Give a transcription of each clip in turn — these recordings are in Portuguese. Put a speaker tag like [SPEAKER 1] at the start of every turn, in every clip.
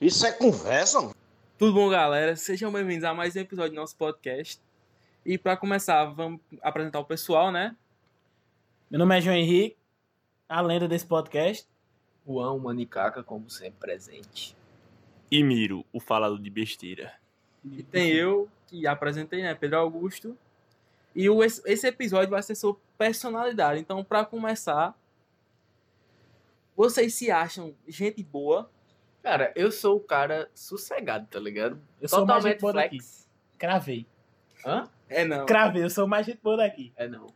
[SPEAKER 1] Isso é conversa, mano.
[SPEAKER 2] Tudo bom, galera? Sejam bem-vindos a mais um episódio do nosso podcast. E para começar, vamos apresentar o pessoal, né?
[SPEAKER 3] Meu nome é João Henrique, a lenda desse podcast.
[SPEAKER 4] Juan Manicaca, como sempre, presente.
[SPEAKER 5] E Miro, o falado de besteira.
[SPEAKER 2] E tem eu, que apresentei, né? Pedro Augusto. E o, esse esse episódio vai ser sobre personalidade. Então, para começar, vocês se acham gente boa?
[SPEAKER 4] Cara, eu sou o cara sossegado, tá ligado?
[SPEAKER 3] Eu sou o mais
[SPEAKER 4] Totalmente
[SPEAKER 3] gente boa daqui. Cravei.
[SPEAKER 4] Hã?
[SPEAKER 2] É não.
[SPEAKER 3] Cravei, eu sou o mais gente boa daqui.
[SPEAKER 4] É não.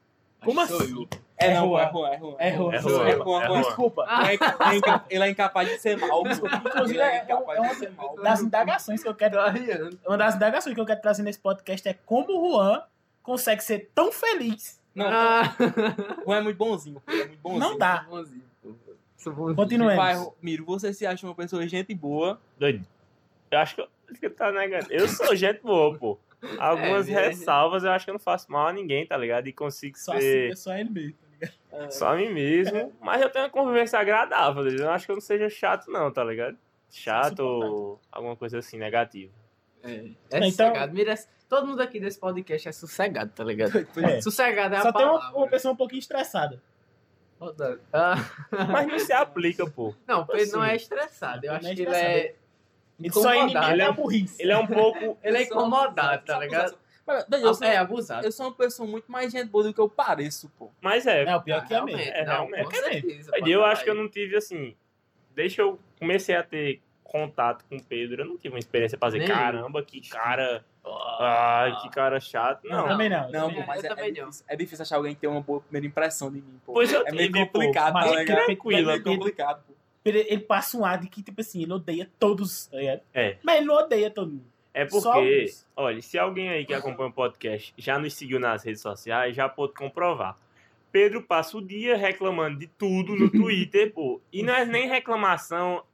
[SPEAKER 3] Como
[SPEAKER 4] Acho
[SPEAKER 3] assim?
[SPEAKER 4] eu.
[SPEAKER 2] É não, é Juan, é Juan.
[SPEAKER 3] É Juan.
[SPEAKER 5] É Juan, é
[SPEAKER 2] Juan.
[SPEAKER 5] Juan.
[SPEAKER 3] Desculpa.
[SPEAKER 2] Ele é é é incapaz de ser mal.
[SPEAKER 3] Inclusive, é, é, um-
[SPEAKER 2] ser mal.
[SPEAKER 3] das indagações que eu quero.
[SPEAKER 4] Arriando.
[SPEAKER 3] Uma das indagações que eu quero trazer nesse podcast é como o Juan consegue ser tão feliz.
[SPEAKER 2] Não,
[SPEAKER 4] Ah.
[SPEAKER 2] o Juan é muito bonzinho. É muito bonzinho.
[SPEAKER 3] Não dá.
[SPEAKER 4] Bonzinho.
[SPEAKER 3] Continuemos.
[SPEAKER 2] Miro, você se acha uma pessoa gente boa?
[SPEAKER 5] Doido. Eu acho que eu, acho que tá negando. Eu sou gente boa, pô. Algumas
[SPEAKER 4] É,
[SPEAKER 5] ressalvas eu acho que eu não faço mal a ninguém, tá ligado? E consigo
[SPEAKER 3] Só assim,
[SPEAKER 5] ser
[SPEAKER 3] é só ele mesmo. tá ligado?
[SPEAKER 5] só a mim mesmo. Mas eu tenho uma convivência agradável? Eu não acho que eu não seja chato, não, tá ligado? Chato ou alguma coisa assim, negativa.
[SPEAKER 4] É, é
[SPEAKER 3] Então-
[SPEAKER 4] sossegado. Mira, todo mundo aqui desse podcast é sossegado, tá ligado?
[SPEAKER 3] É.
[SPEAKER 4] Sossegado é a
[SPEAKER 3] Só tem
[SPEAKER 4] palavra.
[SPEAKER 3] uma, uma pessoa um pouquinho estressada.
[SPEAKER 4] Ah,
[SPEAKER 5] Mas não se aplica, pô.
[SPEAKER 4] não, o Pedro não
[SPEAKER 3] Assim.
[SPEAKER 4] é estressado. Eu
[SPEAKER 3] Não
[SPEAKER 4] acho
[SPEAKER 3] é
[SPEAKER 4] que ele é
[SPEAKER 3] Ele só é
[SPEAKER 4] incomodado.
[SPEAKER 3] burrice.
[SPEAKER 5] Ele é um pouco.
[SPEAKER 4] Ele é incomodado, tá ligado?
[SPEAKER 2] Mas, Eu sou,
[SPEAKER 4] É abusado.
[SPEAKER 2] eu sou uma pessoa muito mais gente boa do que eu pareço, pô.
[SPEAKER 5] Mas é.
[SPEAKER 3] Não, o pior que é mesmo.
[SPEAKER 5] É,
[SPEAKER 4] não,
[SPEAKER 5] realmente.
[SPEAKER 4] com
[SPEAKER 3] É mesmo.
[SPEAKER 4] certeza. Pra
[SPEAKER 5] Eu acho que eu não tive assim. Desde que eu comecei a ter contato com o Pedro, eu não tive uma experiência pra dizer,
[SPEAKER 4] Nem
[SPEAKER 5] caramba, que cara. Ai, que cara chato.
[SPEAKER 3] Não,
[SPEAKER 5] Não.
[SPEAKER 3] também não.
[SPEAKER 2] Não, pô, mas é, é
[SPEAKER 4] também não.
[SPEAKER 2] difícil, é difícil achar alguém que tem uma boa primeira impressão de mim, pô.
[SPEAKER 5] Pois eu
[SPEAKER 2] é meio
[SPEAKER 5] tive, pô.
[SPEAKER 2] complicado,
[SPEAKER 3] Mas
[SPEAKER 2] tá
[SPEAKER 3] é
[SPEAKER 5] tranquilo,
[SPEAKER 2] É meio complicado, pô.
[SPEAKER 3] Ele, passa um ar de que, tipo assim, ele odeia todos. tá?
[SPEAKER 5] É.
[SPEAKER 3] Mas ele não odeia todo mundo.
[SPEAKER 5] É porque, olha, se alguém aí que acompanha o podcast já nos seguiu nas redes sociais, já pode comprovar. Pedro passa o dia reclamando de tudo no Twitter, pô. E não é nem reclamação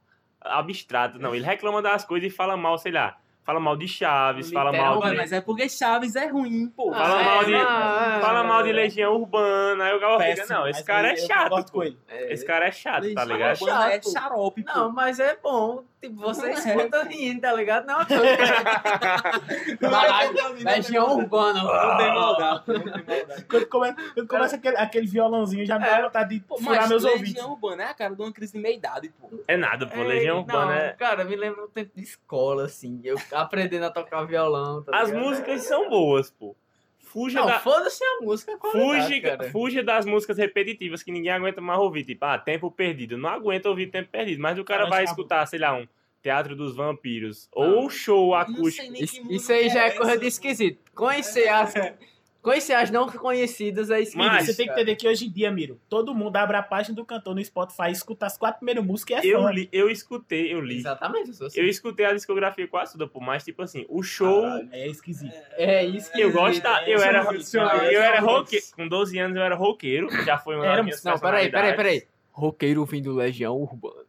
[SPEAKER 5] abstrata, não. Ele reclama das coisas e fala mal, sei lá. Fala mal de Chaves, fala mal de.
[SPEAKER 2] mas é porque Chaves é ruim, pô.
[SPEAKER 5] Fala
[SPEAKER 4] Ah,
[SPEAKER 5] mal
[SPEAKER 4] é,
[SPEAKER 5] de-
[SPEAKER 4] não,
[SPEAKER 5] Fala mal de
[SPEAKER 4] é.
[SPEAKER 5] Legião Urbana. Aí o cara fica, não, esse cara é chato.
[SPEAKER 4] É.
[SPEAKER 5] Esse cara é chato, tá ligado?
[SPEAKER 2] É
[SPEAKER 4] Chato.
[SPEAKER 2] xarope, pô.
[SPEAKER 4] Não, mas é bom. Tipo, você
[SPEAKER 2] é,
[SPEAKER 4] escuta rindo, tá ligado? Não, Caralho,
[SPEAKER 2] é que-
[SPEAKER 4] Legião Urbana.
[SPEAKER 2] Não tem maldade, não tem.
[SPEAKER 3] Quando, come- quando começa aquele, aquele violãozinho, já me dá
[SPEAKER 4] É.
[SPEAKER 3] vontade de
[SPEAKER 2] Pô,
[SPEAKER 3] furar meus
[SPEAKER 2] Legião
[SPEAKER 3] ouvidos.
[SPEAKER 2] Urbana é a cara de uma crise de meia-idade, pô.
[SPEAKER 5] É nada, pô.
[SPEAKER 4] Ei,
[SPEAKER 5] Legião Urbana
[SPEAKER 4] não,
[SPEAKER 5] é.
[SPEAKER 4] Cara, me lembra um tempo de escola, assim. Eu aprendendo a tocar violão. Tá
[SPEAKER 5] As
[SPEAKER 4] ligado?
[SPEAKER 5] músicas são boas, pô. Fuja
[SPEAKER 4] Não,
[SPEAKER 5] da.
[SPEAKER 4] foda-se a música. a cara.
[SPEAKER 5] fuja das músicas repetitivas que ninguém aguenta mais ouvir. Tipo, ah, tempo perdido. Não aguento ouvir tempo perdido. Mas o cara vai escutar, sei lá, um Teatro dos Vampiros. Ou um show acústico.
[SPEAKER 4] Isso, isso aí já é coisa
[SPEAKER 2] essa,
[SPEAKER 4] de esquisito. Conhecer as, conhecer as não conhecidas é esquisito.
[SPEAKER 5] Mas-
[SPEAKER 3] Você tem que entender que hoje em dia, Miro, todo mundo abre a página do cantor no Spotify, escuta as quatro primeiras músicas e é
[SPEAKER 5] Eu,
[SPEAKER 3] fã.
[SPEAKER 5] li, eu escutei, eu li.
[SPEAKER 4] Exatamente, eu sou assim.
[SPEAKER 5] Eu escutei a discografia quase toda, pô. Mas, tipo assim, o show.
[SPEAKER 3] É esquisito.
[SPEAKER 4] É isso que
[SPEAKER 5] Eu gosto da. Eu era, eu era roqueiro. Com 12 anos eu era roqueiro. Já foi uma das
[SPEAKER 3] Éramos.
[SPEAKER 4] Não, peraí, peraí, peraí. Roqueiro vindo Legião Urbana.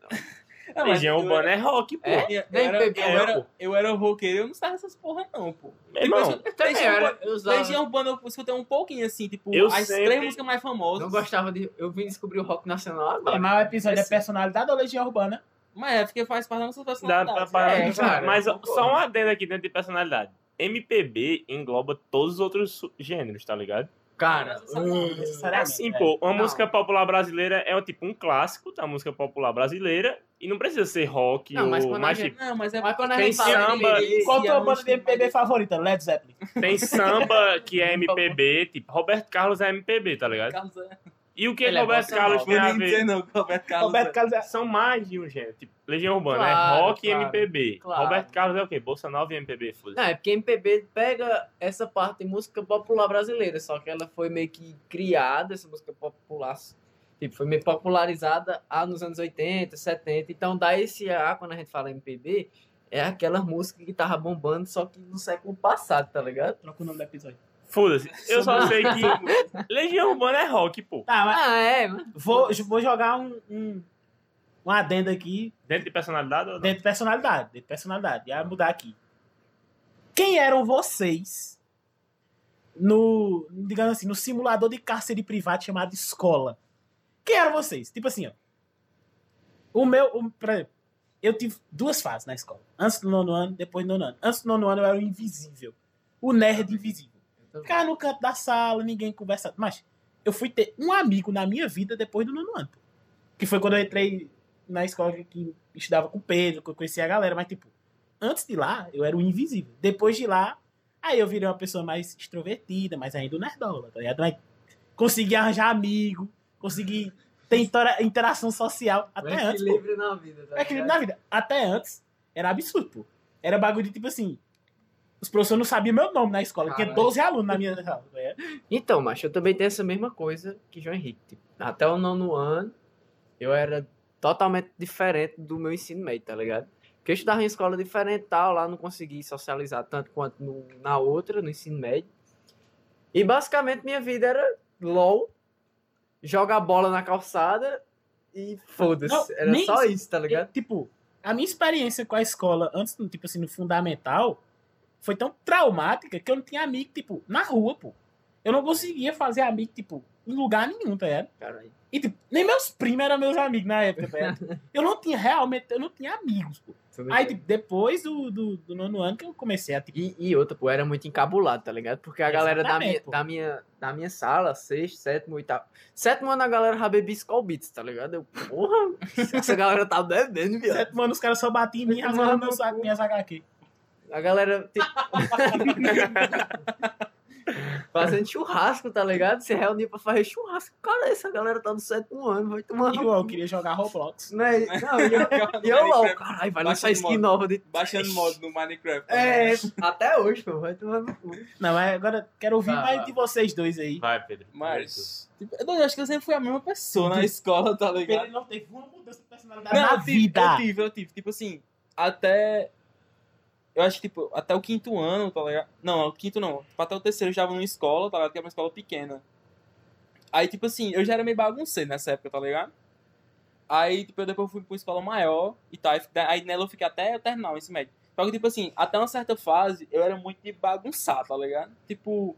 [SPEAKER 2] Não, mas
[SPEAKER 5] Legião
[SPEAKER 2] eu
[SPEAKER 5] Urbana é rock, pô.
[SPEAKER 4] É?
[SPEAKER 2] Eu, era,
[SPEAKER 4] MPB,
[SPEAKER 2] eu,
[SPEAKER 5] é,
[SPEAKER 2] era,
[SPEAKER 5] pô.
[SPEAKER 2] eu era roqueiro eu não sabia essas porra, não, pô.
[SPEAKER 5] Meu irmão,
[SPEAKER 4] Também
[SPEAKER 2] Legião,
[SPEAKER 4] era,
[SPEAKER 2] Urbana-
[SPEAKER 4] eu usava-
[SPEAKER 2] Legião Urbana eu escutei um pouquinho, assim, tipo,
[SPEAKER 5] Eu
[SPEAKER 2] as
[SPEAKER 5] sempre-
[SPEAKER 2] três músicas mais famosas.
[SPEAKER 4] Não gostava de. Eu vim descobrir o rock nacional
[SPEAKER 3] É,
[SPEAKER 4] agora.
[SPEAKER 3] mas o episódio é
[SPEAKER 2] Esse-
[SPEAKER 3] personalidade ou Legião Urbana?
[SPEAKER 2] Mas é porque faz parte da nossa
[SPEAKER 5] Dá pra,
[SPEAKER 2] personalidade.
[SPEAKER 5] pra-
[SPEAKER 4] É, cara,
[SPEAKER 5] mas
[SPEAKER 4] eu concordo.
[SPEAKER 5] só um adendo aqui dentro de personalidade. MPB engloba todos os outros gêneros, tá ligado?
[SPEAKER 4] Cara, hum,
[SPEAKER 5] Assim,
[SPEAKER 3] é.
[SPEAKER 5] pô, uma
[SPEAKER 4] Não.
[SPEAKER 5] música popular brasileira é um, tipo um clássico da música popular brasileira e não precisa ser rock
[SPEAKER 4] Não, mas
[SPEAKER 5] ou
[SPEAKER 4] quando
[SPEAKER 5] mais
[SPEAKER 4] gente-
[SPEAKER 5] tipo,
[SPEAKER 2] Não, mas é
[SPEAKER 4] mas quando a
[SPEAKER 5] Tem
[SPEAKER 4] gente fala
[SPEAKER 5] samba,
[SPEAKER 4] MPB,
[SPEAKER 3] Qual tua
[SPEAKER 2] é
[SPEAKER 3] banda de MPB
[SPEAKER 2] mais-
[SPEAKER 3] favorita? Led Zeppelin.
[SPEAKER 5] tem samba que é MPB, tipo, Roberto Carlos é MPB, tá ligado?
[SPEAKER 2] Carlos é...
[SPEAKER 5] E o que
[SPEAKER 4] Ele é
[SPEAKER 5] Roberto
[SPEAKER 4] bossa
[SPEAKER 5] Carlos tem
[SPEAKER 2] Eu
[SPEAKER 5] a ver?
[SPEAKER 2] não, que o Roberto Carlos
[SPEAKER 3] Roberto
[SPEAKER 2] é...
[SPEAKER 3] Carlos é...
[SPEAKER 5] São mais de um gênero, tipo, Legião Urbana
[SPEAKER 4] Claro,
[SPEAKER 5] é rock
[SPEAKER 4] claro,
[SPEAKER 5] e MPB.
[SPEAKER 4] claro.
[SPEAKER 5] Roberto Carlos é o quê? Bossa Nova e MPB, foda
[SPEAKER 4] Não, é porque MPB pega essa parte de música popular brasileira, só que ela foi meio que criada, essa música popular, tipo, foi meio popularizada ah, nos anos 80, 70. Então, dá esse A, quando a gente fala MPB, é aquela música que tava bombando, só que no século passado, tá ligado?
[SPEAKER 3] Troca o nome do episódio.
[SPEAKER 5] Foda-se. Eu só sei que Legião Urbana é rock, pô.
[SPEAKER 3] Tá, mas
[SPEAKER 4] Ah, é,
[SPEAKER 3] vou, vou jogar um, um, um adendo aqui
[SPEAKER 5] Dentro de personalidade ou não?
[SPEAKER 3] dentro de personalidade. Dentro de personalidade. Já mudar aqui. Quem eram vocês no, digamos assim, no simulador de cárcere privado chamado escola? Quem eram vocês? Tipo assim, ó. O meu, o, por exemplo, eu tive duas fases na escola. Antes do nono ano, depois do nono ano. Antes do nono ano eu era o invisível. O nerd invisível. Ficava no canto da sala, ninguém conversa. Mas eu fui ter um amigo na minha vida depois do nono ano. pô. Que foi quando eu entrei na escola que estudava com o Pedro, que eu conhecia a galera. Mas, tipo, antes de lá, eu era o invisível. Depois de lá, aí eu virei uma pessoa mais extrovertida, mas ainda nerdola, tá ligado? Mas consegui arranjar amigo, consegui ter intera- interação social. Até
[SPEAKER 4] Um
[SPEAKER 3] antes, pô.
[SPEAKER 4] equilíbrio na vida. Tá
[SPEAKER 3] É equilíbrio na vida. Até antes, era absurdo, pô. Era bagulho de tipo assim. Os professores não sabiam meu nome na escola. Tinha
[SPEAKER 4] Caralho.
[SPEAKER 3] 12 alunos na minha sala. ligado?
[SPEAKER 4] Então, macho, eu também tenho essa mesma coisa que João Henrique. Tipo, até o nono ano, eu era totalmente diferente do meu ensino médio, tá ligado? Porque eu estudava em escola diferente e tal, lá não consegui socializar tanto quanto no- na outra, no ensino médio. E basicamente minha vida era LOL, jogar bola na calçada e foda-se. Era só
[SPEAKER 3] isso.
[SPEAKER 4] tá ligado?
[SPEAKER 3] E, tipo, a minha experiência com a escola, antes, tipo assim, no fundamental, foi tão traumática que eu não tinha amigo, tipo, na rua, pô. Eu não conseguia fazer amigo, tipo, em lugar nenhum, tá ligado?
[SPEAKER 4] Caralho.
[SPEAKER 3] E, tipo, nem meus primos eram meus amigos na época, tá? Eu não tinha, realmente, eu não tinha amigos, pô. Aí, tipo, depois do, do, do nono ano que eu comecei a, tipo,
[SPEAKER 4] E, e outra, pô, era muito encabulado, tá ligado? Porque a galera da minha,
[SPEAKER 3] pô.
[SPEAKER 4] da, minha, da minha sala, sexto, sétimo, oitavo. Sétimo ano a galera já bebia Skull Beats, tá ligado? Eu, porra, essa galera tá bebendo, viado.
[SPEAKER 3] Sete anos os caras só batiam em mim,
[SPEAKER 4] tomar
[SPEAKER 3] meu
[SPEAKER 4] no
[SPEAKER 3] saco, minhas HQ.
[SPEAKER 4] A galera. Fazendo churrasco, tá ligado? Se reunir pra fazer churrasco. Cara, essa galera tá no sétimo ano, vai tomar no
[SPEAKER 3] Igual, eu queria jogar Roblox.
[SPEAKER 4] Não, é- não, e eu, e eu lá, caralho, vai lançar skin
[SPEAKER 2] modo.
[SPEAKER 4] nova de...
[SPEAKER 2] Baixando modo no Minecraft.
[SPEAKER 4] É, até hoje, pô, vai tomar no cu.
[SPEAKER 3] Não, mas agora quero ouvir
[SPEAKER 4] Vai,
[SPEAKER 3] mais
[SPEAKER 4] vai.
[SPEAKER 3] de vocês dois aí.
[SPEAKER 5] Vai, Pedro.
[SPEAKER 2] Mas. Tipo, eu acho que eu sempre fui a mesma pessoa na escola, tá ligado?
[SPEAKER 3] Ele não teve uma mudança de personalidade
[SPEAKER 2] Não,
[SPEAKER 3] na
[SPEAKER 2] eu tive,
[SPEAKER 3] vida.
[SPEAKER 2] eu tive, eu tive. Tipo assim, até. Eu acho que, tipo, até o quinto ano, tá ligado? Não, o quinto não. Tipo, até o terceiro eu já estava numa escola, tá ligado? Que era uma escola pequena. Aí, tipo assim, eu já era meio bagunceiro nessa época, tá ligado? Aí, tipo, eu depois fui pra uma escola maior e tal. Aí, aí nela eu fiquei até eu terminar o ensino médio. Só que, tipo assim, até uma certa fase, eu era muito de bagunçar, tá ligado? Tipo,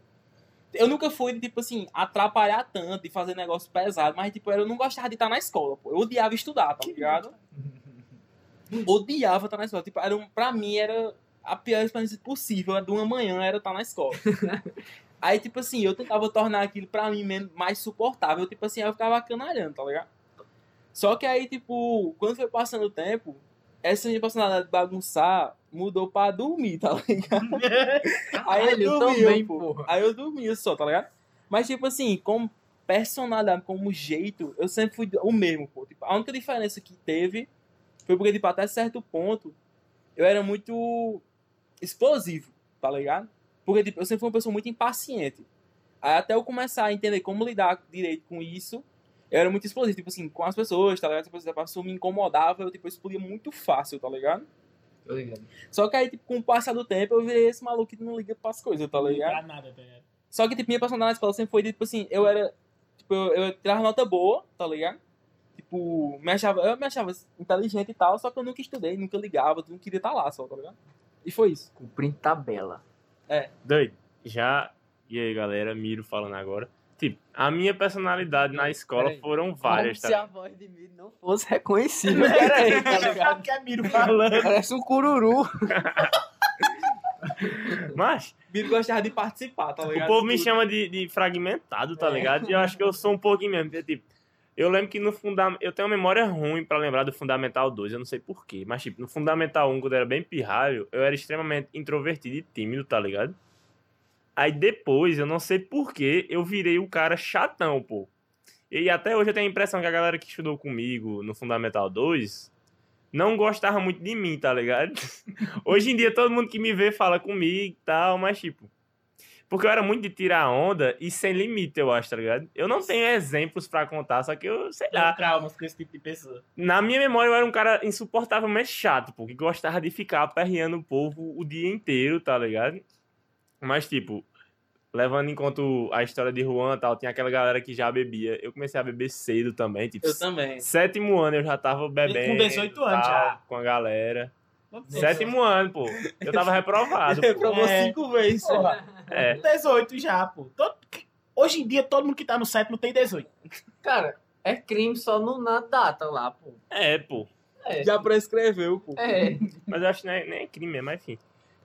[SPEAKER 2] eu nunca fui tipo assim, atrapalhar tanto, de fazer negócio pesado, mas, tipo, eu não gostava de estar na escola, pô. Eu odiava estudar, tá ligado? Odiava estar na escola. Tipo, era um, pra mim, era a pior experiência possível de uma manhã era estar na escola. Aí, tipo assim, eu tentava tornar aquilo pra mim mais suportável. Tipo assim, aí eu ficava canalhando, tá ligado? Só que aí, tipo, quando foi passando o tempo, essa minha personalidade de bagunçar mudou pra dormir, tá ligado? Aí eu
[SPEAKER 4] eu
[SPEAKER 2] dormia,
[SPEAKER 4] também,
[SPEAKER 2] pô.
[SPEAKER 4] porra.
[SPEAKER 2] Aí eu dormia só, tá ligado? Mas, tipo assim, como personalidade, como jeito, eu sempre fui o mesmo, pô. Tipo, a única diferença que teve foi porque, tipo, até certo ponto, eu era muito explosivo, tá ligado? Porque, tipo, eu sempre fui uma pessoa muito impaciente. Aí até eu começar a entender como lidar direito com isso, eu era muito explosivo, tipo assim, com as pessoas, tá ligado? Tipo, se a pessoa me incomodava, eu, tipo, eu explodia muito fácil, tá ligado?
[SPEAKER 4] Tô ligado.
[SPEAKER 2] Só que aí, tipo, com o passar do tempo, eu virei esse maluco que não liga pras coisas, tá
[SPEAKER 3] Não
[SPEAKER 2] ligado?
[SPEAKER 3] pra nada, tá ligado?
[SPEAKER 2] Só que, tipo, minha personalidade na escola sempre foi, tipo assim, eu era. Tipo, eu, eu tirava nota boa, tá ligado? Tipo, me achava, eu me achava inteligente e tal, só que eu nunca estudei, nunca ligava, não queria estar lá só, tá ligado? E foi isso.
[SPEAKER 4] Cumprindo tabela.
[SPEAKER 5] Doido. Já. E aí, galera? Miro falando agora. Tipo, a minha personalidade na escola
[SPEAKER 4] Peraí.
[SPEAKER 5] foram várias,
[SPEAKER 4] Como se
[SPEAKER 5] tá?
[SPEAKER 4] a voz de Miro não fosse reconhecível. Pera aí, tá ligado?
[SPEAKER 3] Sabe o que é Miro falando?
[SPEAKER 4] Parece um cururu.
[SPEAKER 5] Mas
[SPEAKER 2] Biro gostava de participar, tá
[SPEAKER 5] o
[SPEAKER 2] ligado?
[SPEAKER 5] povo me chama de, de fragmentado, tá
[SPEAKER 2] É.
[SPEAKER 5] ligado? E eu acho que eu sou um pouquinho mesmo. porque, Tipo, eu lembro que no fundamental. Eu tenho uma memória ruim pra lembrar do Fundamental 2, eu não sei porquê. Mas, tipo, no Fundamental 1, quando eu era bem pirralho, eu era extremamente introvertido e tímido, tá ligado? Aí depois, eu não sei porquê, eu virei o cara chatão, pô. E até hoje eu tenho a impressão que a galera que estudou comigo no Fundamental 2 não gostava muito de mim, tá ligado? Hoje em dia todo mundo que me vê fala comigo e tal, mas tipo. Porque eu era muito de tirar onda e sem limite, eu acho, tá ligado? Eu não tenho exemplos pra contar, só que eu, sei lá.
[SPEAKER 3] Dá traumas com esse tipo de pessoa.
[SPEAKER 5] Na minha memória eu era um cara insuportavelmente chato, pô, que gostava de ficar aperreando o povo o dia inteiro, tá ligado? Mas, tipo, levando em conta a história de Juan e tal, tinha aquela galera que já bebia. Eu comecei a beber cedo também, tipo,
[SPEAKER 2] Eu também.
[SPEAKER 5] sétimo ano eu já tava bebendo.
[SPEAKER 3] 18 anos
[SPEAKER 5] tal,
[SPEAKER 3] já.
[SPEAKER 5] Com a galera. Sétimo ano, pô. Eu tava reprovado.
[SPEAKER 2] Reprovou
[SPEAKER 3] É.
[SPEAKER 2] cinco vezes.
[SPEAKER 3] Porra,
[SPEAKER 5] É.
[SPEAKER 3] 18 já, pô. Todo- Hoje em dia, todo mundo que tá no sétimo tem 18.
[SPEAKER 4] Cara, é crime só no, na data lá, pô.
[SPEAKER 5] É, pô.
[SPEAKER 4] É.
[SPEAKER 2] Já prescreveu, pô.
[SPEAKER 4] É.
[SPEAKER 5] Mas eu acho que nem, nem é crime mesmo, mas enfim.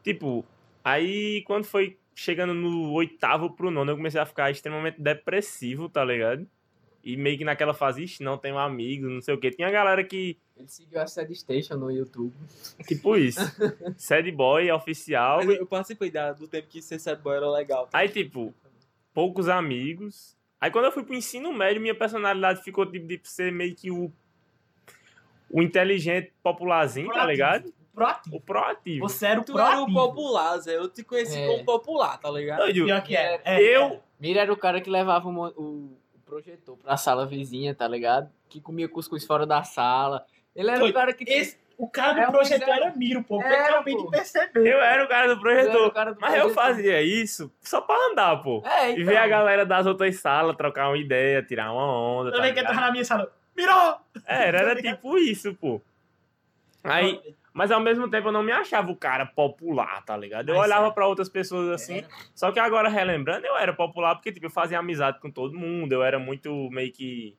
[SPEAKER 5] Tipo, aí quando foi chegando no oitavo pro nono, eu comecei a ficar extremamente depressivo, tá ligado? E meio que naquela fase, ixi, não tenho amigos, não sei o quê. Tinha galera que,
[SPEAKER 4] Ele seguiu a Sad Station no YouTube.
[SPEAKER 5] tipo isso, sad boy, oficial.
[SPEAKER 2] Mas eu, eu participei da, do tempo que ser sad boy era legal.
[SPEAKER 5] Aí, tipo, poucos amigos. Aí quando eu fui pro ensino médio, minha personalidade ficou tipo de ser meio que o, o inteligente popularzinho, tá
[SPEAKER 3] Proativo.
[SPEAKER 5] ligado?
[SPEAKER 3] Proativo.
[SPEAKER 5] O proativo.
[SPEAKER 3] Você era o
[SPEAKER 2] Tu era o
[SPEAKER 3] proativo.
[SPEAKER 2] popular, Zé. Eu te conheci
[SPEAKER 4] É.
[SPEAKER 2] como popular, tá ligado?
[SPEAKER 5] Doido.
[SPEAKER 3] Pior que é. é
[SPEAKER 5] Eu,
[SPEAKER 3] é.
[SPEAKER 4] Mira era o cara que levava o- o projetor pra sala vizinha, tá ligado? Que comia cuscuz fora da sala. Ele era
[SPEAKER 3] Doido.
[SPEAKER 4] o cara que.
[SPEAKER 3] Esse- o cara do
[SPEAKER 4] É,
[SPEAKER 3] projetor
[SPEAKER 4] é-
[SPEAKER 3] era Miro, pô. Eu
[SPEAKER 4] Era, pô.
[SPEAKER 3] de perceber.
[SPEAKER 5] eu era o cara do projetor.
[SPEAKER 4] cara do
[SPEAKER 5] Mas eu
[SPEAKER 4] projetor.
[SPEAKER 5] fazia isso só pra andar, pô.
[SPEAKER 4] É,
[SPEAKER 5] E
[SPEAKER 4] então.
[SPEAKER 5] ver a galera das outras salas, trocar uma ideia, tirar uma onda. Tá
[SPEAKER 3] Também que
[SPEAKER 5] ligado?
[SPEAKER 3] tava na minha sala. Mirou!
[SPEAKER 5] Era, era tipo isso, pô. Aí, mas ao mesmo tempo eu não me achava o cara popular, tá ligado? Eu
[SPEAKER 3] Mas
[SPEAKER 5] olhava
[SPEAKER 3] é.
[SPEAKER 5] pra outras pessoas assim. Só que agora, relembrando, eu era popular porque, tipo, eu fazia amizade com todo mundo. Eu era muito meio que.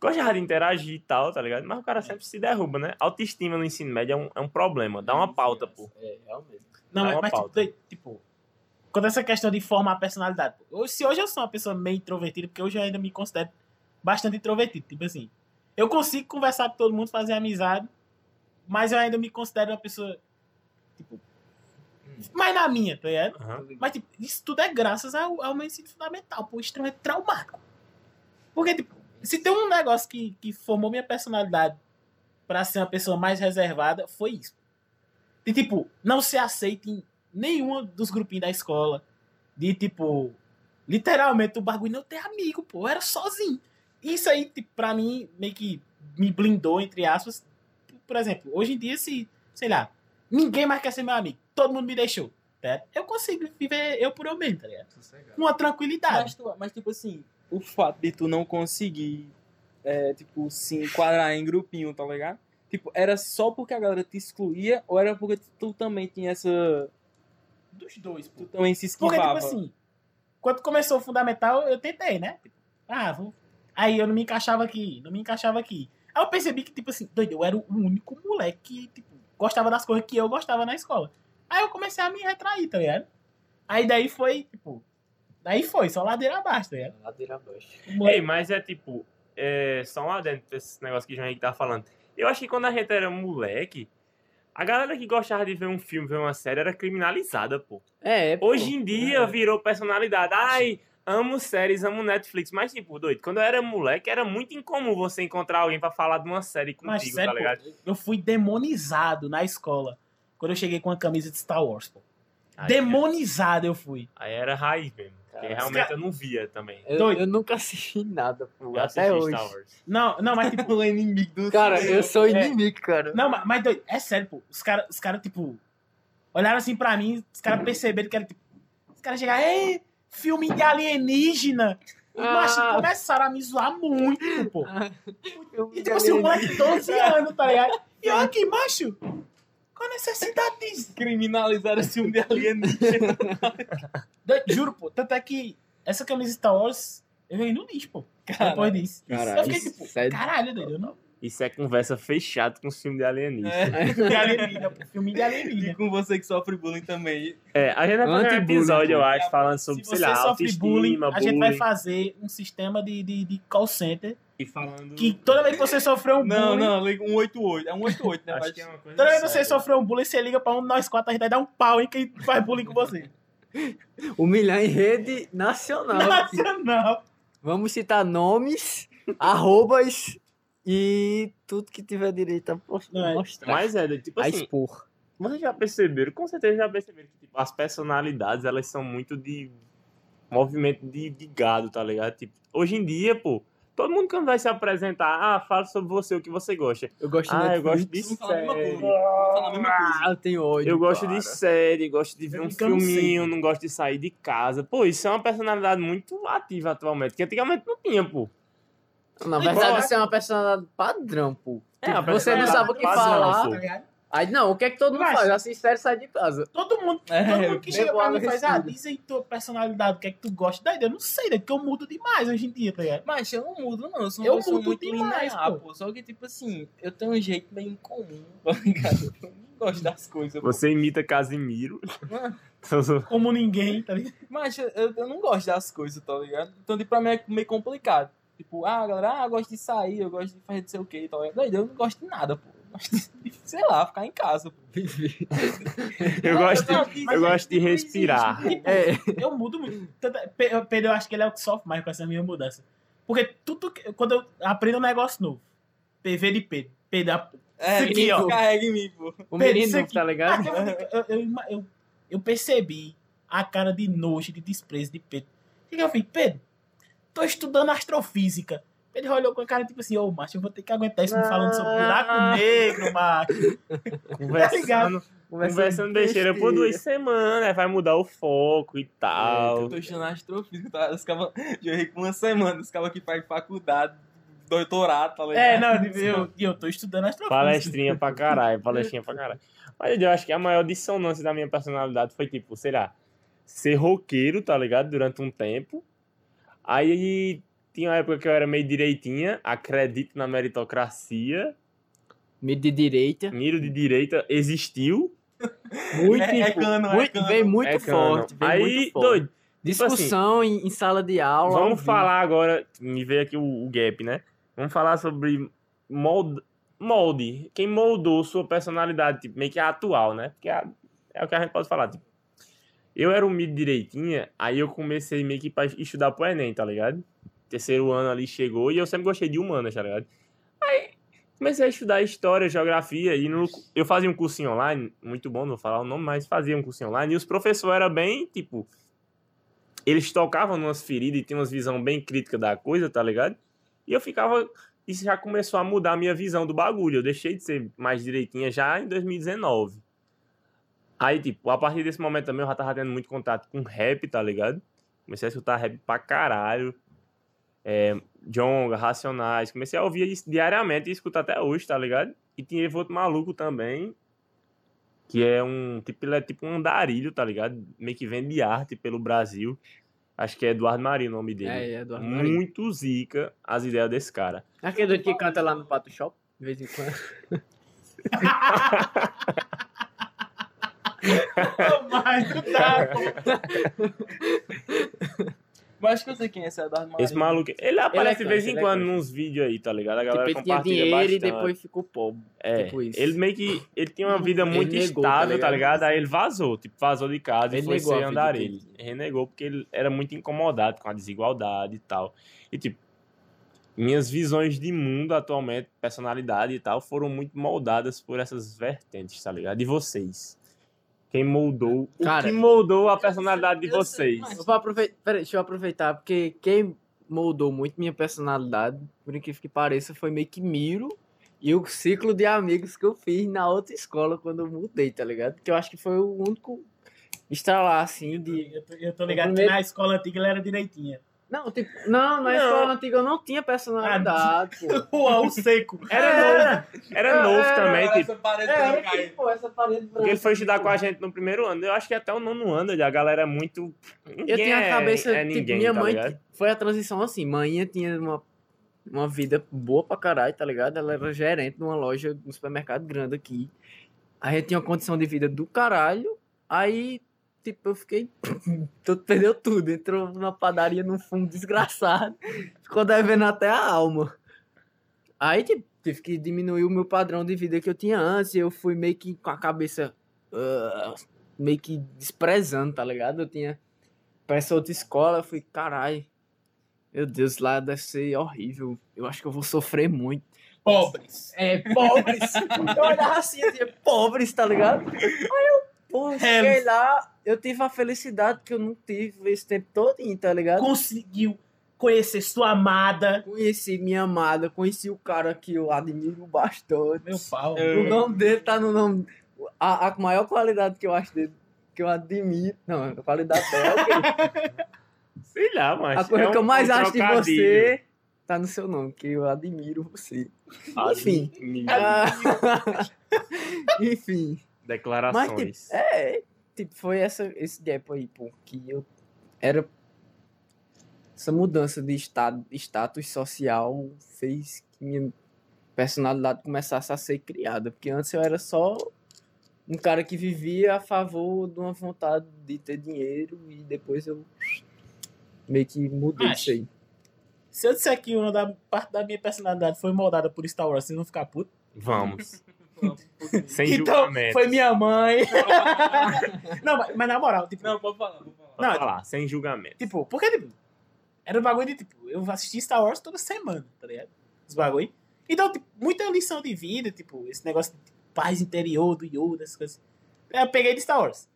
[SPEAKER 5] Gostava de interagir e tal, tá ligado? Mas o cara sempre se derruba, né? Autoestima no ensino médio é um, é um problema. Dá uma pauta, pô.
[SPEAKER 4] É, realmente.
[SPEAKER 3] Não,
[SPEAKER 5] Dá
[SPEAKER 3] mas,
[SPEAKER 5] uma
[SPEAKER 3] mas tipo, tipo, quando essa questão de formar a personalidade. pô, Se hoje eu sou uma pessoa meio introvertida, porque hoje eu ainda me considero bastante introvertido. Tipo assim, eu consigo conversar com todo mundo, fazer amizade, mas eu ainda me considero uma pessoa, tipo, mais na minha, tá ligado?
[SPEAKER 5] Aham.
[SPEAKER 3] Mas, tipo, isso tudo é graças ao, ao meu ensino fundamental, pô, extremamente traumático. Porque, tipo, se tem um negócio que, que formou minha personalidade pra ser uma pessoa mais reservada, foi isso. De, tipo, não se aceita em nenhum dos grupinhos da escola. De, tipo, literalmente o bagulho não ter amigo, pô, eu era sozinho. Isso aí, tipo, pra mim, meio que me blindou, entre aspas. Por exemplo, hoje em dia, se, sei lá, ninguém mais quer ser meu amigo, todo mundo me deixou. tá? Eu consigo viver eu por eu mesmo, tá ligado? Com uma tranquilidade.
[SPEAKER 2] Mas, tu- mas, tipo assim, o fato de tu não conseguir, é, tipo, se enquadrar em grupinho, tá ligado? Tipo, era só porque a galera te excluía ou era porque tu também tinha essa...
[SPEAKER 3] Dos dois, pô.
[SPEAKER 2] Tu também se
[SPEAKER 3] Porque,
[SPEAKER 2] esquivava?
[SPEAKER 3] tipo assim, quando começou o fundamental, eu tentei, né? Tipo, ah, vou... Aí eu não me encaixava aqui, não me encaixava aqui. Aí eu percebi que, tipo assim, doido, eu era o único moleque que, tipo, gostava das coisas que eu gostava na escola. Aí eu comecei a me retrair, tá ligado? Aí daí foi, tipo, daí foi, só ladeira abaixo, tá ligado?
[SPEAKER 4] Ladeira abaixo.
[SPEAKER 5] Ei, mas é tipo, é, só um adendo pra esse negócio que o João Henrique tá falando. Eu acho que quando a gente era moleque, a galera que gostava de ver um filme, ver uma série, era criminalizada, pô.
[SPEAKER 4] É, pô.
[SPEAKER 5] Hoje em dia virou personalidade. Ai, amo séries, amo Netflix. Mas, tipo, doido, quando eu era moleque, era muito incomum você encontrar alguém pra falar de uma série
[SPEAKER 3] Mas
[SPEAKER 5] contigo,
[SPEAKER 3] sério,
[SPEAKER 5] tá ligado?
[SPEAKER 3] pô, eu fui demonizado na escola quando eu cheguei com a camisa de Star Wars, pô.
[SPEAKER 5] Aí,
[SPEAKER 3] demonizado eu fui.
[SPEAKER 5] aí era raiz mesmo. Porque
[SPEAKER 4] Cara,
[SPEAKER 5] realmente eu não via também.
[SPEAKER 4] Eu, eu nunca assisti nada, pô.
[SPEAKER 5] Eu
[SPEAKER 4] até hoje.
[SPEAKER 5] Star Wars.
[SPEAKER 3] Não, não, mas tipo,
[SPEAKER 2] o inimigo do
[SPEAKER 4] Cara, eu sou
[SPEAKER 3] É.
[SPEAKER 4] inimigo, cara.
[SPEAKER 3] Não, mas, mas doido, é sério, pô. Os caras, os cara, tipo, olharam assim pra mim, os caras perceberam que era tipo. Os caras chegaram, ei, filme de alienígena. E
[SPEAKER 4] Ah.
[SPEAKER 3] macho, começaram a me zoar muito, pô.
[SPEAKER 4] Eu
[SPEAKER 3] E tipo assim, um moleque de 12 anos, tá ligado? E eu aqui, macho, qual a necessidade disso?
[SPEAKER 2] Criminalizar esse filme de alienígena.
[SPEAKER 3] Juro, pô. Tanto é que essa camisa Star Wars, eu ganhei no lixo, pô. Depois disso.
[SPEAKER 4] Caralho,
[SPEAKER 3] eu fiquei tipo,
[SPEAKER 4] sério?
[SPEAKER 3] caralho, doido, eu não.
[SPEAKER 5] Isso é conversa fechada com os filmes de alienígena.
[SPEAKER 2] É.
[SPEAKER 3] Filme de alienígena. Filme de
[SPEAKER 2] E
[SPEAKER 3] alienígena.
[SPEAKER 2] com você que sofre bullying também.
[SPEAKER 5] É, a gente vai fazer um episódio, eu acho, falando sobre,
[SPEAKER 3] Se
[SPEAKER 5] sei lá,
[SPEAKER 3] sofre bullying,
[SPEAKER 5] autoestima,
[SPEAKER 3] a gente vai fazer um sistema de, de, de call center
[SPEAKER 5] E falando...
[SPEAKER 3] que toda vez que você sofreu um
[SPEAKER 2] Não,
[SPEAKER 3] bullying,
[SPEAKER 2] não, liga 188. É 188, né?
[SPEAKER 5] Acho
[SPEAKER 2] Mas-
[SPEAKER 5] que é uma coisa
[SPEAKER 3] toda vez que você sofreu um bullying, você liga pra um de nós quatro, a gente vai dar um pau em quem faz bullying com você.
[SPEAKER 4] Humilhar em rede nacional. aqui.
[SPEAKER 3] Nacional.
[SPEAKER 4] Vamos citar nomes, arrobas e tudo que tiver direito a
[SPEAKER 3] Não, é.
[SPEAKER 4] mostrar.
[SPEAKER 5] Mas é, tipo
[SPEAKER 4] a
[SPEAKER 5] assim,
[SPEAKER 4] expor.
[SPEAKER 5] vocês já perceberam, com certeza já perceberam que tipo, as personalidades, elas são muito de movimento de, de gado, tá ligado? Tipo, hoje em dia, pô, todo mundo quando vai se apresentar, ah, fala sobre você, o que você gosta.
[SPEAKER 4] Eu gosto de
[SPEAKER 5] Ah, eu gosto de
[SPEAKER 4] Netflix.
[SPEAKER 5] Série.
[SPEAKER 2] coisa. Vamos falar a mesma coisa.
[SPEAKER 4] Ah, eu tenho ódio.
[SPEAKER 5] Eu gosto
[SPEAKER 4] cara.
[SPEAKER 5] de série, gosto de ver
[SPEAKER 3] Eu
[SPEAKER 5] um filminho, não gosto de sair de casa. Pô, isso é uma personalidade muito ativa atualmente, que antigamente não tinha, pô.
[SPEAKER 4] Na verdade, isso é uma personalidade padrão, pô.
[SPEAKER 5] É,
[SPEAKER 4] Tipo, você não sabe o que
[SPEAKER 5] padrão,
[SPEAKER 4] falar.
[SPEAKER 5] pô.
[SPEAKER 4] Aí, não, o que é que todo mundo
[SPEAKER 3] Mas-
[SPEAKER 4] faz? Assiste série e sai de casa.
[SPEAKER 3] Todo mundo,
[SPEAKER 2] É,
[SPEAKER 3] todo mundo que chega pra mim e faz, ah, diz aí tua personalidade, o que é que tu gosta. Daí eu não sei, né? Porque eu mudo demais hoje em dia, tá ligado?
[SPEAKER 2] Mas eu não mudo, não. Eu sou
[SPEAKER 3] Eu mudo
[SPEAKER 2] muito
[SPEAKER 3] demais,
[SPEAKER 2] linear,
[SPEAKER 3] pô.
[SPEAKER 2] pô. Só que, tipo assim, eu tenho um jeito bem incomum, tá ligado? Eu não gosto das coisas. pô.
[SPEAKER 5] Você imita Casimiro.
[SPEAKER 3] Como ninguém, tá ligado?
[SPEAKER 2] Mas eu, eu- eu não gosto das coisas, tá ligado? Então, tipo, pra mim é meio complicado. Tipo, ah, galera, ah, eu gosto de sair, eu gosto de fazer não sei o que, tá ligado? Daí eu não gosto de nada, pô. Eu sei lá, ficar em casa.
[SPEAKER 5] Eu gosto
[SPEAKER 2] não,
[SPEAKER 5] de, eu
[SPEAKER 2] é
[SPEAKER 5] gosto de
[SPEAKER 2] que não
[SPEAKER 5] respirar.
[SPEAKER 2] existe,
[SPEAKER 4] É.
[SPEAKER 3] Eu mudo muito. É- Pe- eu- Pedro, eu acho que ele é o que sofre mais com essa minha mudança. Porque tudo que, quando eu aprendo um negócio novo, PV de Pedro, Pedro,
[SPEAKER 2] É,
[SPEAKER 3] Isso aqui, ó.
[SPEAKER 2] carrega em mim, pô.
[SPEAKER 4] O
[SPEAKER 3] Pedro,
[SPEAKER 4] menino, tá ligado?
[SPEAKER 3] Ah, eu, eu, eu, eu, eu percebi a cara de nojo, de desprezo de Pedro. O que eu fiz? Pedro, tô estudando astrofísica. Pedro olhou com a cara tipo assim, ô, macho, eu vou ter que aguentar isso me falando sobre buraco
[SPEAKER 4] Ah.
[SPEAKER 3] negro, macho.
[SPEAKER 5] Conversando, conversando besteira por duas semanas, aí vai mudar o foco e tal.
[SPEAKER 2] Eu tô estudando astrofísica, tá? Os já errei com uma semana, os cabas que fazem faculdade, doutorado, tá ligado?
[SPEAKER 3] É, não, eu, eu tô estudando astrofísica.
[SPEAKER 5] Palestrinha pra caralho, palestrinha pra caralho. Mas eu acho que a maior dissonância da minha personalidade foi, tipo, sei lá, ser roqueiro, tá ligado? Durante um tempo. Aí tinha uma época que eu era meio direitinha, acredito na meritocracia,
[SPEAKER 4] Meio de direita.
[SPEAKER 5] miro de direita existiu.
[SPEAKER 4] Muito,
[SPEAKER 2] É- é
[SPEAKER 4] tipo,
[SPEAKER 2] cano, é
[SPEAKER 4] muito,
[SPEAKER 2] cano.
[SPEAKER 4] Veio muito
[SPEAKER 5] É cano.
[SPEAKER 4] forte. Veio
[SPEAKER 5] Aí,
[SPEAKER 4] muito forte.
[SPEAKER 5] doido,
[SPEAKER 4] Discussão em, em sala de aula.
[SPEAKER 5] Vamos
[SPEAKER 4] vivo.
[SPEAKER 5] falar agora, me veio aqui o, o gap, né? Vamos falar sobre molde, molde. Quem moldou sua personalidade, tipo, meio que a atual, né? Porque é, é o que a gente pode falar, tipo. Eu era um mid direitinha, aí eu comecei meio que pra estudar pro Enem, tá ligado? Terceiro ano ali chegou e eu sempre gostei de humanas, tá ligado? Aí comecei a estudar história, geografia e no, eu fazia um cursinho online, muito bom, não vou falar o nome, mas fazia um cursinho online e os professores eram bem, tipo, eles tocavam numas feridas e tinham umas visão bem crítica da coisa, tá ligado? E eu ficava. Isso já começou a mudar a minha visão do bagulho. Eu deixei de ser mais direitinha já em 2019. Aí, tipo, a partir desse momento também eu já tava tendo muito contato com rap, tá ligado? Comecei a escutar rap pra caralho. É, Jonga, Racionais. Comecei a ouvir isso diariamente e escutar até hoje, tá ligado? E tinha outro maluco também. Que é um. Tipo, ele é tipo um andarilho, tá ligado? Meio que vende arte pelo Brasil. Acho que é Eduardo Marinho o nome dele.
[SPEAKER 4] É, é Eduardo Marinho.
[SPEAKER 5] Muito zica as ideias desse cara.
[SPEAKER 4] Aquele doido que canta lá no Pato Shop, de vez em quando.
[SPEAKER 3] Mas não dá,
[SPEAKER 2] Mas acho que eu sei quem é esse Eduardo Marinho.
[SPEAKER 5] Esse maluco, ele aparece de vez em
[SPEAKER 4] ele é
[SPEAKER 5] quando nos vídeos aí, tá ligado? A galera
[SPEAKER 4] Tipo, ele tinha
[SPEAKER 5] compartilha
[SPEAKER 4] dinheiro
[SPEAKER 5] bastante.
[SPEAKER 4] e depois ficou pobre.
[SPEAKER 5] É,
[SPEAKER 4] tipo isso.
[SPEAKER 5] ele meio que, ele tinha uma vida
[SPEAKER 4] Ele
[SPEAKER 5] muito
[SPEAKER 4] negou, tá
[SPEAKER 5] estável, tá
[SPEAKER 4] ligado?
[SPEAKER 5] ligado? Aí ele vazou, tipo, vazou de casa e
[SPEAKER 4] Ele
[SPEAKER 5] foi
[SPEAKER 4] negou a
[SPEAKER 5] ser
[SPEAKER 4] vida
[SPEAKER 5] andarilho.
[SPEAKER 4] dele.
[SPEAKER 5] Renegou porque ele era muito incomodado com a desigualdade e tal. E, tipo, minhas visões de mundo atualmente, personalidade e tal, foram muito moldadas por essas vertentes, tá ligado? De vocês. Quem moldou,
[SPEAKER 4] Cara,
[SPEAKER 5] o que moldou a personalidade de vocês?
[SPEAKER 4] Eu vou aproveitar, peraí, deixa eu aproveitar, porque quem moldou muito minha personalidade, por incrível que pareça, foi meio que Miro e o ciclo de amigos que eu fiz na outra escola quando eu mudei, tá ligado? Que eu acho que foi o único estralar, assim, de...
[SPEAKER 3] Eu tô, eu tô ligado
[SPEAKER 4] primeiro-
[SPEAKER 3] que na escola antiga ele era direitinha.
[SPEAKER 4] Não, tipo, não, na
[SPEAKER 5] Não.
[SPEAKER 4] escola antiga eu não tinha personalidade, pô.
[SPEAKER 3] Uau, o seco.
[SPEAKER 5] Era novo, era novo
[SPEAKER 4] É,
[SPEAKER 5] também, tipo,
[SPEAKER 2] Essa parede
[SPEAKER 4] É, que, pô, essa parede
[SPEAKER 5] Porque ele foi estudar com a gente no primeiro ano. Eu acho que até o nono ano a galera é muito.
[SPEAKER 4] Eu
[SPEAKER 5] Ninguém
[SPEAKER 4] tinha a
[SPEAKER 5] é-
[SPEAKER 4] cabeça,
[SPEAKER 5] é
[SPEAKER 4] tipo,
[SPEAKER 5] ninguém,
[SPEAKER 4] minha
[SPEAKER 5] tá
[SPEAKER 4] mãe
[SPEAKER 5] ligado?
[SPEAKER 4] foi a transição assim, mãe tinha uma, uma vida boa pra caralho, tá ligado? Ela era gerente de uma loja, um supermercado grande aqui. A gente tinha uma condição de vida do caralho, aí, tipo, eu fiquei, tudo, perdeu tudo, entrou numa padaria num fundo desgraçado, ficou devendo até a alma. Aí, tipo, tive que diminuir o meu padrão de vida que eu tinha antes, e eu fui meio que com a cabeça, ah, meio que desprezando, tá ligado? Eu tinha pra essa outra escola, eu fui, caralho, meu Deus, lá deve ser horrível. Eu acho que eu vou sofrer muito.
[SPEAKER 3] Pobres.
[SPEAKER 4] É, pobres. eu olhava assim, eu tinha pobres, tá ligado? Aí eu, pô, cheguei lá, eu tive a felicidade que eu não tive esse tempo todo, tá ligado?
[SPEAKER 3] Conseguiu conhecer sua amada.
[SPEAKER 4] Conheci minha amada, conheci o cara que eu admiro bastante.
[SPEAKER 3] Meu pau.
[SPEAKER 2] Eu-
[SPEAKER 4] O nome dele tá no nome. A, a maior qualidade que eu acho dele, que eu admiro. Não, a qualidade dela é o quê?
[SPEAKER 5] Sei lá, mas.
[SPEAKER 4] A coisa
[SPEAKER 5] é
[SPEAKER 4] que eu
[SPEAKER 5] um-
[SPEAKER 4] mais
[SPEAKER 5] um
[SPEAKER 4] acho de você tá no seu nome, que eu admiro você. Enfim.
[SPEAKER 5] Admiro.
[SPEAKER 4] Ah, Enfim. Mas,
[SPEAKER 5] Declarações.
[SPEAKER 4] tipo, é, tipo, foi essa, esse gap aí, pô, que eu era. Essa mudança de estado, status social fez que minha personalidade começasse a ser criada. Porque antes eu era só um cara que vivia a favor de uma vontade de ter dinheiro e depois eu meio que mudei
[SPEAKER 3] Mas-
[SPEAKER 4] isso aí.
[SPEAKER 3] Se eu disser que uma da parte da minha personalidade foi moldada por Star Wars, vocês vão ficar putos?
[SPEAKER 5] Vamos. Sem
[SPEAKER 3] então,
[SPEAKER 5] julgamento.
[SPEAKER 3] foi minha mãe. não, mas, mas na moral, tipo,
[SPEAKER 2] Não, pode falar, pode falar.
[SPEAKER 5] Pode
[SPEAKER 3] Não,
[SPEAKER 5] falar, sem julgamento.
[SPEAKER 3] tipo, porque, tipo, era um bagulho de, tipo, eu assisti Star Wars toda semana, tá ligado? Os bagulho. Então, tipo, muita lição de vida, tipo, esse negócio de tipo, paz interior do Yoda, essas coisas. Eu peguei de Star Wars.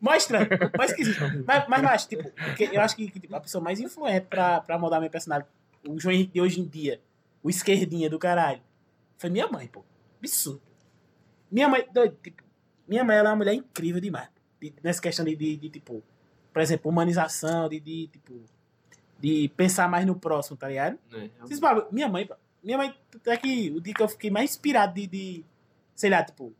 [SPEAKER 3] Mais estranho, mais esquisito. Mas, mas, mas, tipo, eu acho que, que, tipo, a pessoa mais influente pra, pra moldar minha personalidade, o João Henrique de hoje em dia, o esquerdinha do caralho, foi minha mãe, pô. Absurdo. Minha mãe, tipo, minha mãe ela é uma mulher incrível demais. De- nessa questão de, de, de, tipo, por exemplo, humanização, de, de, tipo, de pensar mais no próximo, tá ligado? Esses bagulho. Minha mãe, minha mãe, até que o dia que eu fiquei mais inspirado de, de, sei lá, tipo,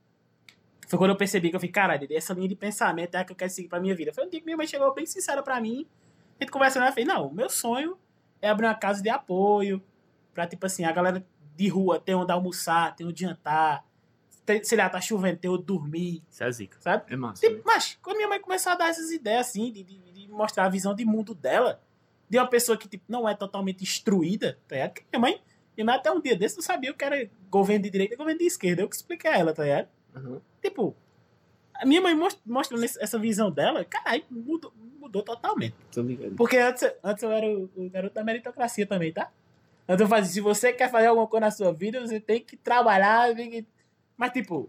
[SPEAKER 3] foi quando eu percebi que eu fiquei, caralho, essa linha de pensamento é a que eu quero seguir pra minha vida. Foi um dia que minha mãe chegou bem sincera pra mim, a gente conversando, ela fez, não, o meu sonho é abrir uma casa de apoio, pra, tipo assim, a galera de rua ter onde almoçar, ter onde jantar, sei lá, tá chovendo, onde dormir,
[SPEAKER 5] Isso é zica.
[SPEAKER 3] sabe?
[SPEAKER 4] É massa.
[SPEAKER 3] Tipo, mas quando minha mãe começou a dar essas ideias assim, de, de, de mostrar a visão de mundo dela, de uma pessoa que tipo, não é totalmente instruída, tá ligado? Porque minha mãe, minha mãe até um dia desse não sabia o que era governo de direita e governo de esquerda. Eu que expliquei a ela, tá ligado?
[SPEAKER 4] Uhum.
[SPEAKER 3] Tipo, a minha mãe most- mostrando esse- essa visão dela, caralho, mudou, mudou totalmente.
[SPEAKER 4] Tô ligado.
[SPEAKER 3] Porque antes, antes eu era o, o garoto da meritocracia também, tá? Antes eu fazia, se você quer fazer alguma coisa na sua vida, você tem que trabalhar, tem que... Mas tipo,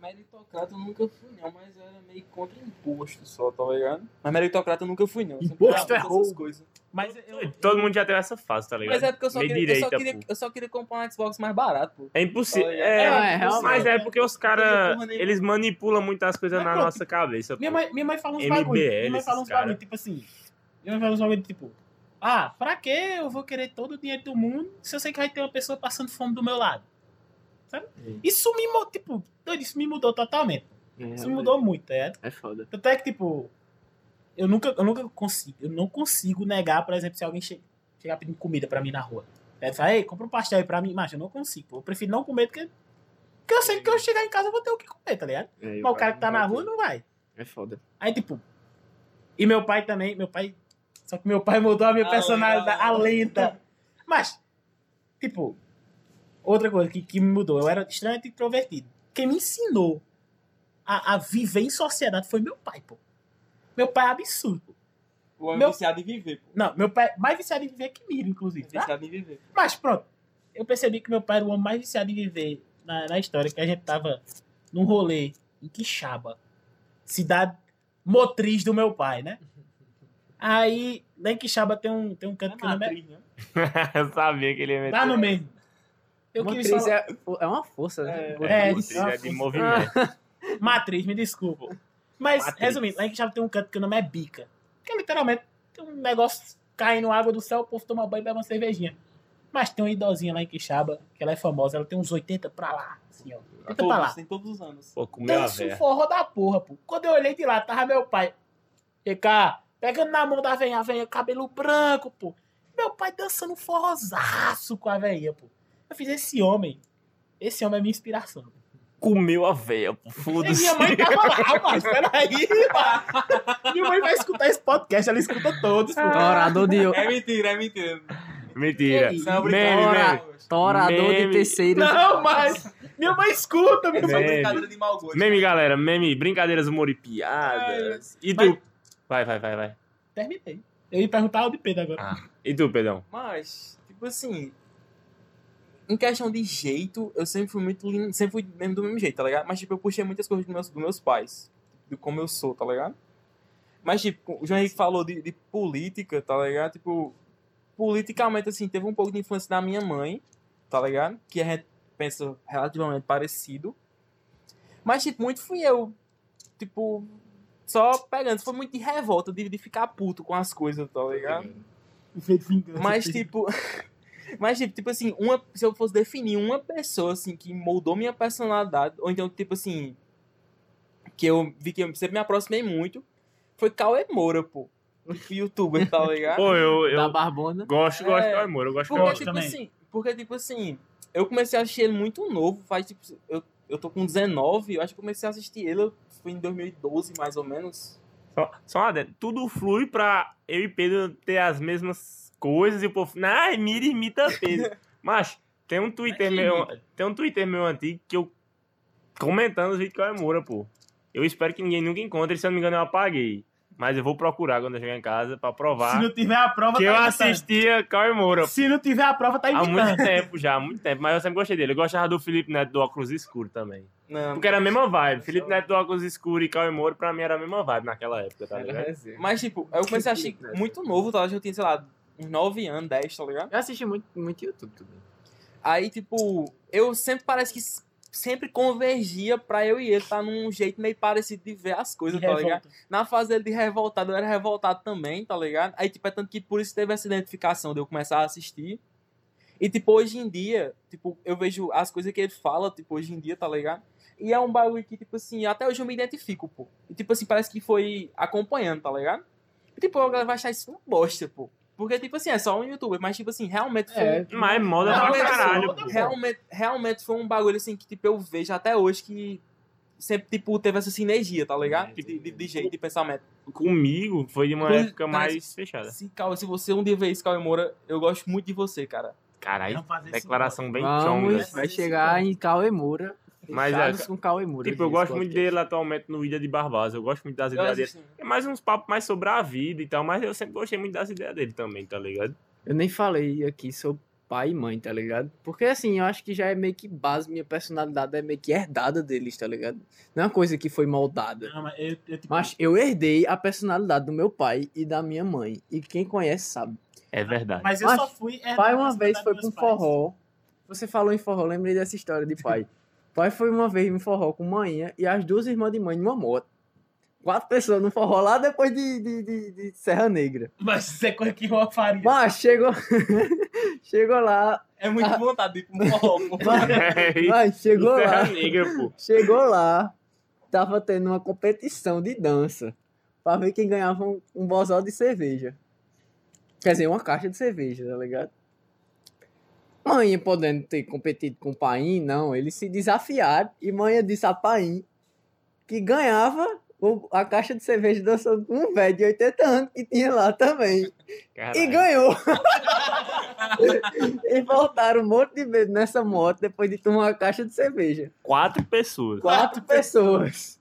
[SPEAKER 2] Meritocrata eu nunca fui, não, mas era meio contra imposto só, tá ligado? Mas meritocrata eu nunca fui, não. Eu
[SPEAKER 3] Imposto é roubo. mas eu,
[SPEAKER 5] Todo mundo já teve essa fase, tá ligado?
[SPEAKER 2] Mas é porque eu só, queria, eu, só
[SPEAKER 5] direita,
[SPEAKER 2] queria,
[SPEAKER 5] pô.
[SPEAKER 2] eu só queria comprar um Xbox mais barato, pô.
[SPEAKER 5] É impossível.
[SPEAKER 2] Olha,
[SPEAKER 5] É,
[SPEAKER 4] é, realmente.
[SPEAKER 5] mas é porque os caras, eles manipulam muitas coisas
[SPEAKER 3] Mas
[SPEAKER 5] na
[SPEAKER 3] pronto,
[SPEAKER 5] nossa cabeça.
[SPEAKER 3] Minha
[SPEAKER 5] pô.
[SPEAKER 3] mãe, minha mãe fala uns
[SPEAKER 5] MBL,
[SPEAKER 3] bagulho. Minha mãe fala uns
[SPEAKER 5] cara.
[SPEAKER 3] bagulho, tipo assim. Minha mãe fala uns bagulho, tipo. Ah, pra que eu vou querer todo o dinheiro do mundo se eu sei que vai ter uma pessoa passando fome do meu lado? Sabe?
[SPEAKER 4] Sim.
[SPEAKER 3] Isso me mudou, tipo, isso me mudou totalmente. Isso me mudou muito, tá ligado?
[SPEAKER 4] É foda.
[SPEAKER 3] Tanto é que, tipo, eu nunca, eu nunca consigo, eu não consigo negar, por exemplo, se alguém che chegar pedindo comida pra mim na rua. Aí fala, ei, compra um pastel aí pra mim. Mas eu não consigo, pô. Eu prefiro não comer porque, porque eu sei que eu chegar em casa eu vou ter o que comer, tá ligado?
[SPEAKER 4] É,
[SPEAKER 3] Mas o cara que tá na rua não vai.
[SPEAKER 4] É foda.
[SPEAKER 3] Aí, tipo. E meu pai também, meu pai. Só que meu pai mudou a minha
[SPEAKER 2] A
[SPEAKER 3] personalidade,
[SPEAKER 2] lenda.
[SPEAKER 3] a lenta. Mas, tipo, outra coisa que, que me mudou, eu era extremamente introvertido. Quem me ensinou a, a viver em sociedade foi meu pai, pô. Meu pai é absurdo. pô.
[SPEAKER 2] O homem
[SPEAKER 3] Meu-
[SPEAKER 2] viciado em viver, pô.
[SPEAKER 3] Não, meu pai é mais viciado em viver que Miro, inclusive. Tá?
[SPEAKER 2] Viciado em viver.
[SPEAKER 3] Mas pronto. Eu percebi que meu pai era o homem mais viciado em viver na, na história, que a gente tava num rolê em Quixaba, cidade motriz do meu pai, né? Aí, lá em Quixaba tem um, tem um canto que o nome é...
[SPEAKER 2] né?
[SPEAKER 5] Eu sabia que ele ia meter.
[SPEAKER 3] Tá no mesmo. Eu
[SPEAKER 4] Motriz
[SPEAKER 3] queria falar...
[SPEAKER 4] é, é uma força, né?
[SPEAKER 3] É,
[SPEAKER 5] Motriz
[SPEAKER 3] é uma
[SPEAKER 5] é de
[SPEAKER 3] força.
[SPEAKER 5] movimento.
[SPEAKER 3] Matriz, me desculpa. Mas,
[SPEAKER 5] Matriz.
[SPEAKER 3] resumindo, lá em Quixaba tem um canto que o nome é Bica. Que é literalmente tem um negócio caindo água do céu, o povo toma banho e bebe uma cervejinha. Mas tem uma idosinha lá em Quixaba, que ela é famosa, ela tem uns 80 pra lá, assim, ó. 80 pra lá.
[SPEAKER 2] Todos, tem todos os anos.
[SPEAKER 5] Pô, comeu
[SPEAKER 3] Dança um forró da porra, pô. Quando eu olhei de lá, tava meu pai. Cá, pegando na mão da venha, a venha, cabelo branco, pô. Meu pai dançando um forrozaço com a venha, pô. Eu fiz esse homem. Esse homem é minha inspiração.
[SPEAKER 5] Comeu a véia.
[SPEAKER 3] E
[SPEAKER 5] Foda-se.
[SPEAKER 3] minha mãe tava lá, mas peraí, mano. Minha mãe vai escutar esse podcast, ela escuta todos, pô.
[SPEAKER 4] Torador de,
[SPEAKER 2] É mentira, é mentira.
[SPEAKER 5] Mentira.
[SPEAKER 3] Que?
[SPEAKER 2] Não,
[SPEAKER 5] Meme,
[SPEAKER 2] brincadeira.
[SPEAKER 5] meme.
[SPEAKER 4] torador de terceiro.
[SPEAKER 3] Não, mas minha mãe escuta, minha
[SPEAKER 2] É
[SPEAKER 3] mãe.
[SPEAKER 2] Brincadeira de mau gosto.
[SPEAKER 5] Meme, galera. Meme, brincadeiras, humor e piadas. E tu?
[SPEAKER 3] Mas-
[SPEAKER 5] Vai, vai, vai, vai.
[SPEAKER 3] Terminei. Eu ia perguntar o de Pedro agora.
[SPEAKER 5] Ah. E tu, Pedrão?
[SPEAKER 2] Mas, tipo assim. Em questão de jeito, eu sempre fui muito. lin- Sempre fui mesmo do mesmo jeito, tá ligado? Mas, tipo, eu puxei muitas coisas dos meus, dos meus pais. De como eu sou, tá ligado? Mas, tipo, o João Henrique falou de, de política, tá ligado? Tipo, politicamente, assim, teve um pouco de influência da minha mãe, tá ligado? Que a gente pensa relativamente parecido. Mas, tipo, muito fui eu. Tipo, só pegando. Foi muito de revolta, de, de ficar puto com as coisas, tá ligado? Mas, tipo. Mas, tipo, tipo assim, uma, se eu fosse definir uma pessoa, assim, que moldou minha personalidade, ou então, tipo assim, que eu vi que eu sempre me aproximei muito, foi Cauê Moura, pô. Youtuber, tá ligado?
[SPEAKER 5] Pô, eu,
[SPEAKER 4] Da
[SPEAKER 5] eu
[SPEAKER 4] Barbona.
[SPEAKER 5] gosto, gosto
[SPEAKER 2] É,
[SPEAKER 5] do amor. Eu gosto
[SPEAKER 2] Porque,
[SPEAKER 3] gosto
[SPEAKER 2] tipo
[SPEAKER 3] também.
[SPEAKER 2] assim, porque, tipo assim, eu comecei a assistir ele muito novo, faz, tipo, eu, eu tô com 19, eu acho que comecei a assistir ele, foi em 2012, mais ou menos.
[SPEAKER 5] Só, só uma. Tudo flui pra eu e Pedro ter as mesmas coisas e o povo. Ai, mira e imita Pedro. Mas tem um Twitter
[SPEAKER 3] Mas
[SPEAKER 5] meu.
[SPEAKER 3] imita.
[SPEAKER 5] Tem um Twitter meu antigo que eu. Comentando os vídeos que eu Moura, pô. Eu espero que ninguém nunca encontre, se eu não me engano, eu apaguei. Mas eu vou procurar quando eu chegar em casa pra provar
[SPEAKER 3] Se não tiver a prova,
[SPEAKER 5] que
[SPEAKER 3] tá
[SPEAKER 5] eu
[SPEAKER 3] imitando.
[SPEAKER 5] assistia Cauê Moura.
[SPEAKER 3] Se não tiver a prova, tá
[SPEAKER 5] Há muito tempo já, há muito tempo. Mas eu sempre gostei dele. Eu gostava do Felipe Neto do óculos escuro também.
[SPEAKER 2] Não,
[SPEAKER 5] Porque era a mesma vibe. Felipe Neto do óculos escuro e Cauê Moura, pra mim, era a mesma vibe naquela época, tá ligado?
[SPEAKER 2] mas, tipo, eu comecei a assistir muito novo, tá? Eu tinha, sei lá, uns 9 anos, 10, tá ligado?
[SPEAKER 4] Eu assisti muito, muito YouTube também.
[SPEAKER 2] Aí, tipo, eu sempre parece que sempre convergia pra eu e ele estar num jeito meio parecido de ver as coisas,
[SPEAKER 3] De
[SPEAKER 2] tá ligado?
[SPEAKER 3] revolta.
[SPEAKER 2] Na fase dele de revoltado, eu era revoltado também, tá ligado? Aí, tipo, é tanto que por isso teve essa identificação de eu começar a assistir. E, tipo, hoje em dia, tipo, eu vejo as coisas que ele fala, tipo, hoje em dia, tá ligado? E é um bagulho que, tipo assim, até hoje eu me identifico, pô. E, tipo assim, parece que foi acompanhando, tá ligado? E, tipo, a galera vai achar isso uma bosta, pô. Porque, tipo assim, é só um youtuber, mas, tipo assim, realmente foi.
[SPEAKER 4] É,
[SPEAKER 5] Mas moda
[SPEAKER 3] Não,
[SPEAKER 5] pra
[SPEAKER 3] mas
[SPEAKER 5] caralho,
[SPEAKER 3] moda,
[SPEAKER 2] realmente, realmente foi um bagulho assim que, tipo, eu vejo até hoje que sempre, tipo, teve essa sinergia, tá ligado? De, de, de jeito, de pensamento.
[SPEAKER 5] Comigo foi de uma época
[SPEAKER 2] cara,
[SPEAKER 5] mais fechada.
[SPEAKER 2] Se, Cauê, se você um dia ver isso, Cauê Moura, eu gosto muito de você, cara.
[SPEAKER 5] Caralho, declaração bem chonga.
[SPEAKER 4] vai chegar em Cauê Moura.
[SPEAKER 5] Mas
[SPEAKER 4] Fechados
[SPEAKER 5] é,
[SPEAKER 4] com Cauê Moura.
[SPEAKER 5] Tipo, eu gosto muito dele atualmente no Ilha de Barbados. Eu gosto muito das
[SPEAKER 2] Eu
[SPEAKER 5] ideias dele. É mais uns papos mais sobre a vida e tal, mas eu sempre gostei muito das ideias dele também, tá ligado?
[SPEAKER 4] Eu nem falei aqui sobre pai e mãe, tá ligado? Porque assim, eu acho que já é meio que base, minha personalidade é meio que herdada deles, tá ligado? Não é uma coisa que foi moldada.
[SPEAKER 3] Não, mas eu, eu, tipo,
[SPEAKER 4] Mas eu herdei a personalidade do meu pai e da minha mãe. E quem conhece sabe.
[SPEAKER 5] É verdade.
[SPEAKER 3] mas eu
[SPEAKER 4] Mas
[SPEAKER 3] só fui.
[SPEAKER 4] Pai uma vez foi pra um
[SPEAKER 3] pais.
[SPEAKER 4] forró. Você falou em forró, lembrei dessa história de pai. pai foi uma vez em forró com manhã e as duas irmãs de mãe numa moto. Quatro pessoas no forró lá depois de, de, de, de Serra Negra.
[SPEAKER 3] Mas isso é coisa que eu faria.
[SPEAKER 4] Mas chegou. chegou lá.
[SPEAKER 2] É muito
[SPEAKER 4] Ah.
[SPEAKER 2] vontade de ir pro forró, pô.
[SPEAKER 4] Mas,
[SPEAKER 5] É
[SPEAKER 4] mas chegou
[SPEAKER 5] Serra
[SPEAKER 4] lá.
[SPEAKER 5] Negra, pô.
[SPEAKER 4] Chegou lá. Tava tendo uma competição de dança. Pra ver quem ganhava um, um bozal de cerveja. Quer dizer, uma caixa de cerveja, tá ligado? Mãe podendo ter competido com o Paim, não. Eles se desafiaram e mãe disse a Paim que ganhava o- a caixa de cerveja dançando com um velho de 80 anos que tinha lá também. E
[SPEAKER 5] Caralho.
[SPEAKER 4] ganhou. e voltaram um monte de vezes nessa moto depois de tomar uma caixa de cerveja.
[SPEAKER 5] Quatro pessoas.
[SPEAKER 4] Quatro pessoas.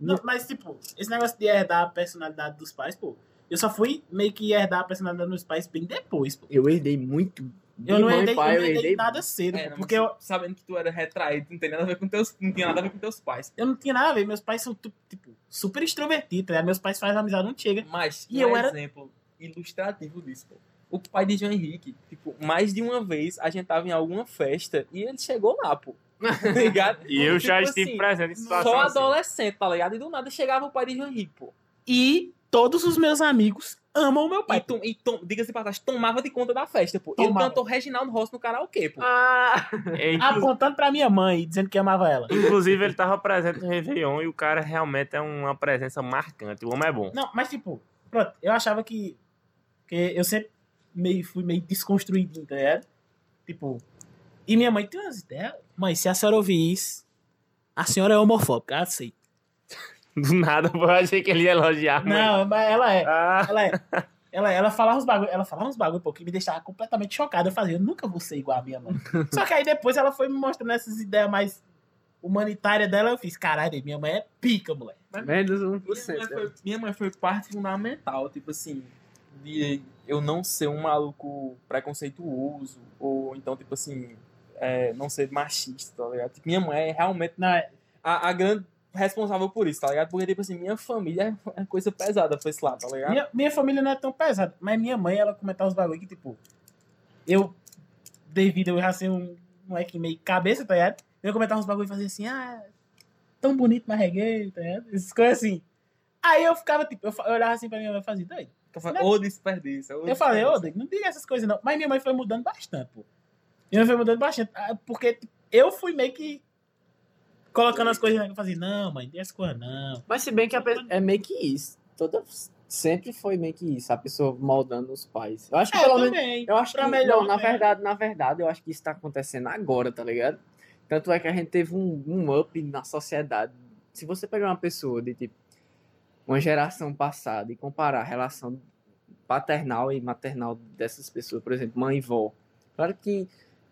[SPEAKER 3] Não, mas, tipo, esse negócio de herdar a personalidade dos pais, pô. Eu só fui meio que herdar a personalidade dos pais bem depois, pô.
[SPEAKER 4] Eu herdei muito.
[SPEAKER 3] Eu não herdei,
[SPEAKER 4] pai,
[SPEAKER 3] eu não herdei nada cedo,
[SPEAKER 2] É, não,
[SPEAKER 3] porque eu,
[SPEAKER 2] sabendo que tu era retraído, não tem nada a ver com teus, não tinha nada a ver com teus pais.
[SPEAKER 3] eu não tinha nada a ver. Meus pais são, tipo, super extrovertidos, né? Meus pais fazem amizade onde chega.
[SPEAKER 2] Mas
[SPEAKER 3] E
[SPEAKER 2] um
[SPEAKER 3] eu era-
[SPEAKER 2] exemplo ilustrativo disso, pô. O pai de João Henrique, tipo, mais de uma vez a gente tava em alguma festa e ele chegou lá, pô. Ligado?
[SPEAKER 5] E eu já
[SPEAKER 2] Tipo
[SPEAKER 5] estive
[SPEAKER 2] assim,
[SPEAKER 5] presente em situação
[SPEAKER 2] Só
[SPEAKER 5] assim.
[SPEAKER 2] adolescente, tá ligado? E do nada chegava o pai de João Henrique, pô.
[SPEAKER 3] E todos os meus amigos amam o meu
[SPEAKER 2] E,
[SPEAKER 3] pai.
[SPEAKER 2] tom, e tom, diga-se pra trás, tomava de conta da festa, pô. Ele
[SPEAKER 3] Tomava.
[SPEAKER 2] cantou Reginaldo Rossi no karaokê, pô.
[SPEAKER 4] Ah!
[SPEAKER 5] É, inclu-
[SPEAKER 3] Apontando pra minha mãe, dizendo que amava ela.
[SPEAKER 5] Inclusive, ele tava presente no Réveillon e o cara realmente é uma presença marcante. O homem é bom.
[SPEAKER 3] Não, mas tipo, pronto, eu achava que. que eu sempre meio, fui meio desconstruído, tá ligado? Tipo. E minha mãe tem umas ideias. Mãe, se a senhora ouvir isso, a senhora é homofóbica, sei.
[SPEAKER 5] Do nada, eu achei que ele ia elogiar. mas-
[SPEAKER 3] Não, mas ela é.
[SPEAKER 5] Ah,
[SPEAKER 3] Ela é. Ela, ela falava uns bagulho, ela falava uns bagulho, pô, que me deixava completamente chocado. Eu fazia, eu nunca vou ser igual a minha mãe. Só que aí depois ela foi me mostrando essas ideias mais humanitárias dela, eu fiz, caralho, minha mãe é pica, moleque.
[SPEAKER 4] Menos
[SPEAKER 2] Minha
[SPEAKER 4] 1%.
[SPEAKER 2] mãe, foi, minha mãe foi parte fundamental, tipo assim, de eu não ser um maluco preconceituoso, ou então, tipo assim, é, não ser machista, tá ligado? Tipo, minha mãe é realmente
[SPEAKER 3] Não, é,
[SPEAKER 2] a, a grande responsável por isso, tá ligado? Porque, tipo assim, minha família é coisa pesada pra esse lado, tá ligado?
[SPEAKER 3] Minha, minha família não é tão pesada, mas minha mãe, ela comentava uns bagulho que, tipo, eu, devido eu já ser um moleque meio cabeça, tá ligado? Eu comentava uns bagulho e fazia assim, ah, tão bonito, mas reguei, tá ligado? Essas coisas assim. Aí eu ficava, tipo, eu, eu olhava assim pra minha mãe e fazia, doido.
[SPEAKER 2] Eu falei, ô desperdício.
[SPEAKER 3] Eu falei, ô, não diga essas coisas não. Mas minha mãe foi mudando bastante, pô. Minha mãe foi mudando bastante. ah, Porque tipo, eu fui meio que colocando as coisas eu fazia, não, mãe, tem essa coisa não.
[SPEAKER 4] Mas se bem que pe- é meio que isso. Toda, sempre foi meio que isso, a pessoa moldando os pais. Eu acho que
[SPEAKER 3] É,
[SPEAKER 4] pelo menos. Eu acho
[SPEAKER 3] pra
[SPEAKER 4] que.
[SPEAKER 3] melhor,
[SPEAKER 4] não, na
[SPEAKER 3] né?
[SPEAKER 4] verdade, na verdade, eu acho que isso tá acontecendo agora, tá ligado? Tanto é que a gente teve um, um up na sociedade. Se você pegar uma pessoa de tipo uma geração passada e comparar a relação paternal e maternal dessas pessoas, por exemplo, mãe e vó, claro que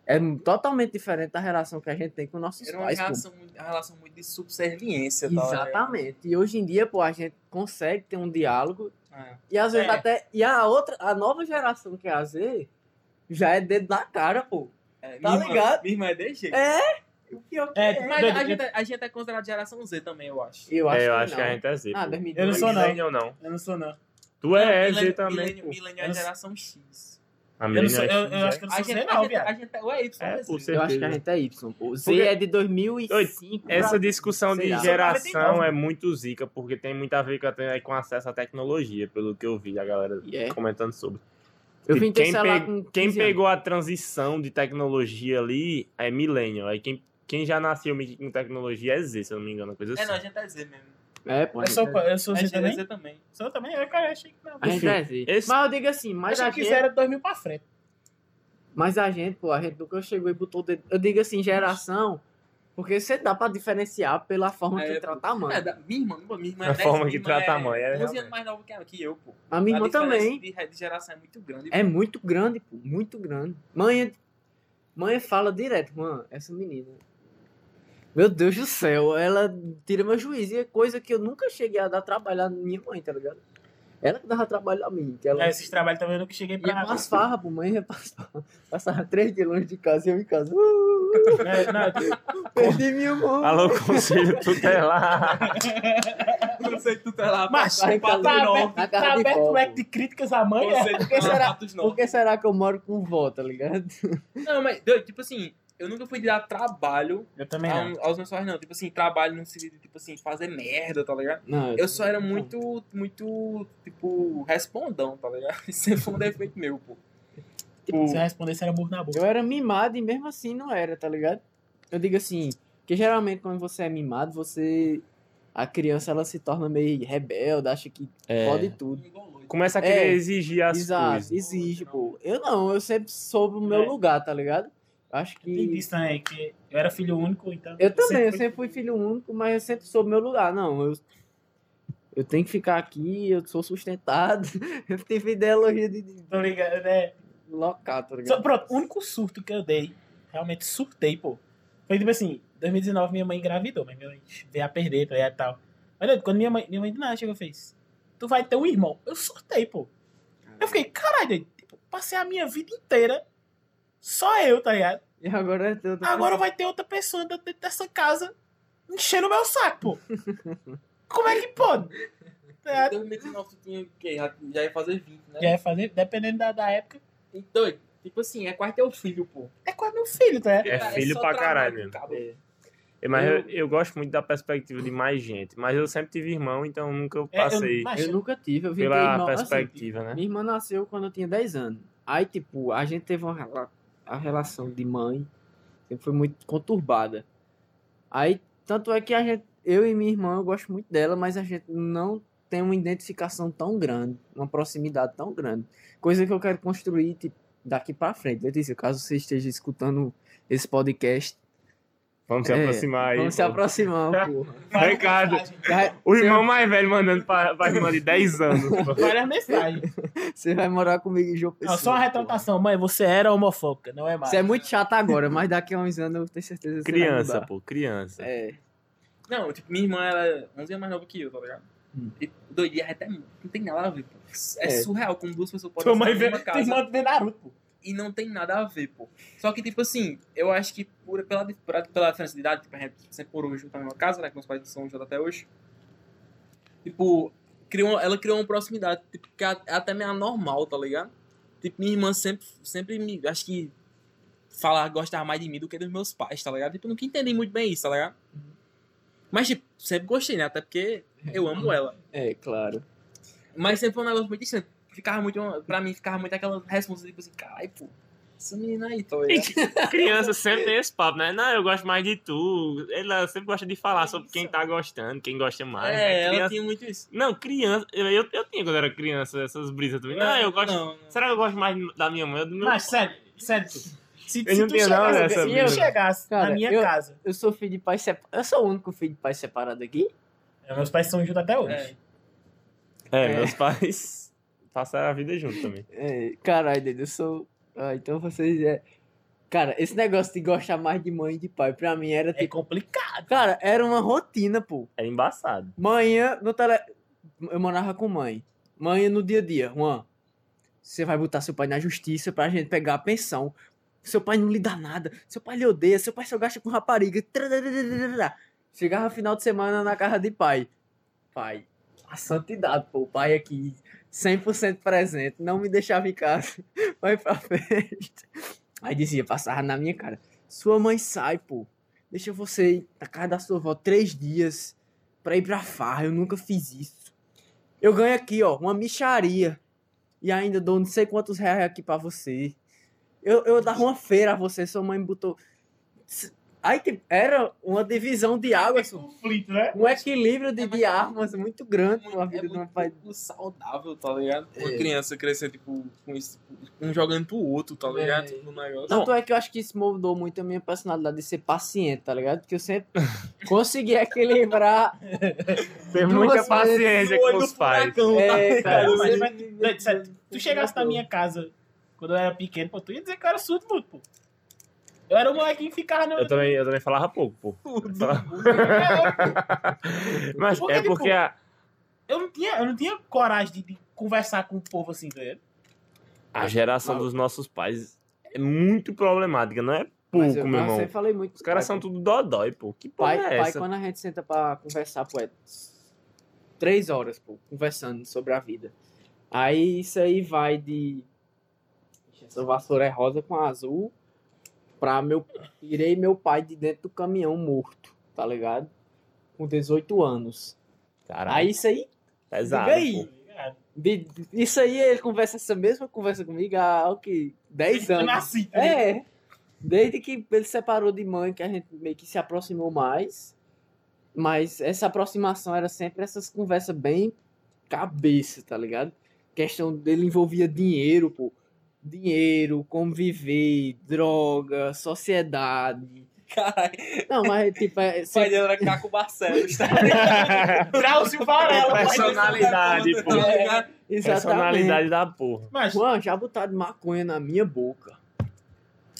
[SPEAKER 4] é totalmente diferente da relação que a gente tem com nossos
[SPEAKER 2] Era uma
[SPEAKER 4] pais.
[SPEAKER 2] relação, uma relação muito de subserviência. tá?
[SPEAKER 4] Exatamente. E hoje em dia, pô, a gente consegue ter um diálogo
[SPEAKER 2] É.
[SPEAKER 4] e às vezes
[SPEAKER 3] É.
[SPEAKER 4] até. E a outra, a nova geração que é a Z, já é dedo na cara, pô.
[SPEAKER 2] É,
[SPEAKER 4] Tá
[SPEAKER 2] minha irmã-
[SPEAKER 4] ligado?
[SPEAKER 2] Minha irmã é de jeito.
[SPEAKER 4] É! O pior que
[SPEAKER 3] É,
[SPEAKER 4] é.
[SPEAKER 2] Mas a gente, a gente é considerado geração Z também, eu acho.
[SPEAKER 4] Eu acho
[SPEAKER 5] é, eu
[SPEAKER 4] que
[SPEAKER 5] acho
[SPEAKER 4] não.
[SPEAKER 5] que a gente é Z.
[SPEAKER 4] Ah,
[SPEAKER 5] pô.
[SPEAKER 4] 2002.
[SPEAKER 3] Eu não sou, não. Eu não sou, não.
[SPEAKER 5] Tu é
[SPEAKER 2] Millennial-
[SPEAKER 5] Z também, pô.
[SPEAKER 2] Millennial é geração X.
[SPEAKER 5] A
[SPEAKER 3] Eu, não sou,
[SPEAKER 5] é
[SPEAKER 3] eu, eu
[SPEAKER 5] é.
[SPEAKER 3] acho que eu não
[SPEAKER 2] A
[SPEAKER 3] sou
[SPEAKER 2] gente,
[SPEAKER 3] Z,
[SPEAKER 2] a
[SPEAKER 3] não,
[SPEAKER 2] gente,
[SPEAKER 3] viado.
[SPEAKER 2] a gente é o Y.
[SPEAKER 5] É,
[SPEAKER 2] né,
[SPEAKER 5] por
[SPEAKER 2] Z?
[SPEAKER 5] ser-
[SPEAKER 4] Eu acho que a gente é Y, pô. Z
[SPEAKER 5] Porque-
[SPEAKER 4] é de 2005. pra-
[SPEAKER 5] Essa discussão de geração é muito zica, porque tem muito a ver com, a- com acesso à tecnologia, pelo que eu vi a galera
[SPEAKER 4] é.
[SPEAKER 5] comentando sobre.
[SPEAKER 4] Eu
[SPEAKER 5] Tipo,
[SPEAKER 4] vim
[SPEAKER 5] quem, pe-
[SPEAKER 4] com
[SPEAKER 5] quem
[SPEAKER 4] 15 anos.
[SPEAKER 5] pegou a transição de tecnologia ali é millennial. Aí quem, quem já nasceu com tecnologia é Z, se eu não me engano, coisa assim.
[SPEAKER 2] É, não, a gente é Z mesmo.
[SPEAKER 4] É, pô. a
[SPEAKER 3] Eu sou,
[SPEAKER 4] é-
[SPEAKER 3] eu sou
[SPEAKER 2] A
[SPEAKER 3] Z
[SPEAKER 2] gente é
[SPEAKER 3] também?
[SPEAKER 2] Z também.
[SPEAKER 3] Sou também? Eu, cara, achei que não.
[SPEAKER 4] A gente é Z.
[SPEAKER 5] esse-
[SPEAKER 4] Mas eu digo assim, mas a
[SPEAKER 3] que
[SPEAKER 4] gente...
[SPEAKER 3] era 2000 pra frente.
[SPEAKER 4] Mas a gente, pô, a gente nunca chegou e botou o dedo. Eu digo assim, geração, porque você dá pra diferenciar pela forma
[SPEAKER 2] É,
[SPEAKER 4] que trata a mãe.
[SPEAKER 2] É, da, minha irmã, pô, minha irmã é
[SPEAKER 5] A
[SPEAKER 2] 10,
[SPEAKER 5] forma
[SPEAKER 2] minha
[SPEAKER 5] que
[SPEAKER 2] irmã
[SPEAKER 5] trata a
[SPEAKER 2] é
[SPEAKER 5] mãe, é
[SPEAKER 2] 11
[SPEAKER 5] realmente.
[SPEAKER 2] anos mais nova que, que eu, pô.
[SPEAKER 4] A minha irmã
[SPEAKER 2] diferença
[SPEAKER 4] também.
[SPEAKER 2] De, de geração é muito grande.
[SPEAKER 4] É muito grande, pô, muito grande. Mãe, mãe fala direto, mano, essa menina. Meu Deus do céu, ela tira meu juízo. E é coisa que eu nunca cheguei a dar trabalho à minha mãe, tá ligado? Ela que dava trabalho a mim. Que ela
[SPEAKER 3] É, esses trabalhos também eu nunca cheguei pra.
[SPEAKER 4] pras farras, pô, mãe ia pras farras. Passava três dias longe de casa e eu em casa. Uh,
[SPEAKER 3] É, não,
[SPEAKER 4] perdi minha mão.
[SPEAKER 5] Alô, conselho tutelar.
[SPEAKER 2] Não sei que tu tá lá.
[SPEAKER 3] Mas
[SPEAKER 4] tá
[SPEAKER 2] pra
[SPEAKER 4] aberto-
[SPEAKER 3] tá
[SPEAKER 4] de
[SPEAKER 3] aberto o leque de críticas à mãe, é?
[SPEAKER 2] Você
[SPEAKER 4] Por que será- Por que será que eu moro com vó, tá ligado?
[SPEAKER 2] Não, mas, tipo assim, eu nunca fui dar trabalho
[SPEAKER 3] Eu também
[SPEAKER 2] a- aos meus pais, não. Tipo assim, trabalho no sentido de, tipo assim, fazer merda, tá ligado?
[SPEAKER 4] Não,
[SPEAKER 2] Eu só era muito, muito, tipo, respondão, tá ligado? Isso sempre foi um defeito meu, pô. Tipo,
[SPEAKER 3] Se eu respondesse, era burro na boca.
[SPEAKER 4] Eu era mimado e mesmo assim não era, tá ligado? Eu digo assim, que geralmente quando você é mimado, você. A criança ela se torna meio rebelde, acha que pode tudo.
[SPEAKER 5] Começa a querer
[SPEAKER 4] É,
[SPEAKER 5] exigir as
[SPEAKER 4] Exato,
[SPEAKER 5] coisas.
[SPEAKER 4] exige, pô. Eu não, eu sempre soube o meu
[SPEAKER 3] É.
[SPEAKER 4] lugar, tá ligado? Acho
[SPEAKER 3] Tem
[SPEAKER 4] que.
[SPEAKER 3] disso também, que eu era filho único, então.
[SPEAKER 4] Eu também, eu
[SPEAKER 3] fui-
[SPEAKER 4] sempre fui filho único, mas eu sempre soube meu lugar. Não, eu. Eu tenho que ficar aqui, eu sou sustentado. Eu tive ideologia de,
[SPEAKER 3] Tô ligado, né?
[SPEAKER 4] local, tá
[SPEAKER 3] Só,
[SPEAKER 4] ligado?
[SPEAKER 3] pronto, o único surto que eu dei, realmente surtei, pô. Foi tipo assim, 2019 minha mãe engravidou, mas minha mãe veio a perder, tá ligado, e tal. Mas doido, quando minha mãe, minha mãe do nada chegou e fez, tu vai ter um irmão. Eu surtei, pô. Eu fiquei, caralho, tipo, passei a minha vida inteira só eu, tá ligado?
[SPEAKER 4] E agora eu tô-
[SPEAKER 3] Agora vai ter outra pessoa dentro dessa casa enchendo o meu saco, pô. Como é que pode? Tá
[SPEAKER 2] Em
[SPEAKER 3] ligado?
[SPEAKER 2] 2019 tu tinha o quê? Já, já ia fazer 20, né?
[SPEAKER 3] Já ia fazer, dependendo da, da época,
[SPEAKER 2] E doido, tipo assim, é quase teu filho, pô.
[SPEAKER 3] é quase meu filho, tá ligado?
[SPEAKER 5] É
[SPEAKER 2] Cara,
[SPEAKER 5] filho
[SPEAKER 2] só
[SPEAKER 5] pra
[SPEAKER 2] trabalho,
[SPEAKER 5] caralho mesmo.
[SPEAKER 4] É.
[SPEAKER 5] É, Mas eu,
[SPEAKER 4] Eu-
[SPEAKER 5] eu gosto muito da perspectiva de mais gente. Mas eu sempre tive irmão, então nunca
[SPEAKER 3] É, eu-
[SPEAKER 5] passei
[SPEAKER 3] mas-
[SPEAKER 4] Eu nunca tive, eu vim ter
[SPEAKER 5] pela
[SPEAKER 4] irmão assim,
[SPEAKER 5] perspectiva, né?
[SPEAKER 4] Minha irmã nasceu quando eu tinha 10 anos. Aí, tipo, a gente teve uma a relação de mãe sempre foi muito conturbada. Aí, tanto é que a gente, eu e minha irmã, eu gosto muito dela, mas a gente não tem uma identificação tão grande, uma proximidade tão grande. Coisa que eu quero construir tipo, daqui pra frente. Caso você esteja escutando esse podcast,
[SPEAKER 5] Vamos se
[SPEAKER 4] É,
[SPEAKER 5] aproximar aí.
[SPEAKER 4] vamos se
[SPEAKER 5] pô.
[SPEAKER 4] aproximar, porra.
[SPEAKER 5] Ricardo, o irmão mais velho mandando pra, pra irmã de 10 anos. pô.
[SPEAKER 3] Várias mensagens.
[SPEAKER 4] Você vai morar comigo em João
[SPEAKER 3] Não,
[SPEAKER 4] Pessoa.
[SPEAKER 3] só uma retratação. Mãe, você era homofóbica, não é mais.
[SPEAKER 4] Você é muito chato agora, mas daqui a uns anos eu tenho certeza que você vai
[SPEAKER 5] Criança,
[SPEAKER 4] mudar.
[SPEAKER 5] pô, criança.
[SPEAKER 4] É.
[SPEAKER 2] Não, tipo, minha irmã ela é 11 anos mais nova que eu, tá ligado?
[SPEAKER 4] Hum.
[SPEAKER 2] E doideira até não tem nada a ver, pô. É,
[SPEAKER 4] É.
[SPEAKER 2] surreal como duas pessoas podem
[SPEAKER 3] Tua mãe irmã vê Naruto, pô.
[SPEAKER 2] E não tem nada a ver, pô. Só que, tipo assim, eu acho que por, pela, pela, pela diferença de idade, tipo, a gente sempre morou junto na mesma casa, né? Que meus pais são juntos até hoje. Tipo, criou, ela criou uma proximidade, tipo, que é até meio anormal, tá ligado? Tipo, minha irmã sempre, sempre me, acho que, fala, gostava mais de mim do que dos meus pais, tá ligado? Tipo, eu nunca entendi muito bem isso, tá ligado? Mas, tipo, sempre gostei, né? Até porque eu amo ela.
[SPEAKER 4] É, claro.
[SPEAKER 2] Mas sempre foi um negócio muito estranho. Ficava muito, pra mim, ficava muito aquela resposta, tipo assim, caralho, pô. Essa menina aí, ligado?
[SPEAKER 5] Criança sempre tem esse papo, né? Não, eu gosto mais de tu. Ela sempre gosta de falar sobre quem tá gostando, quem gosta mais.
[SPEAKER 2] É,
[SPEAKER 5] né?
[SPEAKER 2] ela
[SPEAKER 5] Criança-
[SPEAKER 2] tinha muito isso.
[SPEAKER 5] Não, criança. Eu, eu, eu tinha quando era criança essas brisas também. Não, eu gosto.
[SPEAKER 2] Não, não.
[SPEAKER 5] Será que eu gosto mais da minha mãe ou do meu
[SPEAKER 3] Mas, sério, sério. Se,
[SPEAKER 5] Eu
[SPEAKER 3] se tu chegasse, se eu chegasse
[SPEAKER 4] Cara,
[SPEAKER 3] na minha
[SPEAKER 4] eu-
[SPEAKER 3] casa,
[SPEAKER 4] Eu sou filho de pai separado. Eu sou o único filho de pai separado aqui?
[SPEAKER 3] meus pais são juntos até hoje.
[SPEAKER 2] É.
[SPEAKER 5] É,
[SPEAKER 4] É.
[SPEAKER 5] meus pais passaram a vida junto também.
[SPEAKER 4] É, caralho, Dede, eu sou. Ah, então vocês é. Cara, esse negócio de gostar mais de mãe e de pai, pra mim era
[SPEAKER 3] É
[SPEAKER 4] tipo.
[SPEAKER 3] complicado.
[SPEAKER 4] Cara, era uma rotina, pô.
[SPEAKER 5] Era embaçado.
[SPEAKER 4] Manhã no tele. Eu morava com mãe. Manhã no dia a dia. Juan, você vai botar seu pai na justiça pra gente pegar a pensão. Seu pai não lhe dá nada. Seu pai lhe odeia. Seu pai só gasta com rapariga. Chegava final de semana na casa de pai. Pai, a santidade, pô. O pai aqui, 100% presente. Não me deixava em casa. Vai pra festa. Aí dizia, passava na minha cara. Sua mãe sai, pô. Deixa você ir na casa da sua avó três dias pra ir pra farra. Eu nunca fiz isso. Eu ganho aqui, ó, uma micharia. E ainda dou não sei quantos reais aqui pra você. Eu, eu dava uma feira a você, sua mãe botou. Aí, tipo, era uma divisão de águas, pô.
[SPEAKER 3] conflito, né?
[SPEAKER 4] um equilíbrio de,
[SPEAKER 2] É, mas
[SPEAKER 4] de
[SPEAKER 2] é
[SPEAKER 4] armas muito grande
[SPEAKER 2] muito-
[SPEAKER 4] na
[SPEAKER 2] é
[SPEAKER 4] vida de um
[SPEAKER 2] muito
[SPEAKER 4] pai.
[SPEAKER 2] pouco saudável, tá ligado? Uma
[SPEAKER 4] É.
[SPEAKER 2] criança crescer, tipo, com isso, um jogando pro outro, tá ligado?
[SPEAKER 4] É.
[SPEAKER 2] Negócio.
[SPEAKER 4] Tanto é que eu acho que isso moldou muito a minha personalidade de ser paciente, tá ligado? Porque eu sempre consegui equilibrar.
[SPEAKER 5] Tem
[SPEAKER 4] Duas
[SPEAKER 5] muita paciência com os pais.
[SPEAKER 2] furacão, tá
[SPEAKER 4] É, cara,
[SPEAKER 2] ligado?
[SPEAKER 3] mas-
[SPEAKER 4] sempre-
[SPEAKER 3] Doido, sério, tu chegasse na minha casa quando eu era pequeno, pô, tu ia dizer que eu era surdo, pô. Eu era um molequinho que ficava no.
[SPEAKER 5] Eu também, eu também falava pouco, pô.
[SPEAKER 2] Tudo.
[SPEAKER 5] Mas
[SPEAKER 3] Porque,
[SPEAKER 5] é porque
[SPEAKER 3] tipo,
[SPEAKER 5] a,
[SPEAKER 3] Eu não tinha, eu não tinha coragem de, de conversar com o povo assim, tá ligado?
[SPEAKER 5] a geração dos nossos pais é muito problemática, não é pouco,
[SPEAKER 4] Mas eu,
[SPEAKER 5] meu
[SPEAKER 4] eu
[SPEAKER 5] irmão.
[SPEAKER 4] sempre falei muito.
[SPEAKER 5] Os caras são tudo dodói, pô. Que porra
[SPEAKER 4] Pai,
[SPEAKER 5] é
[SPEAKER 4] pai,
[SPEAKER 5] essa?
[SPEAKER 4] quando a gente senta pra conversar, pô, é três horas, pô, conversando sobre a vida. Aí isso aí vai de. Ixi, Essa vassoura é rosa com azul. Pra meu. Tirei meu pai de dentro do caminhão morto, tá ligado? Com 18 anos.
[SPEAKER 5] Caralho,
[SPEAKER 4] Aí isso aí.
[SPEAKER 5] pesado,
[SPEAKER 4] aí. de- isso aí ele conversa essa mesma conversa comigo há o que? 10
[SPEAKER 3] Eu
[SPEAKER 4] anos.
[SPEAKER 3] nasci, tá?
[SPEAKER 4] É. Desde que ele separou de mãe, que a gente meio que se aproximou mais. Mas essa aproximação era sempre essas conversas bem cabeça, tá ligado? Questão dele envolvia dinheiro, pô. Dinheiro, conviver, droga, sociedade.
[SPEAKER 2] Caralho,
[SPEAKER 4] Não, mas tipo, é,
[SPEAKER 2] o pai dele era Caco Barcelos, tá ligado?
[SPEAKER 3] Drauzio Varela.
[SPEAKER 5] Personalidade, pô.
[SPEAKER 2] Tá
[SPEAKER 4] exatamente.
[SPEAKER 5] Personalidade da porra.
[SPEAKER 3] Mas,
[SPEAKER 4] Juan, já botaram maconha na minha boca.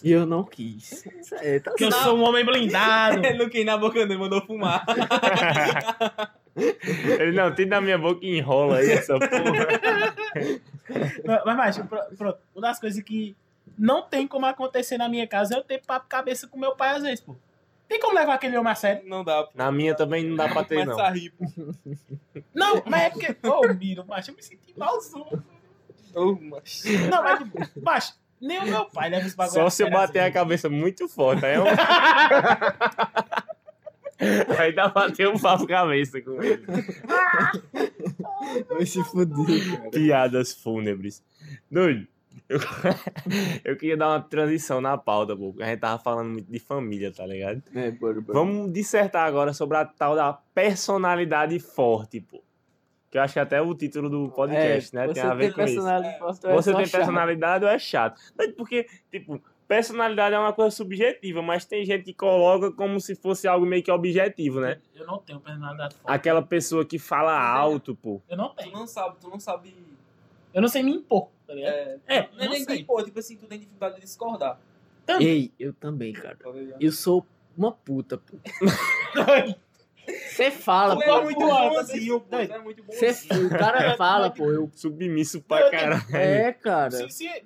[SPEAKER 4] E eu não quis. Isso aí, tá
[SPEAKER 3] que eu sou um homem blindado.
[SPEAKER 2] Ele não quis ir na boca dele, mandou fumar.
[SPEAKER 5] Ele não, tem na minha boca e enrola aí essa porra.
[SPEAKER 3] Mas, mas, macho, pro- pronto. Uma das coisas que não tem como acontecer na minha casa é eu ter papo cabeça com meu pai às vezes, pô. Tem como levar aquele homem a sério?
[SPEAKER 2] Não dá. pô.
[SPEAKER 5] Na minha também não dá pra ter, não.
[SPEAKER 2] rir, pô.
[SPEAKER 3] Não, mas é porque. Ô, Miro, macho, eu me senti malzão.
[SPEAKER 2] Ô, mas...
[SPEAKER 3] Não, mas, macho, nem o meu pai leva esse bagulho.
[SPEAKER 5] Só
[SPEAKER 3] a
[SPEAKER 5] se bater a
[SPEAKER 3] assim.
[SPEAKER 5] cabeça muito forte. Aí, eu... aí dá pra ter um papo cabeça com ele.
[SPEAKER 4] Vai se fuder, cara.
[SPEAKER 5] Piadas fúnebres. Doido. Eu, eu queria dar uma transição na pauta, pô. porque A gente tava falando muito de família, tá ligado?
[SPEAKER 4] É, bora, bora.
[SPEAKER 5] Vamos dissertar agora sobre a tal da personalidade forte, pô. Que eu acho que até é o título do podcast, né?
[SPEAKER 4] Você
[SPEAKER 5] Tem a ver com isso.
[SPEAKER 4] é
[SPEAKER 5] Você tem personalidade ou é chato? Porque, tipo, personalidade é uma coisa subjetiva, mas tem gente que coloca como se fosse algo meio que objetivo, né?
[SPEAKER 3] Eu não tenho personalidade forte.
[SPEAKER 5] Aquela pessoa que fala alto, pô.
[SPEAKER 3] Eu não
[SPEAKER 2] Tu
[SPEAKER 3] tenho.
[SPEAKER 2] não sabe, tu não sabe...
[SPEAKER 3] Eu não sei me impor, tá ligado?
[SPEAKER 2] É,
[SPEAKER 3] É,
[SPEAKER 2] não é
[SPEAKER 3] não
[SPEAKER 2] nem
[SPEAKER 3] sei.
[SPEAKER 2] de pô, tipo assim, tu tem dificuldade de discordar.
[SPEAKER 4] Ei, eu também, cara.
[SPEAKER 2] Tá?
[SPEAKER 4] Eu sou uma puta, pô. Você fala,
[SPEAKER 2] Tu
[SPEAKER 3] pô,
[SPEAKER 2] é muito
[SPEAKER 3] pô,
[SPEAKER 2] bonzinho, pô. É muito
[SPEAKER 4] Você,
[SPEAKER 2] bonzinho.
[SPEAKER 4] o cara fala, pô. Eu,
[SPEAKER 5] Submisso
[SPEAKER 3] Eu
[SPEAKER 5] pra
[SPEAKER 3] tenho-
[SPEAKER 5] caralho.
[SPEAKER 4] é, cara.
[SPEAKER 3] Se, se-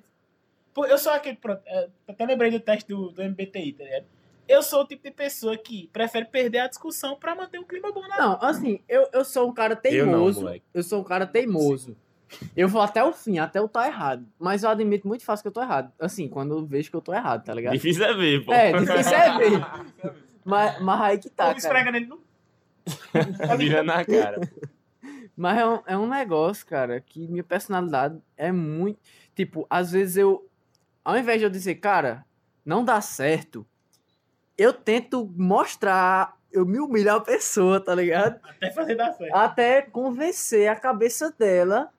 [SPEAKER 3] pô, eu sou aquele. Pronto, é, até lembrei do teste do, do MBTI, tá ligado? Eu sou o tipo de pessoa que prefere perder a discussão pra manter o clima bom na
[SPEAKER 4] Não, assim, eu, eu sou um cara
[SPEAKER 5] Eu não,
[SPEAKER 4] teimoso. Eu, sou um cara teimoso. Eu vou até o fim, até eu tá errado. Mas eu admito muito fácil que eu tô errado. Assim, quando eu vejo que eu tô errado, tá ligado?
[SPEAKER 5] Difícil é ver, pô.
[SPEAKER 4] É, difícil é ver. Mas, mas aí que tá, cara.
[SPEAKER 3] esfrega nele no.
[SPEAKER 5] Vira na cara.
[SPEAKER 4] Mas é um, é um negócio, cara, que minha personalidade é muito. Tipo, às vezes eu. ao invés de eu dizer, cara, não dá certo, eu tento mostrar, eu me humilho a pessoa, tá ligado?
[SPEAKER 3] Até fazer dar certo.
[SPEAKER 4] Até convencer a cabeça dela,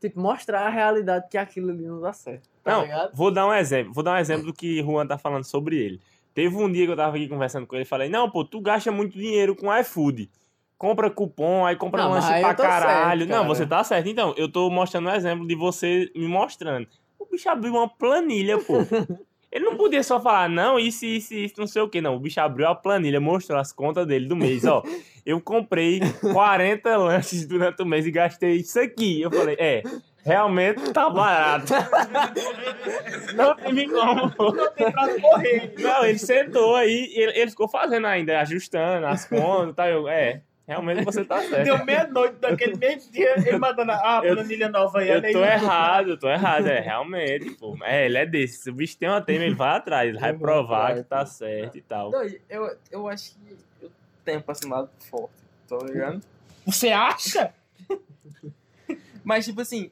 [SPEAKER 4] tipo, mostrar a realidade que aquilo ali não dá certo. Tá
[SPEAKER 5] Não,
[SPEAKER 4] ligado?
[SPEAKER 5] vou dar um exemplo. Vou dar um exemplo do que Juan tá falando sobre ele. Teve um dia que eu tava aqui conversando com ele e falei, não, pô, tu gasta muito dinheiro com iFood. Compra cupom, aí compra
[SPEAKER 4] Não,
[SPEAKER 5] lanche pra caralho.
[SPEAKER 4] certo,
[SPEAKER 5] não,
[SPEAKER 4] cara.
[SPEAKER 5] você tá certo. Então, eu tô mostrando um exemplo de você me mostrando. O bicho abriu uma planilha, pô. Ele não podia só falar, não, isso, isso, isso, não sei o que, não. O bicho abriu a planilha, mostrou as contas dele do mês, ó. Eu comprei 40 lanches durante o mês e gastei isso aqui. Eu falei, é, realmente tá barato. Não teve como.
[SPEAKER 3] Não tem pra correr.
[SPEAKER 5] Não, ele sentou aí, ele, ele ficou fazendo ainda, ajustando as contas e tal. Eu, é, realmente você tá certo.
[SPEAKER 3] Deu meia-noite daquele mesmo dia, ele mandando a planilha nova aí.
[SPEAKER 5] Eu
[SPEAKER 3] olha aí.
[SPEAKER 5] tô errado, eu tô errado, é, realmente, pô. É, ele é desse. Se o bicho tem uma tema, ele vai atrás, ele vai provar
[SPEAKER 4] atrás,
[SPEAKER 5] que tá
[SPEAKER 4] pô.
[SPEAKER 5] certo e tal.
[SPEAKER 2] Eu, eu acho que eu tenho personalidade forte, tá ligado?
[SPEAKER 3] Você acha?
[SPEAKER 2] Mas, tipo assim,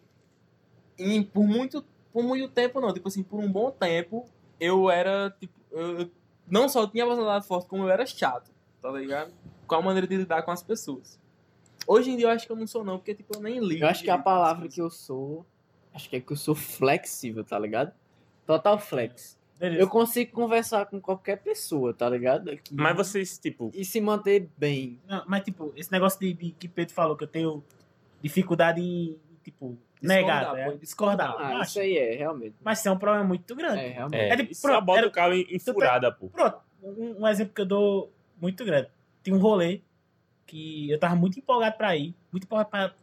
[SPEAKER 2] em- por, muito, por muito tempo não, tipo assim, por um bom tempo, eu era, tipo, eu, eu não só tinha personalidade forte, como eu era chato, tá ligado? Com a maneira de lidar com as pessoas. Hoje em dia eu acho que eu não sou não, porque, tipo, eu nem ligo.
[SPEAKER 4] Eu acho que a palavra que eu sou, acho que é que eu sou flexível, tá ligado? Total flex.
[SPEAKER 3] Beleza.
[SPEAKER 4] Eu consigo conversar com qualquer pessoa, tá ligado? Que-
[SPEAKER 5] Mas vocês, tipo,
[SPEAKER 4] E se manter bem.
[SPEAKER 3] Não, mas, tipo, esse negócio de, de que Pedro falou, que eu tenho dificuldade em, tipo, negar,
[SPEAKER 2] Discordar,
[SPEAKER 3] né? discordar.
[SPEAKER 4] Ah, isso aí é, realmente.
[SPEAKER 3] mas isso é um problema muito grande.
[SPEAKER 4] É, realmente.
[SPEAKER 5] é,
[SPEAKER 3] É de-
[SPEAKER 5] isso
[SPEAKER 3] pronto,
[SPEAKER 5] só bota
[SPEAKER 3] era-
[SPEAKER 5] o carro em, em furada, pô.
[SPEAKER 3] Pronto, um, um exemplo que eu dou muito grande. Tem um rolê que eu tava muito empolgado pra ir, muito empolgado pra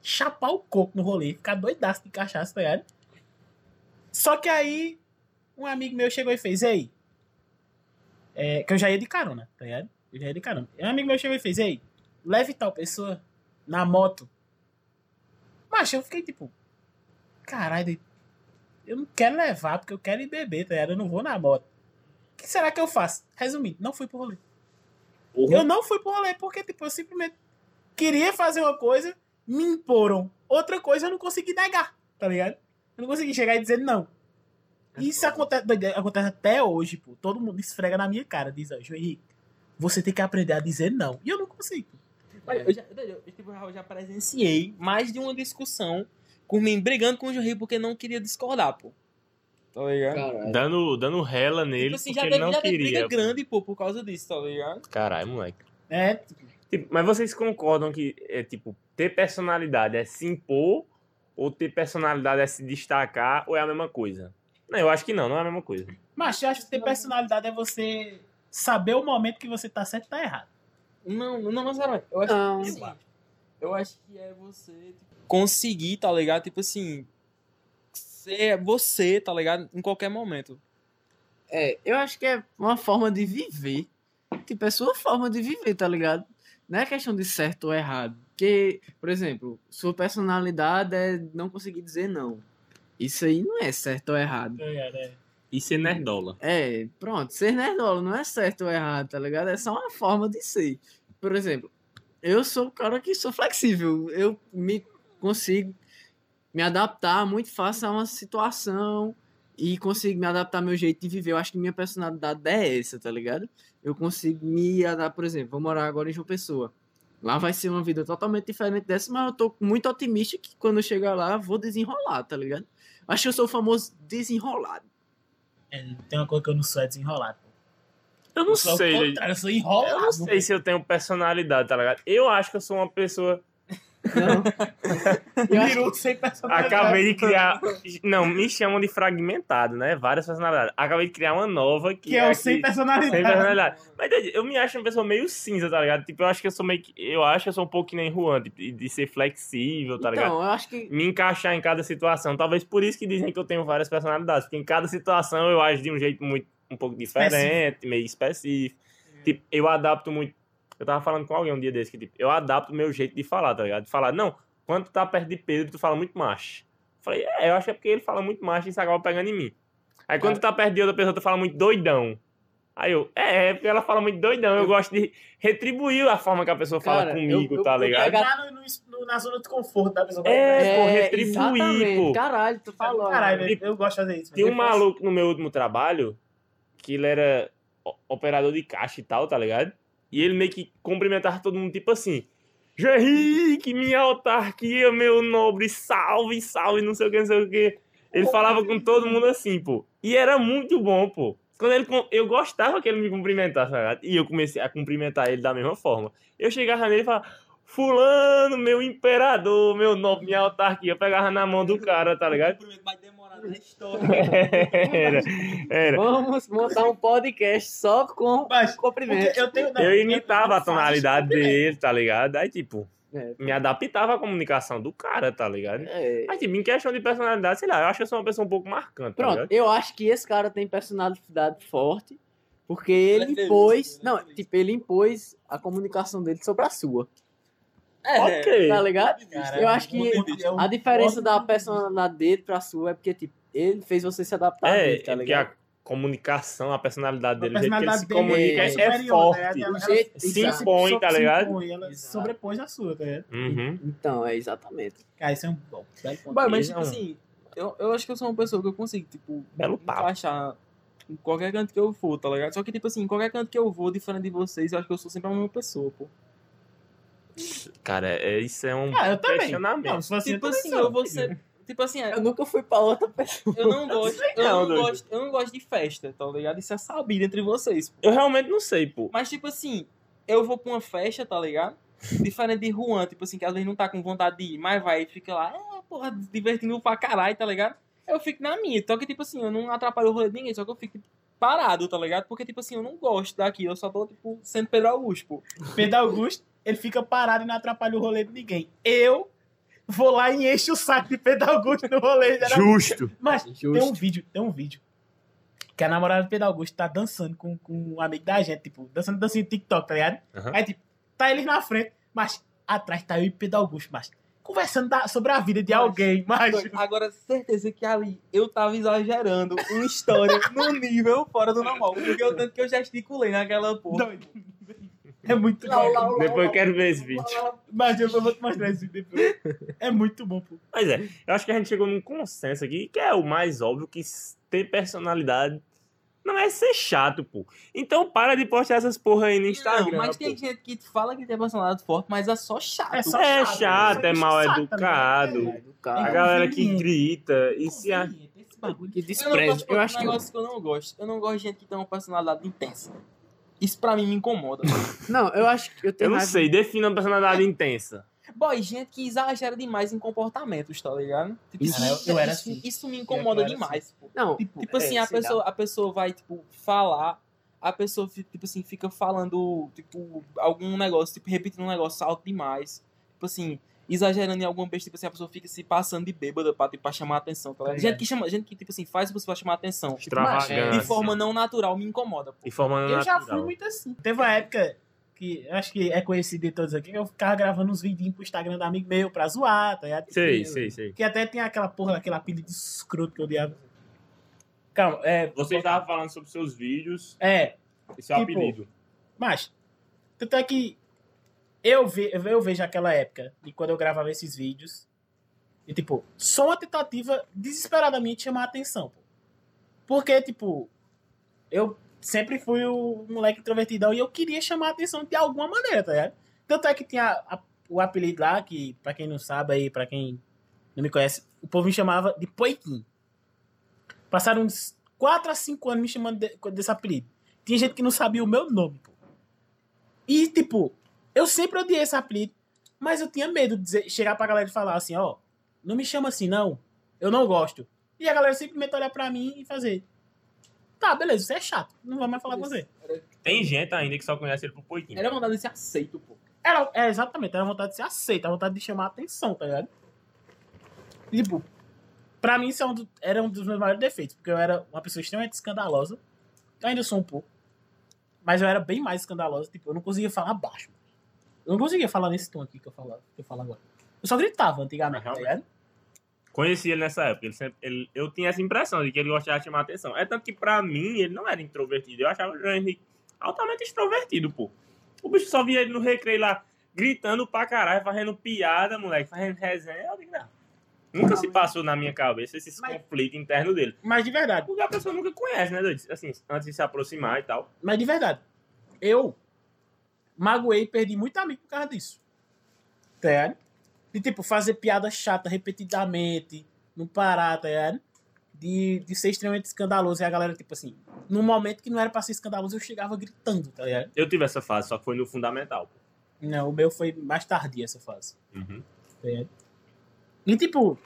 [SPEAKER 3] chapar o coco no rolê, ficar doidaço de cachaça, tá ligado? Só que aí, um amigo meu chegou e fez, ei, é, que eu já ia de carona, tá ligado? Eu já ia de carona. Um amigo meu chegou e fez, ei, leve tal pessoa na moto. Mas eu fiquei tipo, caralho, eu não quero levar porque eu quero ir beber, tá ligado? Eu não vou na moto. O que será que eu faço? Resumindo, não fui pro rolê. Eu não fui pro rolê porque, tipo, eu simplesmente queria fazer uma coisa, me imporam. Outra coisa eu não consegui negar, tá ligado? Eu não consegui chegar e dizer não. Isso acontece, acontece até hoje, pô. Todo mundo esfrega na minha cara, diz, ó, João Henrique, você tem que aprender a dizer não. E eu não consigo.
[SPEAKER 2] Mas eu, já, eu, eu, tipo, eu já presenciei mais de uma discussão com mim brigando com o Jorri porque não queria discordar, pô. Tá ligado?
[SPEAKER 4] Caralho.
[SPEAKER 5] Dando, dando rela nele
[SPEAKER 2] tipo assim,
[SPEAKER 5] porque
[SPEAKER 2] já
[SPEAKER 5] ele
[SPEAKER 2] teve,
[SPEAKER 5] não
[SPEAKER 2] já
[SPEAKER 5] queria.
[SPEAKER 2] briga grande, pô, por causa disso, tá ligado?
[SPEAKER 5] Caralho, moleque.
[SPEAKER 3] É, tipo,
[SPEAKER 5] Tipo, mas vocês concordam que é tipo, ter personalidade é se impor ou ter personalidade é se destacar ou é a mesma coisa? Não, eu acho que não, não é a mesma coisa.
[SPEAKER 3] mas eu acho que ter personalidade é você saber o momento que você tá certo e tá errado.
[SPEAKER 2] Não, não, não necessariamente. Eu acho
[SPEAKER 4] Não.
[SPEAKER 2] que assim, eu acho que é você tipo, conseguir, tá ligado? Tipo assim, ser você, tá ligado? Em qualquer momento.
[SPEAKER 4] É, eu acho que é uma forma de viver. Tipo, é sua forma de viver, tá ligado? Não é questão de certo ou errado. Porque, por exemplo, sua personalidade é não conseguir dizer não. Isso aí não é certo ou errado.
[SPEAKER 3] Ligado? É.
[SPEAKER 5] E ser nerdola.
[SPEAKER 4] É, pronto, ser nerdola não é certo ou errado, tá ligado? É só uma forma de ser. Por exemplo, eu sou o cara que sou flexível. Eu me consigo me adaptar muito fácil a uma situação e consigo me adaptar ao meu jeito de viver. Eu acho que minha personalidade é essa, tá ligado? Eu consigo me adaptar, por exemplo, vou morar agora em João Pessoa. Lá vai ser uma vida totalmente diferente dessa, mas eu tô muito otimista que quando eu chegar lá, vou desenrolar, tá ligado? Acho que eu sou o famoso desenrolado.
[SPEAKER 3] É, Tem uma coisa que eu não sou é desenrolado.
[SPEAKER 5] Eu não
[SPEAKER 3] Eu
[SPEAKER 5] sei.
[SPEAKER 3] eu sou
[SPEAKER 5] Eu
[SPEAKER 3] enrolado.
[SPEAKER 5] não sei se eu tenho personalidade, tá ligado? Eu acho que eu sou uma pessoa.
[SPEAKER 4] Não.
[SPEAKER 3] Peru sem personalidade.
[SPEAKER 5] Acabei de criar. Não, me chamam de fragmentado, né? Várias personalidades. Acabei de criar uma nova que,
[SPEAKER 3] Que é o
[SPEAKER 5] a
[SPEAKER 3] sem
[SPEAKER 5] que-
[SPEAKER 3] personalidade.
[SPEAKER 5] Sem personalidade. Mas eu me acho uma pessoa meio cinza, tá ligado? Tipo, eu acho que eu sou meio que. Eu acho que eu sou um pouco que nem Juan, tipo, de, de ser flexível, tá ligado?
[SPEAKER 4] Então, eu acho que.
[SPEAKER 5] Me encaixar em cada situação. Talvez por isso que dizem que eu tenho várias personalidades. Porque em cada situação eu ajo de um jeito muito um pouco diferente, meio específico. Tipo, eu adapto muito. Eu tava falando com alguém um dia desse que, tipo, eu adapto o meu jeito de falar, tá ligado? De falar, não, quando tu tá perto de Pedro, tu fala muito macho. Falei, é, eu acho que é porque ele fala muito macho e isso acaba pegando em mim. Aí quando tu tá perto de outra pessoa, tu fala muito doidão. Aí eu, é, é porque ela fala muito doidão. Eu gosto de retribuir a forma que a pessoa fala
[SPEAKER 4] Cara,
[SPEAKER 5] comigo,
[SPEAKER 4] eu- eu-
[SPEAKER 5] tá
[SPEAKER 4] eu
[SPEAKER 5] ligado?
[SPEAKER 3] Entrar no, no- na zona de conforto da pessoa.
[SPEAKER 5] É, pô, retribuir,
[SPEAKER 4] exatamente.
[SPEAKER 5] pô.
[SPEAKER 4] Caralho, tu falou.
[SPEAKER 3] Caralho,
[SPEAKER 4] né?
[SPEAKER 3] velho, eu gosto de fazer isso.
[SPEAKER 5] Tinha um maluco no meu último trabalho que ele era operador de caixa e tal, tá ligado? E ele meio que cumprimentava todo mundo, tipo assim. Henrique, minha autarquia, meu nobre, salve, salve, não sei o que, não sei o que. Ele falava com todo mundo assim, pô. E era muito bom, pô. Quando ele, eu gostava que ele me cumprimentasse, tá? E eu comecei a cumprimentar ele da mesma forma. Eu chegava nele e falava, fulano, meu imperador, meu nobre, minha autarquia. Eu pegava na mão do cara, tá ligado?
[SPEAKER 2] História.
[SPEAKER 5] Era, era.
[SPEAKER 4] Vamos montar um podcast só com
[SPEAKER 3] Mas,
[SPEAKER 4] cumprimento.
[SPEAKER 3] eu tenho. não,
[SPEAKER 5] Eu imitava a
[SPEAKER 3] faço
[SPEAKER 5] tonalidade dele, tá ligado? Aí, tipo,
[SPEAKER 4] É,
[SPEAKER 5] me adaptava à comunicação do cara, tá ligado?
[SPEAKER 4] é.
[SPEAKER 5] Mas, tipo, em questão de personalidade, sei lá, eu acho que eu sou uma pessoa um pouco marcante, tá
[SPEAKER 4] Pronto,
[SPEAKER 5] ligado?
[SPEAKER 4] eu acho que esse cara tem personalidade forte, porque ele
[SPEAKER 2] é
[SPEAKER 4] impôs.
[SPEAKER 2] feliz,
[SPEAKER 4] Não,
[SPEAKER 2] é
[SPEAKER 4] tipo, ele impôs a comunicação dele sobre a sua.
[SPEAKER 2] É,
[SPEAKER 5] Ok.
[SPEAKER 4] Tá ligado?
[SPEAKER 3] Cara,
[SPEAKER 4] Eu acho que
[SPEAKER 3] vista.
[SPEAKER 4] A diferença da
[SPEAKER 3] de
[SPEAKER 4] personalidade dele pra sua é porque, tipo, ele fez você se adaptar a
[SPEAKER 5] É,
[SPEAKER 4] ele, tá
[SPEAKER 5] é porque
[SPEAKER 4] ligado?
[SPEAKER 5] a comunicação, a personalidade
[SPEAKER 3] A
[SPEAKER 5] dele, o jeito que ele se
[SPEAKER 3] personalidade dele
[SPEAKER 5] comunica
[SPEAKER 4] é
[SPEAKER 5] é,
[SPEAKER 3] superior,
[SPEAKER 5] forte.
[SPEAKER 4] O
[SPEAKER 3] Ela-
[SPEAKER 4] jeito-
[SPEAKER 5] se impõe, tá
[SPEAKER 3] se
[SPEAKER 5] ligado?
[SPEAKER 3] impõe, ela
[SPEAKER 4] Exato.
[SPEAKER 3] sobrepôs a sua, tá ligado?
[SPEAKER 5] Uhum.
[SPEAKER 4] Então, é exatamente.
[SPEAKER 3] Cara, isso é um bom. ponto.
[SPEAKER 2] Mas, tipo
[SPEAKER 5] é
[SPEAKER 2] assim, eu, eu acho que eu sou uma pessoa que eu consigo, tipo,
[SPEAKER 5] Belo papo.
[SPEAKER 2] encaixar em qualquer canto que eu for, tá ligado? Só que, tipo assim, em qualquer canto que eu vou, diferente de vocês, eu acho que eu sou sempre a mesma pessoa, pô.
[SPEAKER 5] Cara, é, isso é um
[SPEAKER 3] Ah, eu também.
[SPEAKER 5] questionamento.
[SPEAKER 3] Não, se
[SPEAKER 2] Tipo
[SPEAKER 3] eu
[SPEAKER 2] assim, eu vou ser. Tipo assim,
[SPEAKER 4] Eu nunca fui pra outra pessoa.
[SPEAKER 2] eu não gosto. Eu
[SPEAKER 5] Não,
[SPEAKER 2] não
[SPEAKER 5] doido.
[SPEAKER 2] gosto, eu não gosto de festa, tá ligado? Isso é sabido entre vocês. pô.
[SPEAKER 5] Eu realmente não sei, pô.
[SPEAKER 2] Mas, tipo assim, eu vou pra uma festa, tá ligado? Diferente de Juan, tipo assim, que às vezes não tá com vontade de ir, mas vai e fica lá, é, porra, divertindo pra caralho, tá ligado? Eu fico na minha. Só que, tipo assim, eu não atrapalho o rolê de ninguém, só que eu fico parado, tá ligado? Porque, tipo assim, eu não gosto daqui, eu só tô, tipo, sendo Pedro Augusto, pô.
[SPEAKER 3] Pedro Augusto, ele fica parado e não atrapalha o rolê de ninguém. Eu vou lá e encho o saco de Pedro Augusto no rolê.
[SPEAKER 5] Justo.
[SPEAKER 3] Mas
[SPEAKER 4] Justo.
[SPEAKER 3] tem um vídeo, tem um vídeo. Que a namorada do Pedro Augusto tá dançando com, com um amigo da gente, tipo, dançando dancinha de TikTok, tá ligado?
[SPEAKER 5] Aham.
[SPEAKER 3] Aí, tipo, tá eles na frente, mas atrás tá eu e Pedro Augusto, mas conversando da- sobre a vida de
[SPEAKER 2] Mas-
[SPEAKER 3] alguém, mas.
[SPEAKER 2] Agora, certeza que ali eu tava exagerando uma história no nível fora do normal. Porque o tanto que eu gesticulei naquela porra.
[SPEAKER 3] Doido. É muito
[SPEAKER 4] Lá, lá,
[SPEAKER 3] bom.
[SPEAKER 4] lá.
[SPEAKER 5] Depois eu quero ver esse vídeo.
[SPEAKER 3] Mas eu vou te mostrar esse vídeo depois. É muito bom, pô.
[SPEAKER 5] Mas é, eu acho que a gente chegou num consenso aqui, que é o mais óbvio, que ter personalidade não é ser chato, pô. Então para de postar essas porra aí no Instagram,
[SPEAKER 2] Não, mas
[SPEAKER 5] pô.
[SPEAKER 2] tem gente que fala que tem personalidade forte, mas é só chato.
[SPEAKER 3] É só
[SPEAKER 5] É
[SPEAKER 3] chato,
[SPEAKER 5] chato, é
[SPEAKER 3] só
[SPEAKER 5] mal
[SPEAKER 3] chato,
[SPEAKER 5] educado.
[SPEAKER 3] né?
[SPEAKER 4] Do
[SPEAKER 5] A galera que grita e se... a-
[SPEAKER 3] Esse bagulho.
[SPEAKER 4] Que
[SPEAKER 2] Eu não
[SPEAKER 4] desprezo.
[SPEAKER 2] gosto
[SPEAKER 4] Eu
[SPEAKER 2] de
[SPEAKER 4] acho
[SPEAKER 2] um
[SPEAKER 4] que
[SPEAKER 2] eu não gosto. Eu não gosto de gente que tem uma personalidade intensa. Isso pra mim me incomoda.
[SPEAKER 4] Não, eu acho que eu
[SPEAKER 5] Eu
[SPEAKER 4] tenho
[SPEAKER 5] não
[SPEAKER 4] raiva-
[SPEAKER 5] sei, defina uma personalidade intensa.
[SPEAKER 2] Boy, gente que exagera demais em comportamentos, tá ligado? Tipo,
[SPEAKER 3] Cara,
[SPEAKER 2] isso,
[SPEAKER 3] eu- eu era
[SPEAKER 2] isso-
[SPEAKER 3] assim.
[SPEAKER 2] isso me incomoda
[SPEAKER 3] Eu era
[SPEAKER 2] demais, pô.
[SPEAKER 4] Não,
[SPEAKER 2] Tipo
[SPEAKER 4] é,
[SPEAKER 2] assim, a pessoa, a pessoa vai, tipo, falar, a pessoa, tipo assim, fica falando, tipo, algum negócio, tipo, repetindo um negócio alto demais. Tipo assim, exagerando em alguma besteira, tipo assim, a pessoa fica se passando de bêbada pra, tipo, pra chamar a atenção, tá ligado? Gente que chama, gente que, tipo assim, faz você pra chamar a atenção.
[SPEAKER 5] Extravagância.
[SPEAKER 2] De forma não natural, me incomoda, pô.
[SPEAKER 5] De forma
[SPEAKER 3] Eu já
[SPEAKER 5] natural.
[SPEAKER 3] fui muito assim. Teve uma época que eu acho que é conhecido de todos aqui, que eu ficava gravando uns vidinhos pro Instagram do amigo meu pra zoar, tá ligado?
[SPEAKER 5] Sei,
[SPEAKER 3] Que-
[SPEAKER 5] sei, sei.
[SPEAKER 3] Que até tem aquela porra, aquele apelido de escroto que eu odiava. Calma, é.
[SPEAKER 5] Você estava falando sobre seus vídeos
[SPEAKER 3] É,
[SPEAKER 5] e seu
[SPEAKER 3] Tipo,
[SPEAKER 5] apelido.
[SPEAKER 3] mas. Tanto é que eu, ve, eu vejo aquela época de quando eu gravava esses vídeos. E, tipo, só uma tentativa desesperadamente de chamar a atenção. Pô. Porque, tipo, eu sempre fui o moleque introvertidão e eu queria chamar a atenção de alguma maneira, tá ligado? Tanto é que tinha a- o apelido lá, que, pra quem não sabe aí, pra quem não me conhece, o povo me chamava de Poiquim. Passaram uns 4 a 5 anos me chamando de- desse apelido. Tinha gente que não sabia o meu nome, pô. E, tipo, eu sempre odiei esse apelido, mas eu tinha medo de dizer- chegar pra galera e falar assim, ó, não me chama assim, não. Eu não gosto. E a galera simplesmente olhar pra mim e fazer. Tá, beleza, você é chato. Não vou mais falar com você.
[SPEAKER 5] Tem gente ainda que só conhece ele por Poitinho.
[SPEAKER 2] Era vontade de ser aceito, pô.
[SPEAKER 3] Era, é, exatamente, era vontade de ser aceita, era vontade de chamar a atenção, tá ligado? Tipo, pra mim isso é um do- era um dos meus maiores defeitos, porque eu era uma pessoa extremamente escandalosa. Eu ainda sou um pouco. Mas eu era bem mais escandalosa, tipo, eu não conseguia falar baixo. Eu não conseguia falar nesse tom aqui que eu falo, que eu falo agora. Eu só gritava antigamente, tá ligado?
[SPEAKER 5] conheci ele nessa época. Ele sempre, ele, eu tinha essa impressão de que ele gostava de chamar atenção. É tanto que pra mim ele não era introvertido. Eu achava o João Henrique altamente extrovertido, pô. O bicho só via ele no recreio lá, gritando pra caralho, fazendo piada, moleque, fazendo resenha. Eu digo, não. Nunca se passou na minha cabeça esses
[SPEAKER 3] Mas-
[SPEAKER 5] conflitos internos dele.
[SPEAKER 3] Mas de verdade,
[SPEAKER 5] Porque a pessoa nunca conhece, né, doido? Assim, antes de se aproximar e tal.
[SPEAKER 3] mas de verdade, eu magoei perdi muito amigo por causa disso. Tá ligado? De tipo, fazer piada chata repetidamente, não parar, tá ligado? De, de ser extremamente escandaloso. E a galera, tipo assim, num momento que não era pra ser escandaloso, eu chegava gritando, tá ligado?
[SPEAKER 5] Eu tive essa fase, só que foi no fundamental.
[SPEAKER 3] Não, o meu foi mais tardia essa fase.
[SPEAKER 5] Uhum.
[SPEAKER 3] tá ligado? E tipo,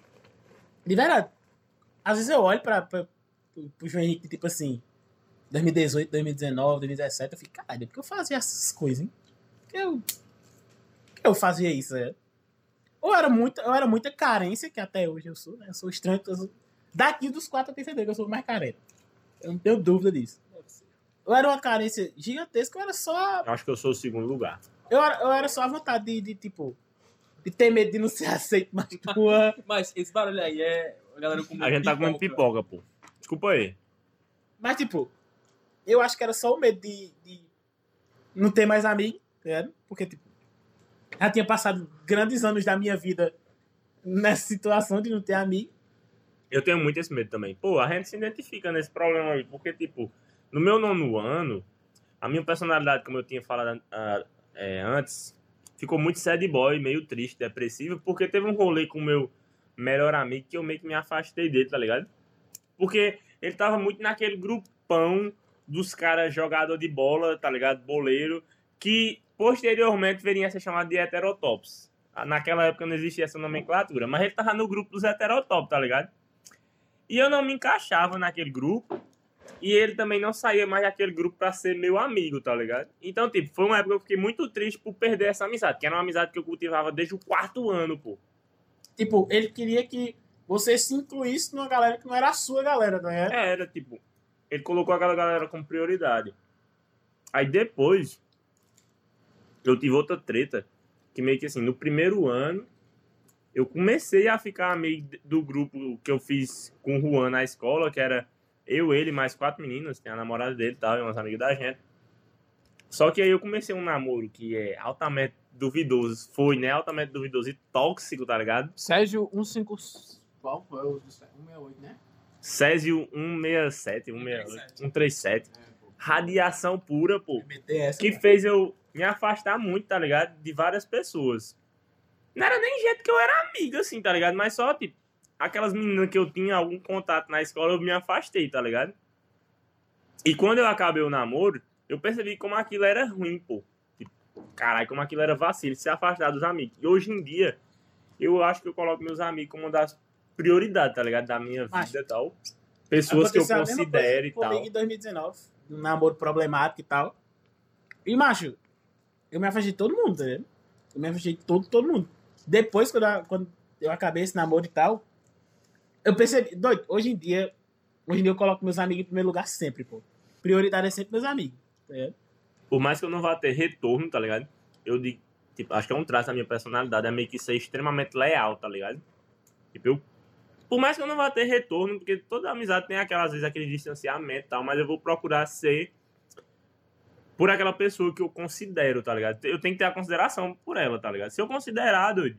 [SPEAKER 3] de verdade, às vezes eu olho pra, pra, pro João Henrique, tipo assim, 2018, 2019, 2017, eu fico, caralho, por que eu fazia essas coisas, hein? Por que eu, por que eu fazia isso, né? Ou era muita, eu era muita carência, que até hoje eu sou, né? Eu sou estranho. Eu sou... Daqui dos quatro eu tenho certeza que eu sou o mais carente. Eu não tenho dúvida disso. Ou era uma carência gigantesca, ou era só
[SPEAKER 5] Eu acho que eu sou o segundo lugar.
[SPEAKER 3] eu era, eu era só a vontade de, de, tipo, de ter medo de não ser aceito mais rua.
[SPEAKER 2] Mas esse barulho aí é a galera comendo
[SPEAKER 5] A gente tá comendo pipoca, pô. Desculpa aí.
[SPEAKER 3] Mas, tipo, eu acho que era só o medo de, de não ter mais amigo, ligado? Porque, tipo, já tinha passado grandes anos da minha vida nessa situação de não ter amigo.
[SPEAKER 5] Eu tenho muito esse medo também. Pô, a gente se identifica nesse problema aí, porque, tipo, no meu nono ano, a minha personalidade, como eu tinha falado ah, é, antes, ficou muito sad boy, meio triste, depressivo, porque teve um rolê com o meu melhor amigo que eu meio que me afastei dele, tá ligado? Porque ele tava muito naquele grupão dos caras jogador de bola, tá ligado? Boleiro, que posteriormente viria a ser chamado de heterotops. Naquela época não existia essa nomenclatura, mas ele tava no grupo dos heterotops, tá ligado? E eu não me encaixava naquele grupo. E ele também não saía mais daquele grupo pra ser meu amigo, tá ligado? Então, tipo, foi uma época que eu fiquei muito triste por perder essa amizade, que era uma amizade que eu cultivava desde o quarto ano, pô.
[SPEAKER 3] Tipo, ele queria que você se incluísse numa galera que não era a sua galera, ligado?
[SPEAKER 5] É, era tipo, ele colocou aquela galera como prioridade. Aí depois, eu tive outra treta, que meio que assim, no primeiro ano, eu comecei a ficar amigo do grupo que eu fiz com o Juan na escola, que era eu, ele, mais quatro meninas, tem a namorada dele tal, e umas amigas da gente. Só que aí eu comecei um namoro que é altamente duvidoso, foi, né, altamente duvidoso e tóxico, tá ligado?
[SPEAKER 4] Sérgio 15. Qual foi o do Sérgio? 168, né?
[SPEAKER 5] Césio 167, 168, 137. Radiação pura, pô.
[SPEAKER 3] Essa,
[SPEAKER 5] que
[SPEAKER 3] cara.
[SPEAKER 5] fez eu me afastar muito, tá ligado? De várias pessoas. Não era nem jeito que eu era amigo, assim, tá ligado? Mas só, tipo, aquelas meninas que eu tinha algum contato na escola, eu me afastei, tá ligado? E quando eu acabei o namoro, eu percebi como aquilo era ruim, pô. Tipo, caralho, como aquilo era vacilo, se afastar dos amigos. E hoje em dia, eu acho que eu coloco meus amigos como uma das prioridades, tá ligado? Da minha vida e tal. Pessoas que eu considero e tal.
[SPEAKER 3] comigo em 2019, um namoro problemático e tal. E, macho, eu me afastei de todo mundo, tá ligado? Eu me afastei de todo, todo mundo. Depois, quando eu, quando eu acabei esse namoro e tal, eu percebi, doido, hoje em dia, hoje em dia eu coloco meus amigos em primeiro lugar sempre, pô. Prioridade é sempre meus amigos, tá ligado?
[SPEAKER 5] por mais que eu não vá ter retorno, tá ligado? Eu digo, tipo, acho que é um traço da minha personalidade, é meio que ser extremamente leal, tá ligado? Tipo, eu, por mais que eu não vá ter retorno, porque toda amizade tem aquela, às vezes, aquele distanciamento e tal, mas eu vou procurar ser por aquela pessoa que eu considero, tá ligado? Eu tenho que ter a consideração por ela, tá ligado? Se eu considerar, doido,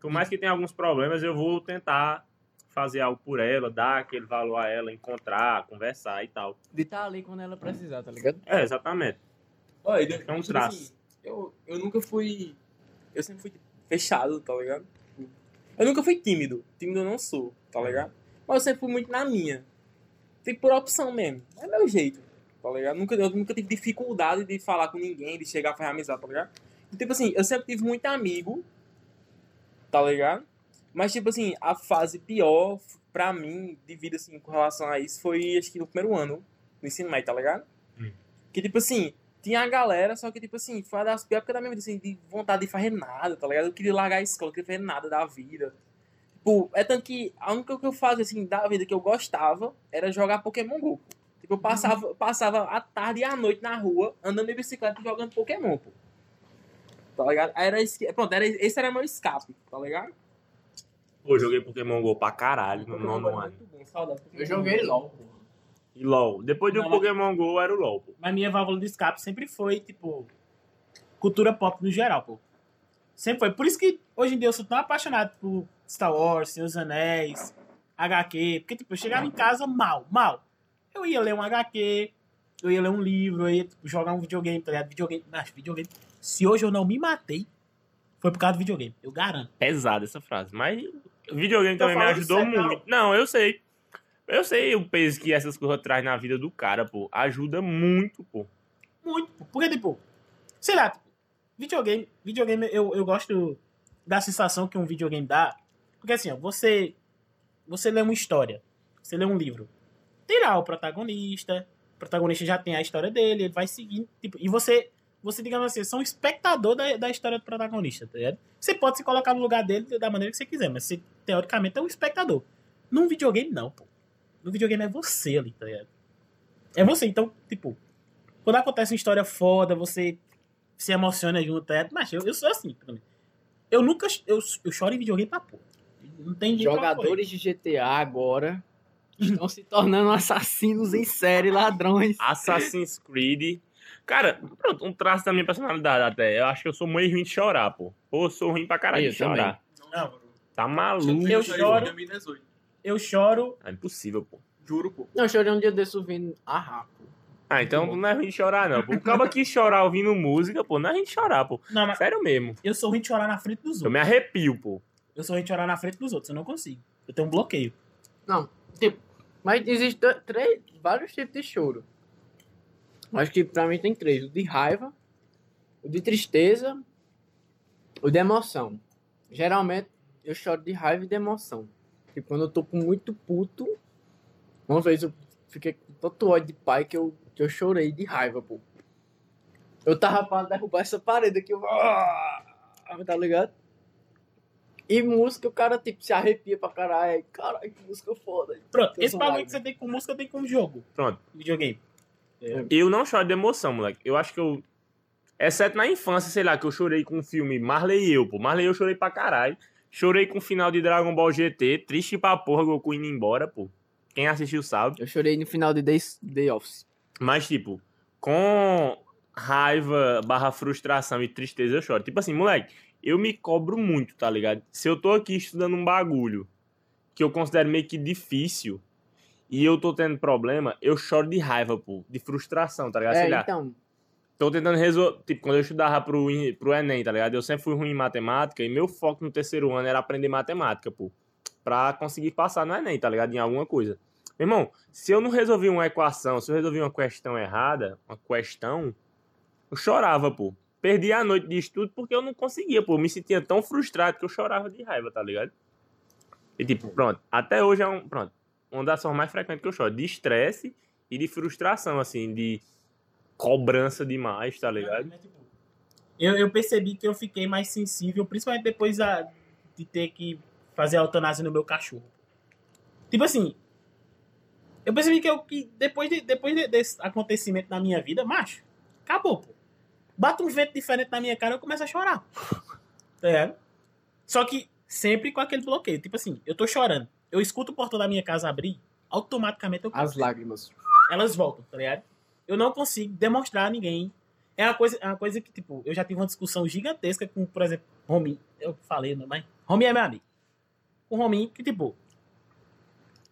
[SPEAKER 5] por mais que tenha alguns problemas, eu vou tentar fazer algo por ela, dar aquele valor a ela, encontrar, conversar e tal.
[SPEAKER 4] De estar ali quando ela precisar, tá ligado?
[SPEAKER 5] É, exatamente.
[SPEAKER 2] Olha,
[SPEAKER 5] É um
[SPEAKER 2] tipo
[SPEAKER 5] traço.
[SPEAKER 2] assim, eu, eu nunca fui. Eu sempre fui fechado, tá ligado? Eu nunca fui tímido. Tímido eu não sou, tá ligado? Mas eu sempre fui muito na minha. Tipo, por opção mesmo. É meu jeito, tá ligado? Nunca, eu nunca tive dificuldade de falar com ninguém, de chegar a fazer amizade, tá ligado? E, tipo assim, eu sempre tive muito amigo, tá ligado? Mas, tipo assim, a fase pior pra mim, de vida, assim, com relação a isso, foi acho que no primeiro ano do ensino médio, tá ligado?
[SPEAKER 5] Hum.
[SPEAKER 2] Que, tipo assim, tinha a galera, só que, tipo assim, foi uma das piores épocas da minha vida, assim, de vontade de fazer nada, tá ligado? Eu queria largar a escola, eu queria fazer nada da vida. Tipo, é tanto que a única coisa que eu fazia, assim, da vida que eu gostava era jogar Pokémon GO. pô. Tipo, eu passava, passava a tarde e a noite na rua, andando de bicicleta e jogando Pokémon, pô. Tá ligado? Aí Era esse, que- pronto, era, esse era meu escape, tá ligado?
[SPEAKER 5] Pô, joguei Pokémon GO pra caralho no nono ano.
[SPEAKER 4] Eu joguei LOL, porra.
[SPEAKER 5] E LOL. Depois do
[SPEAKER 3] mas-
[SPEAKER 5] Pokémon GO era o LOL, pô.
[SPEAKER 3] Mas minha válvula de escape sempre foi, tipo, cultura pop no geral, pô. Sempre foi. Por isso que hoje em dia eu sou tão apaixonado por Star Wars, Senhor dos Anéis, HQ. Porque, tipo, eu chegava em casa mal, mal. Eu ia ler um HQ, eu ia ler um livro, eu ia tipo, jogar um videogame, tá ligado? Videogame. Mas, videogame. Se hoje eu não me matei, foi por causa do videogame. Eu garanto.
[SPEAKER 5] Pesada essa frase. Mas o videogame
[SPEAKER 3] Tô
[SPEAKER 5] também me ajudou muito. Não, eu sei. Eu sei o peso que essas coisas trazem na vida do cara, pô. Ajuda muito, pô.
[SPEAKER 3] Muito. pô. Porque, tipo, sei lá, tipo, videogame, videogame eu, eu gosto da sensação que um videogame dá. Porque assim, ó, você, você lê uma história, você lê um livro. Tem lá o protagonista, o protagonista já tem a história dele, ele vai seguindo, tipo, e você, você digamos assim, é um espectador da, da história do protagonista, tá ligado? Você pode se colocar no lugar dele da maneira que você quiser, mas você, teoricamente, é um espectador. Num videogame, não, pô. No videogame é você ali, tá ligado? É você, então, tipo, quando acontece uma história foda, você se emociona junto, é, mas eu, eu sou assim também. Eu nunca. Eu, eu choro em videogame pra porra. Não tem jeito pra
[SPEAKER 4] Jogadores de GTA agora estão se tornando assassinos em série, ladrões.
[SPEAKER 5] Assassin's Creed. Cara, pronto, um traço da minha personalidade até. Eu acho que eu sou muito ruim de chorar, pô. Pô, eu sou ruim pra caralho
[SPEAKER 4] Eu
[SPEAKER 5] de chorar.
[SPEAKER 3] Não,
[SPEAKER 5] Tá maluco.
[SPEAKER 3] Eu choro.
[SPEAKER 2] 2018.
[SPEAKER 3] Eu choro.
[SPEAKER 5] É impossível, pô.
[SPEAKER 2] Juro, pô.
[SPEAKER 4] Não, eu chorei um dia desse ouvindo a rapa.
[SPEAKER 5] Ah, então não é ruim de chorar, não. Pô. O cara que chorar ouvindo música, pô, não é ruim de chorar, pô.
[SPEAKER 3] Não, mas
[SPEAKER 5] Sério mesmo.
[SPEAKER 3] eu sou ruim de chorar na frente dos
[SPEAKER 5] Eu
[SPEAKER 3] outros.
[SPEAKER 5] me arrepio, pô.
[SPEAKER 3] Eu sou ruim de chorar na frente dos outros. Eu não consigo. Eu tenho um bloqueio.
[SPEAKER 4] Não, tipo, mas existem três, vários tipos de choro. Acho que pra mim tem três: o de raiva, o de tristeza, o de emoção. Geralmente eu choro de raiva e de emoção. Tipo, quando eu tô com muito puto, uma vez eu fiquei com tanto ódio de pai que eu, que eu chorei de raiva, pô. Eu tava pra derrubar essa parede aqui, eu... tá ligado? E música, o cara, tipo, se arrepia pra caralho. Caralho, que música foda.
[SPEAKER 3] Pronto, esse bagulho que você tem com música tem com jogo.
[SPEAKER 5] Pronto.
[SPEAKER 3] Videogame.
[SPEAKER 5] Eu não choro de emoção, moleque. Eu acho que eu. Exceto na infância, sei lá, que eu chorei com o filme Marley e eu, pô. Marley e eu chorei pra caralho. Chorei com o final de Dragon Ball GT. Triste pra porra, Goku indo embora, pô. Quem assistiu sabe.
[SPEAKER 4] Eu chorei no final de Day, Day Office.
[SPEAKER 5] Mas, tipo, com raiva, barra frustração e tristeza, eu choro. Tipo assim, moleque, eu me cobro muito, tá ligado? Se eu tô aqui estudando um bagulho que eu considero meio que difícil e eu tô tendo problema, eu choro de raiva, pô. De frustração, tá ligado?
[SPEAKER 4] É, então.
[SPEAKER 5] Tô tentando resolver. Tipo, quando eu estudava pro, pro Enem, tá ligado? Eu sempre fui ruim em matemática e meu foco no terceiro ano era aprender matemática, pô. Pra conseguir passar no Enem, tá ligado? Em alguma coisa. Meu irmão, se eu não resolvi uma equação, se eu resolvi uma questão errada, uma questão, eu chorava, pô. Perdi a noite de estudo porque eu não conseguia, pô. Eu me sentia tão frustrado que eu chorava de raiva, tá ligado? E tipo, pronto. Até hoje é um. Pronto. Uma das formas mais frequentes que eu choro. De estresse e de frustração, assim, de cobrança demais, tá ligado?
[SPEAKER 3] Mas, tipo, Eu, eu percebi que eu fiquei mais sensível, principalmente depois da- de ter que fazer a eutanásia no meu cachorro. Tipo assim, eu percebi que, eu, que depois, de, depois de- desse acontecimento na minha vida, macho, acabou, pô. Bate um vento diferente na minha cara, eu começo a chorar. Tá ligado? Só que sempre com aquele bloqueio. Tipo assim, eu tô chorando. Eu escuto o portão da minha casa abrir, automaticamente eu
[SPEAKER 4] As lágrimas.
[SPEAKER 3] elas voltam, tá ligado? Eu não consigo demonstrar a ninguém. É uma coisa, é uma coisa que, tipo, eu já tive uma discussão gigantesca com, por exemplo, Rominho. Eu falei, né, mas Rominho é meu amigo. Com Rominho, que, tipo,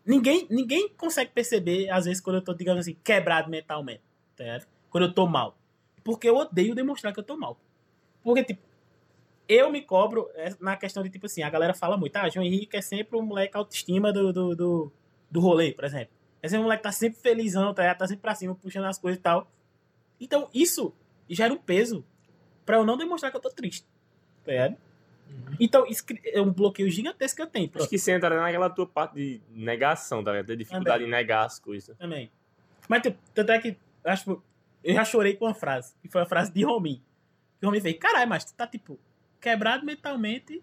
[SPEAKER 3] ninguém, ninguém consegue perceber, às vezes, quando eu tô, digamos assim, quebrado mentalmente, tá? Quando eu tô mal. Porque eu odeio demonstrar que eu tô mal. Porque, tipo, eu me cobro é, na questão de, tipo assim, a galera fala muito, ah, João Henrique é sempre o moleque autoestima do, do, do, do rolê, por exemplo. Esse moleque tá sempre felizão, tá, tá sempre pra cima, puxando as coisas e tal. Então, isso gera um peso pra eu não demonstrar que eu tô triste. Tá ligado? Então, isso cri- é um bloqueio gigantesco que eu tenho.
[SPEAKER 5] Acho
[SPEAKER 3] Pronto,
[SPEAKER 5] que você entra naquela tua parte de negação, tá ligado? Ter dificuldade em negar as coisas.
[SPEAKER 3] também. Mas, tipo, tanto é que, eu acho, eu já chorei com uma frase, que foi a frase de Romin. Que o Romin fez, caralho, mas tu tá, tipo, quebrado mentalmente,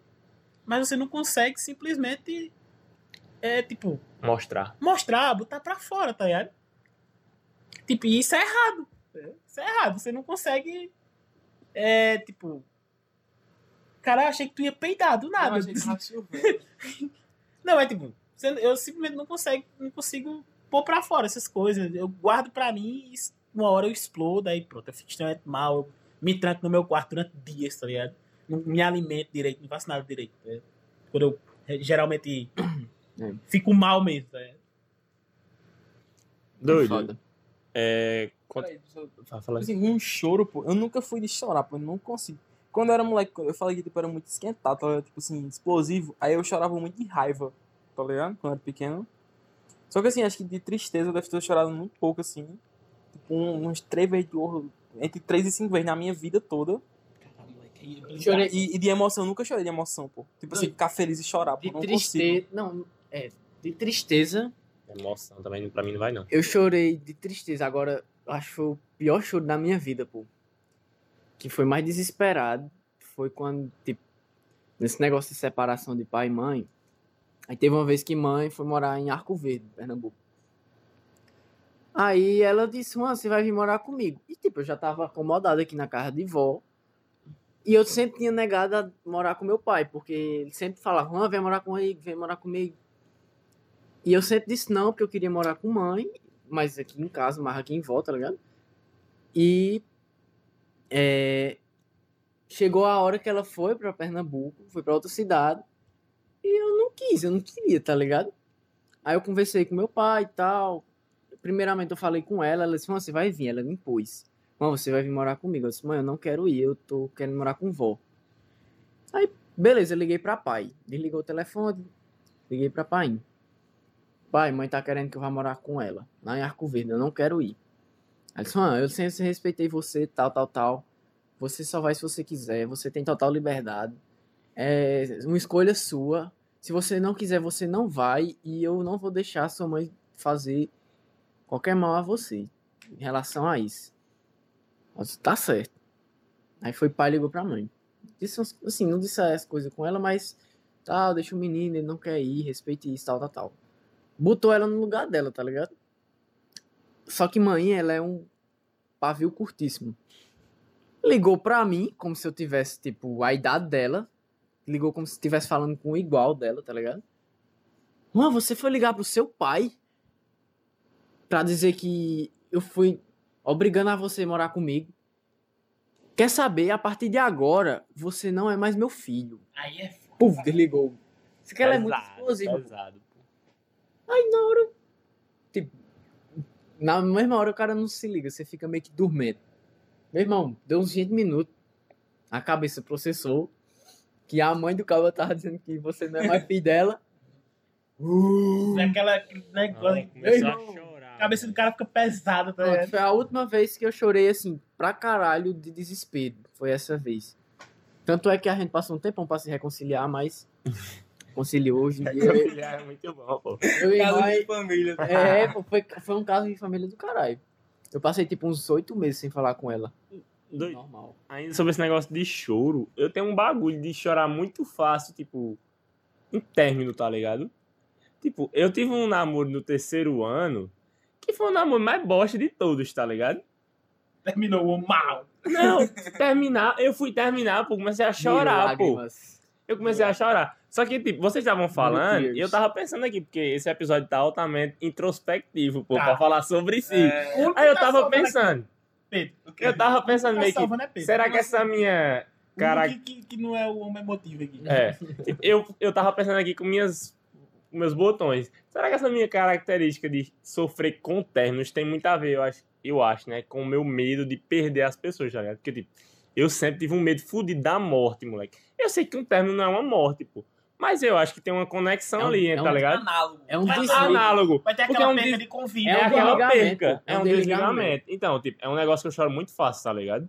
[SPEAKER 3] mas você não consegue simplesmente, é, tipo,
[SPEAKER 5] Mostrar.
[SPEAKER 3] mostrar, botar pra fora, tá ligado? Tipo, e isso é errado. Isso é errado. Você não consegue, é, tipo, Cara, eu achei que tu ia peidar do nada.
[SPEAKER 2] Não.
[SPEAKER 3] Não, é tipo, você- eu simplesmente não consigo, não consigo pôr pra fora essas coisas. Eu guardo pra mim e uma hora eu explodo, aí pronto, eu fico extremamente mal. Eu me tranco no meu quarto durante dias, tá ligado? Não me alimento direito, não faço nada direito. tá? Quando eu geralmente
[SPEAKER 4] É.
[SPEAKER 3] fico mal mesmo, tá ligado?
[SPEAKER 5] Doido.
[SPEAKER 4] Foda.
[SPEAKER 5] É. Fala, fala.
[SPEAKER 2] Assim, um choro, pô. Eu nunca fui de chorar, pô. Eu não consigo. Quando eu era moleque, eu falei que tipo, era muito esquentado, tá ligado? tipo assim, explosivo. Aí eu chorava muito de raiva, tá ligado? Quando eu era pequeno. Só que assim, acho que de tristeza eu deve ter chorado muito pouco, assim. Tipo, uns três vezes de horror. Entre três e cinco vezes na minha vida toda.
[SPEAKER 4] Chorei
[SPEAKER 2] E, e de emoção, eu nunca chorei de emoção, pô. Tipo assim, ficar feliz e chorar, pô.
[SPEAKER 4] de
[SPEAKER 2] Não
[SPEAKER 4] tristeza. Não, é. De tristeza,
[SPEAKER 5] Emoção também pra mim não vai, não.
[SPEAKER 4] eu chorei de tristeza. Agora, acho que foi o pior choro da minha vida, pô. Que foi mais desesperado. Foi quando, tipo, nesse negócio de separação de pai e mãe. Aí teve uma vez que mãe foi morar em Arco Verde, Pernambuco. Aí ela disse, mano, você vai vir morar comigo. E tipo, eu já tava acomodado aqui na casa de vó. E eu sempre tinha negado a morar com meu pai, porque ele sempre falava, mano, vem morar comigo, vem morar comigo. E eu sempre disse não, porque eu queria morar com mãe, mas aqui em casa, mas aqui em volta, tá ligado? E é, chegou a hora que ela foi pra Pernambuco, foi pra outra cidade, e eu não quis, eu não queria, tá ligado? Aí eu conversei com meu pai e tal. Primeiramente eu falei com ela, ela disse, você vai vir, ela me impôs. Mano, você vai vir morar comigo. Eu disse, mãe, eu não quero ir, eu tô querendo morar com vó. Aí, beleza, eu liguei pra pai. Desligou o telefone, liguei pra pai. Pai, mãe tá querendo que eu vá morar com ela, lá em Arco Verde, eu não quero ir. Aí disse, mano, eu sempre respeitei você, tal, tal, tal. Você só vai se você quiser, você tem total liberdade. É uma escolha sua. Se você não quiser, você não vai. E eu não vou deixar sua mãe fazer qualquer mal a você em relação a isso. Eu disse, tá certo. Aí foi pai ligou pra mãe. Disse, assim, não disse as coisas com ela, mas tal, deixa o menino, ele não quer ir, respeite isso, tal, tal, tal. Botou ela no lugar dela, tá ligado? Só que mãe, ela é um pavio curtíssimo. Ligou pra mim, como se eu tivesse, tipo, a idade dela. Ligou como se estivesse falando com o igual dela, tá ligado? Mano, você foi ligar pro seu pai pra dizer que eu fui obrigando a você morar comigo. Quer saber, a partir de agora, você não é mais meu filho.
[SPEAKER 3] Aí é foda.
[SPEAKER 4] Puf, desligou. Isso que ela é muito explosiva.
[SPEAKER 5] pesado.
[SPEAKER 4] Aí na hora. Tipo, na mesma hora o cara não se liga, você fica meio que dormindo. Meu irmão, deu uns 20 minutos. A cabeça processou. Que a mãe do cara tava dizendo que você não é mais filho dela. Uh,
[SPEAKER 3] É aquela aquele negócio.
[SPEAKER 5] Ah, começou
[SPEAKER 4] irmão,
[SPEAKER 5] a chorar.
[SPEAKER 3] a cabeça do cara fica pesada, tá ligado?
[SPEAKER 4] foi a última vez que eu chorei assim, pra caralho, de desespero. Foi essa vez. Tanto é que a gente passou um tempão pra se reconciliar, mas. Conciliou hoje em dia. Eu,
[SPEAKER 5] Ele é muito bom, pô.
[SPEAKER 4] eu
[SPEAKER 2] Caso
[SPEAKER 4] mãe-
[SPEAKER 2] de família. tá?
[SPEAKER 4] É, pô, foi, foi um caso de família do caralho. Eu passei tipo uns oito meses sem falar com ela.
[SPEAKER 5] Doido.
[SPEAKER 4] Normal.
[SPEAKER 5] Ainda sobre esse negócio de choro, eu tenho um bagulho de chorar muito fácil, tipo, em término, tá ligado? Tipo, eu tive um namoro no terceiro ano, que foi o namoro mais bosta de todos, tá ligado?
[SPEAKER 3] Terminou o mal.
[SPEAKER 5] Não, terminar, eu fui terminar, pô, comecei a chorar, pô. Eu comecei a chorar. Só que, tipo, vocês estavam falando, e eu tava pensando aqui, porque esse episódio tá altamente introspectivo, pô,
[SPEAKER 3] Tá.
[SPEAKER 5] pra falar sobre si.
[SPEAKER 2] É,
[SPEAKER 5] Aí eu
[SPEAKER 3] tá
[SPEAKER 5] tava pensando,
[SPEAKER 3] Pedro.
[SPEAKER 5] eu tava pensando
[SPEAKER 3] Tá
[SPEAKER 5] meio que,
[SPEAKER 3] é
[SPEAKER 5] será que essa minha cara
[SPEAKER 3] que, que, que não é o homem emotivo aqui.
[SPEAKER 5] É. Eu, eu tava pensando aqui com minhas, meus botões. Será que essa minha característica de sofrer com términos tem muito a ver, eu acho, eu acho, né? Com o meu medo de perder as pessoas, tá ligado? Porque, tipo, eu sempre tive um medo fudido da morte, moleque. Eu sei que um término não é uma morte, pô. Mas eu acho que tem uma conexão
[SPEAKER 4] É um-
[SPEAKER 5] ali,
[SPEAKER 4] é um
[SPEAKER 5] tá ligado?
[SPEAKER 2] análogo.
[SPEAKER 4] É um
[SPEAKER 3] Mas
[SPEAKER 4] desligue.
[SPEAKER 5] Análogo.
[SPEAKER 3] Vai ter
[SPEAKER 5] Porque
[SPEAKER 3] aquela
[SPEAKER 5] é um
[SPEAKER 3] perda
[SPEAKER 5] des-
[SPEAKER 3] de convívio.
[SPEAKER 5] É,
[SPEAKER 4] É um
[SPEAKER 5] aquela perca.
[SPEAKER 4] é
[SPEAKER 5] É
[SPEAKER 4] um
[SPEAKER 5] um
[SPEAKER 4] desligamento.
[SPEAKER 5] Então, tipo, é um negócio que eu choro muito fácil, tá ligado?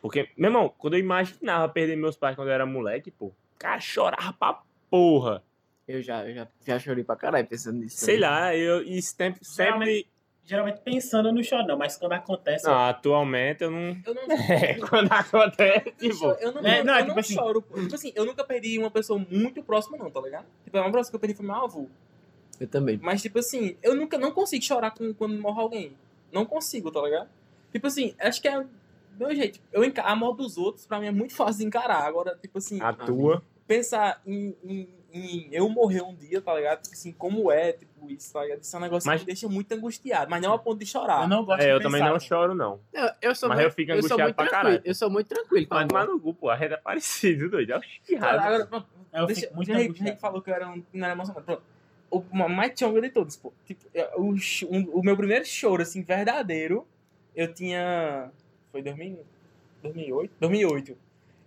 [SPEAKER 5] Porque, meu irmão, quando eu imaginava perder meus pais quando eu era moleque, pô, cara, chorava pra porra.
[SPEAKER 4] Eu já, eu já, já chorei pra caralho pensando nisso.
[SPEAKER 5] Sei lá, eu e sempre, sempre
[SPEAKER 3] Geralmente- pensando no choro, não, mas quando acontece.
[SPEAKER 5] Não, atualmente eu não.
[SPEAKER 2] Eu não,
[SPEAKER 5] É, quando acontece, tipo.
[SPEAKER 2] eu não,
[SPEAKER 3] É, não, é
[SPEAKER 2] eu
[SPEAKER 3] tipo
[SPEAKER 2] não
[SPEAKER 3] assim-
[SPEAKER 2] choro. Tipo assim, eu nunca perdi uma pessoa muito próxima, não, tá ligado? Tipo, a mais próxima que eu perdi foi meu avô.
[SPEAKER 4] Eu também.
[SPEAKER 2] Mas, tipo assim, eu nunca não consigo chorar com, quando morre alguém. Não consigo, tá ligado? Tipo assim, acho que é meu jeito, eu enca- a moto dos outros, pra mim, é muito fácil de encarar. Agora, tipo assim,
[SPEAKER 5] A tua.
[SPEAKER 2] pensar em, em, em eu morrer um dia, tá ligado? Tipo assim, como é, tipo, isso, tá ligado? Isso é um negócio
[SPEAKER 5] Mas-
[SPEAKER 2] que me deixa muito angustiado, mas não a ponto de chorar.
[SPEAKER 3] Eu não gosto
[SPEAKER 5] É,
[SPEAKER 3] de
[SPEAKER 5] eu
[SPEAKER 3] pensar,
[SPEAKER 5] também não
[SPEAKER 3] pô.
[SPEAKER 5] choro, não.
[SPEAKER 4] Não, eu sou
[SPEAKER 5] Mas
[SPEAKER 4] muito,
[SPEAKER 5] eu fico
[SPEAKER 4] sou
[SPEAKER 5] angustiado
[SPEAKER 4] muito
[SPEAKER 5] pra
[SPEAKER 4] tranquilo.
[SPEAKER 5] caralho.
[SPEAKER 4] Eu sou muito tranquilo.
[SPEAKER 5] Mas tomar no pô. A rede é parecido, doido. É o
[SPEAKER 2] Agora,
[SPEAKER 5] errado.
[SPEAKER 2] pronto,
[SPEAKER 3] Eu
[SPEAKER 2] deixa,
[SPEAKER 3] fico muito angustiado.
[SPEAKER 2] falou que eu era um, não era emocionado. Pronto. O ma- mais chonga de todos, pô. Tipo, é, o, um- o meu primeiro choro, assim, verdadeiro, eu tinha. Foi 2000, 2008? 2008.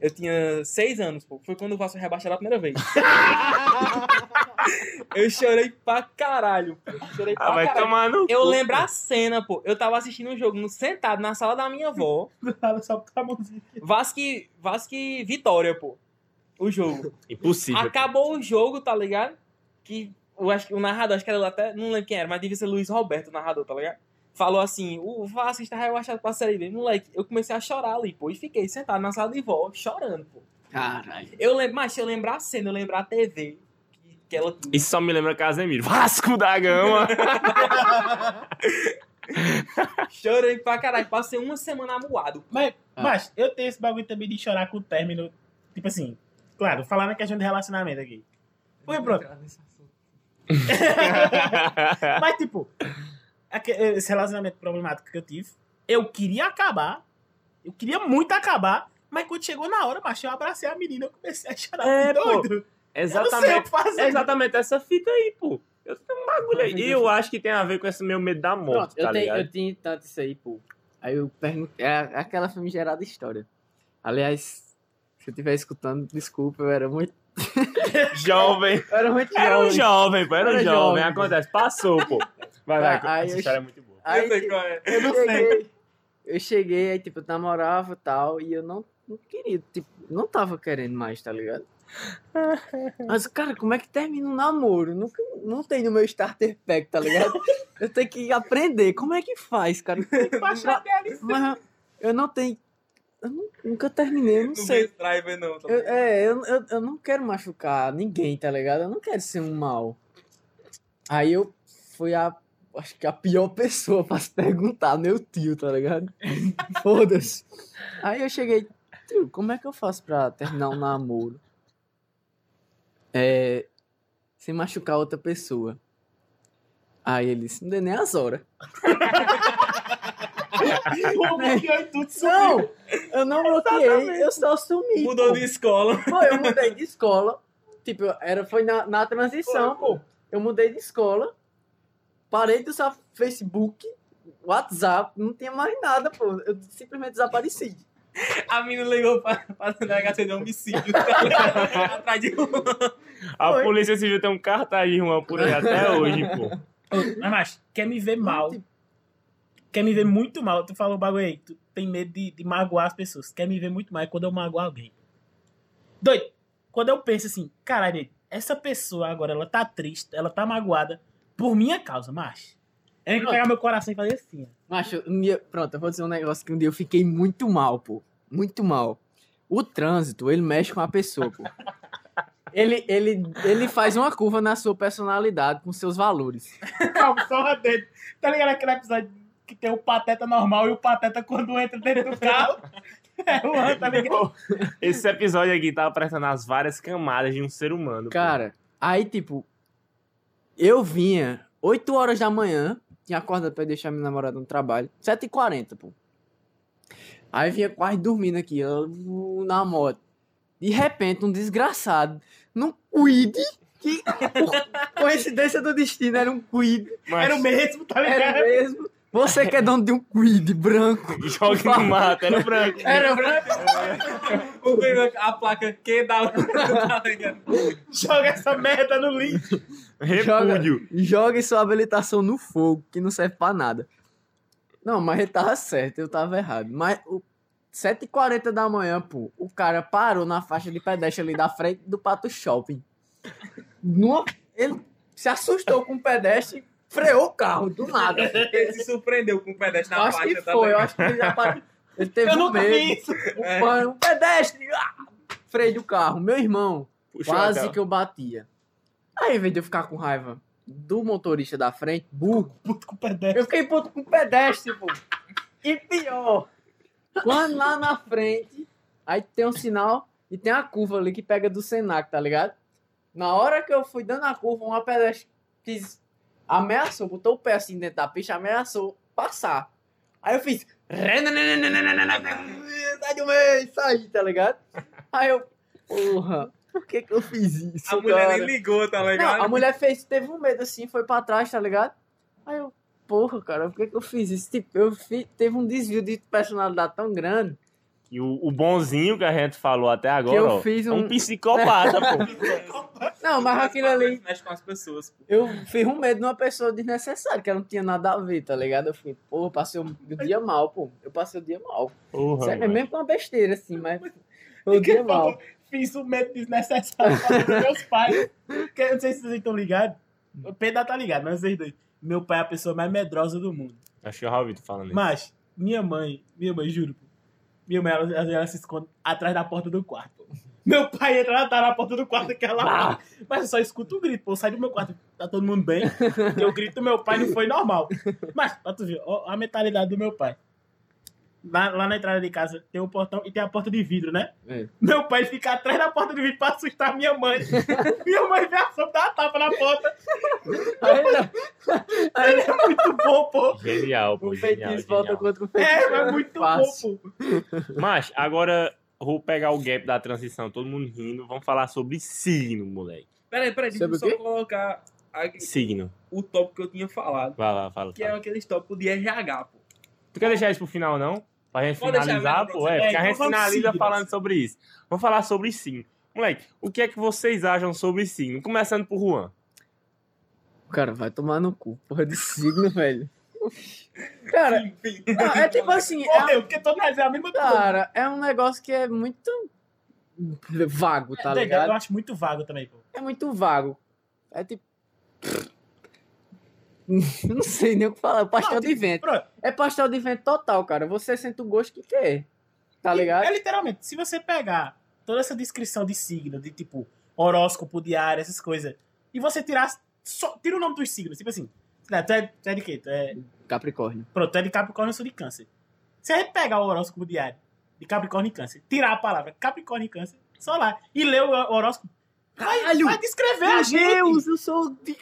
[SPEAKER 2] Eu tinha seis anos, pô. Foi quando o Vasco rebaixaram a primeira vez. eu chorei pra caralho, pô. Chorei pra
[SPEAKER 5] Ah, vai
[SPEAKER 2] caralho.
[SPEAKER 5] tomar no
[SPEAKER 2] Eu
[SPEAKER 5] cu,
[SPEAKER 2] lembro a cena, pô. Eu tava assistindo um jogo sentado na sala da minha avó.
[SPEAKER 3] Só botar a mãozinha.
[SPEAKER 2] Vasco, Vasco Vitória, pô. O jogo.
[SPEAKER 5] Impossível.
[SPEAKER 2] Acabou o jogo, tá ligado? Que eu acho que o narrador, acho que era até, não lembro quem era, mas devia ser Luiz Roberto, o narrador, tá ligado? Falou assim, o Vasco está rebaixado pra Série B. Moleque, eu comecei a chorar ali, pô, e fiquei sentado na sala de vó, chorando, pô.
[SPEAKER 4] Caralho.
[SPEAKER 2] Eu lembro, mas eu lembrar a cena, eu lembrar a TV que, que ela tinha.
[SPEAKER 5] Isso só me lembra Casemiro. Vasco da Gama.
[SPEAKER 2] Chorei pra caralho, passei uma semana amuado.
[SPEAKER 3] Mas,
[SPEAKER 4] Ah.
[SPEAKER 3] mas eu tenho esse bagulho também de chorar com o término. Tipo assim, claro, falar na questão de relacionamento aqui. Foi pronto. Mas, tipo, esse relacionamento problemático que eu tive, eu queria acabar. Eu queria muito acabar. Mas quando chegou na hora, macho, eu abracei a menina eu comecei a chorar.
[SPEAKER 5] É, pô.
[SPEAKER 3] doido. Eu não sei o
[SPEAKER 5] exatamente.
[SPEAKER 3] que fazer.
[SPEAKER 5] É exatamente essa fita aí, pô. Eu tenho um bagulho aí. E eu acho que tem a ver com esse meu medo da morte,
[SPEAKER 4] Pronto,
[SPEAKER 5] tá
[SPEAKER 4] eu, tenho,
[SPEAKER 5] ligado?
[SPEAKER 4] eu tinha tanto isso aí, pô. Aí eu perguntei. É aquela famigerada história. Aliás, se eu estiver escutando, desculpa, eu era muito.
[SPEAKER 5] Jovem.
[SPEAKER 4] Eu era muito
[SPEAKER 5] Era um
[SPEAKER 4] jovem.
[SPEAKER 5] jovem, pô. Era,
[SPEAKER 4] Era
[SPEAKER 5] um jovem.
[SPEAKER 4] jovem.
[SPEAKER 5] Acontece. Passou, pô. Vai, vai.
[SPEAKER 4] Aí
[SPEAKER 5] essa
[SPEAKER 4] eu-
[SPEAKER 5] história é muito boa.
[SPEAKER 4] Aí,
[SPEAKER 2] eu sei qual é.
[SPEAKER 4] eu não sei. Eu cheguei, aí, tipo, eu namorava e tal, e eu não, não queria, tipo, não tava querendo mais, tá ligado? Mas, cara, como é que termina um namoro? Nunca, não tem no meu starter pack, tá ligado? Eu tenho que aprender. Como é que faz, cara?
[SPEAKER 3] Baixar dela.
[SPEAKER 4] Mas eu não tenho. Eu nu- nunca terminei, eu não
[SPEAKER 2] Não
[SPEAKER 4] sei.
[SPEAKER 2] driver, não. Tá
[SPEAKER 4] Eu- é, eu, eu, eu não quero machucar ninguém, tá ligado? Eu não quero ser um mal. Aí eu fui a. Acho que a pior pessoa pra se perguntar, meu tio, tá ligado? Foda-se. Aí eu cheguei, tio, como é que eu faço pra terminar um namoro? É. Sem machucar outra pessoa. Aí ele disse, não deu nem as horas.
[SPEAKER 3] Bloqueou e tudo.
[SPEAKER 4] Não! Eu não bloqueei, eu só sumi.
[SPEAKER 2] Mudou
[SPEAKER 4] pô.
[SPEAKER 2] de escola.
[SPEAKER 4] Pô, eu mudei de escola. Tipo, era, foi na, na transição, pô. Eu mudei de escola. Parei de usar Facebook, WhatsApp, não tinha mais nada, pô. Eu simplesmente desapareci.
[SPEAKER 2] A menina ligou pra, pra delegacia de homicídio. tá? Atrás de um.
[SPEAKER 5] A
[SPEAKER 4] Foi.
[SPEAKER 5] polícia civil tem um cartaz de Juan por aí até hoje, pô.
[SPEAKER 3] Mas, macho, quer me ver mal. Quer me ver muito mal. Tu falou o bagulho aí. Tu tem medo de, de magoar as pessoas. Quer me ver muito mal é quando eu magoar alguém. Doido. Quando eu penso assim, caralho, essa pessoa agora, ela tá triste, ela tá magoada por minha causa, macho. Eu tenho que pegar meu coração e fazer assim, ó.
[SPEAKER 4] Macho, um dia, pronto, eu vou dizer um negócio que um dia eu fiquei muito mal, pô. Muito mal. O trânsito, ele mexe com a pessoa, pô. Ele, ele, ele faz uma curva na sua personalidade, com seus valores.
[SPEAKER 3] Calma, só uma dentro. Tá ligado aquele episódio que tem o pateta normal e o pateta quando entra dentro do carro? É o ano, tá ligado?
[SPEAKER 5] Esse episódio aqui tava apresentando as várias camadas de um ser humano. pô.
[SPEAKER 4] Cara, aí, tipo, eu vinha 8 horas da manhã, tinha acordado pra deixar minha namorada no trabalho, 7h40, pô. Aí vinha quase dormindo aqui, na moto. De repente, um desgraçado, num quid, que por coincidência do destino era um quid,
[SPEAKER 5] Mas
[SPEAKER 3] Era o mesmo, tá
[SPEAKER 4] era
[SPEAKER 3] ligado?
[SPEAKER 4] mesmo. Você que é dono de um quid branco.
[SPEAKER 5] joga no mato, era branco.
[SPEAKER 4] Era branco.
[SPEAKER 2] O a placa que dá. tá?
[SPEAKER 3] Joga essa merda no lixo.
[SPEAKER 5] Repúdio.
[SPEAKER 4] Jogue sua habilitação no fogo, que não serve pra nada. Não, mas ele tava certo, eu tava errado. Mas o 7h40 da manhã, pô, o cara parou na faixa de pedestre ali da frente do Pato Shopping. Numa- ele se assustou com o pedestre freou o carro, do nada.
[SPEAKER 2] Ele se surpreendeu com o pedestre na
[SPEAKER 4] acho
[SPEAKER 2] faixa,
[SPEAKER 4] que
[SPEAKER 2] tá
[SPEAKER 4] foi, eu acho que ele já parou. Ele teve
[SPEAKER 3] Eu
[SPEAKER 4] um medo.
[SPEAKER 3] vi isso.
[SPEAKER 2] É.
[SPEAKER 4] Um, um pedestre, ah, freio do carro. Meu irmão,
[SPEAKER 5] Puxou
[SPEAKER 4] Quase que eu batia. Aí, em vez de eu ficar com raiva do motorista da frente, burro,
[SPEAKER 3] Puto com o pedestre.
[SPEAKER 4] eu fiquei puto com o pedestre, pô. E pior, Quando lá na frente, aí tem um sinal e tem a curva ali que pega do Senac, tá ligado? Na hora que eu fui dando a curva, uma pedestre quis, ameaçou, botou o pé assim dentro da pista, ameaçou passar. Aí eu fiz. Sai do meio, sai, tá ligado? Aí eu. Porra, por que que eu fiz isso?
[SPEAKER 2] A mulher
[SPEAKER 4] cara?
[SPEAKER 2] nem ligou, tá ligado?
[SPEAKER 4] Não, a mulher fez, teve um medo assim, foi pra trás, tá ligado? Aí eu, porra, cara, por que, que eu fiz isso? Tipo, eu fi- teve um desvio de personalidade tão grande
[SPEAKER 5] E o, o bonzinho que a gente falou até agora,
[SPEAKER 4] eu
[SPEAKER 5] ó,
[SPEAKER 4] fiz
[SPEAKER 5] é
[SPEAKER 4] um-
[SPEAKER 5] um psicopata, pô.
[SPEAKER 4] Não, mas aquilo ali,
[SPEAKER 2] Mexe com as pessoas. pô.
[SPEAKER 4] eu fiz um medo de uma pessoa desnecessária, que não tinha nada a ver, tá ligado? Eu fui, porra, passei o o dia mal, pô. Eu passei o dia mal.
[SPEAKER 5] Porra,
[SPEAKER 4] Sério,
[SPEAKER 5] mano.
[SPEAKER 4] mesmo com uma besteira, assim, mas o
[SPEAKER 3] Que
[SPEAKER 4] dia
[SPEAKER 3] falou,
[SPEAKER 4] mal.
[SPEAKER 3] Fiz um método desnecessário para meus pais. Que eu não sei se vocês estão ligados. O Pedro tá ligado, mas vocês dois. Meu pai é a pessoa mais medrosa do mundo.
[SPEAKER 5] Acho que eu já ouvi tu falando isso.
[SPEAKER 3] Mas, minha mãe, minha mãe, juro, pô, minha mãe, ela, ela, se esconde atrás da porta do quarto. Meu pai entra, ela tá na porta do quarto que ela Mas eu só escuto o grito, pô. Sai do meu quarto, tá todo mundo bem. Porque o grito do meu pai não foi normal. Mas, pra tu ver, ó, a mentalidade do meu pai. Lá, lá na entrada de casa tem o portão e tem a porta de vidro, né?
[SPEAKER 4] É.
[SPEAKER 3] Meu pai fica atrás da porta de vidro pra assustar minha mãe. minha mãe vê a sopa, dá uma tapa na porta.
[SPEAKER 4] Aí, não,
[SPEAKER 3] Ele é muito bom, pô.
[SPEAKER 5] Genial, pô.
[SPEAKER 4] o
[SPEAKER 5] Genial,
[SPEAKER 4] feitiço volta
[SPEAKER 5] genial.
[SPEAKER 4] contra o
[SPEAKER 3] É,
[SPEAKER 4] feitiço.
[SPEAKER 3] é muito
[SPEAKER 4] Fácil.
[SPEAKER 3] bom, pô.
[SPEAKER 5] Mas, agora, vou pegar o gap da transição, todo mundo rindo. Vamos falar sobre signo, moleque.
[SPEAKER 2] Peraí, peraí, deixa eu só colocar aqui
[SPEAKER 5] Signo.
[SPEAKER 2] o tópico que eu tinha falado.
[SPEAKER 5] Vai lá, fala.
[SPEAKER 2] Que é
[SPEAKER 5] fala.
[SPEAKER 2] aqueles tópicos de RH, pô.
[SPEAKER 5] Tu quer deixar isso pro final, não? Pra gente
[SPEAKER 2] Pode
[SPEAKER 5] finalizar, pô. É, porque a
[SPEAKER 3] É,
[SPEAKER 5] gente finaliza
[SPEAKER 3] signos.
[SPEAKER 5] falando sobre isso. Vamos falar sobre signo. Moleque, o que é que vocês acham sobre signo? Começando por Juan.
[SPEAKER 4] Cara, vai tomar no cu. Porra de signo, velho. Cara, não, é tipo assim, é,
[SPEAKER 3] Morreu, porque todo mundo é a mesma coisa.
[SPEAKER 4] cara, é um negócio que é muito vago, tá
[SPEAKER 3] É, Eu
[SPEAKER 4] ligado?
[SPEAKER 3] acho muito vago também, pô.
[SPEAKER 4] É muito vago. É tipo. Não sei nem o que falar. Pastel
[SPEAKER 3] Não,
[SPEAKER 4] de
[SPEAKER 3] tipo,
[SPEAKER 4] vento.
[SPEAKER 3] Pronto.
[SPEAKER 4] É pastel de vento total, cara. Você sente o gosto que quer. Tá ligado?
[SPEAKER 3] É literalmente, se você pegar toda essa descrição de signo, de tipo horóscopo diário, essas coisas, e você tirar. Só, tira o nome dos signos, tipo assim. lá, Tu é, tu é de quê? Tu é,
[SPEAKER 4] Capricórnio.
[SPEAKER 3] pronto, tu é de Capricórnio, eu sou de Câncer. Se a gente pegar o horóscopo diário de Capricórnio e Câncer, tirar a palavra Capricórnio e Câncer, só lá, e ler o horóscopo, vai,
[SPEAKER 4] Caralho!
[SPEAKER 3] vai descrever
[SPEAKER 4] Meu
[SPEAKER 3] a gente.
[SPEAKER 4] Deus, eu sou. de-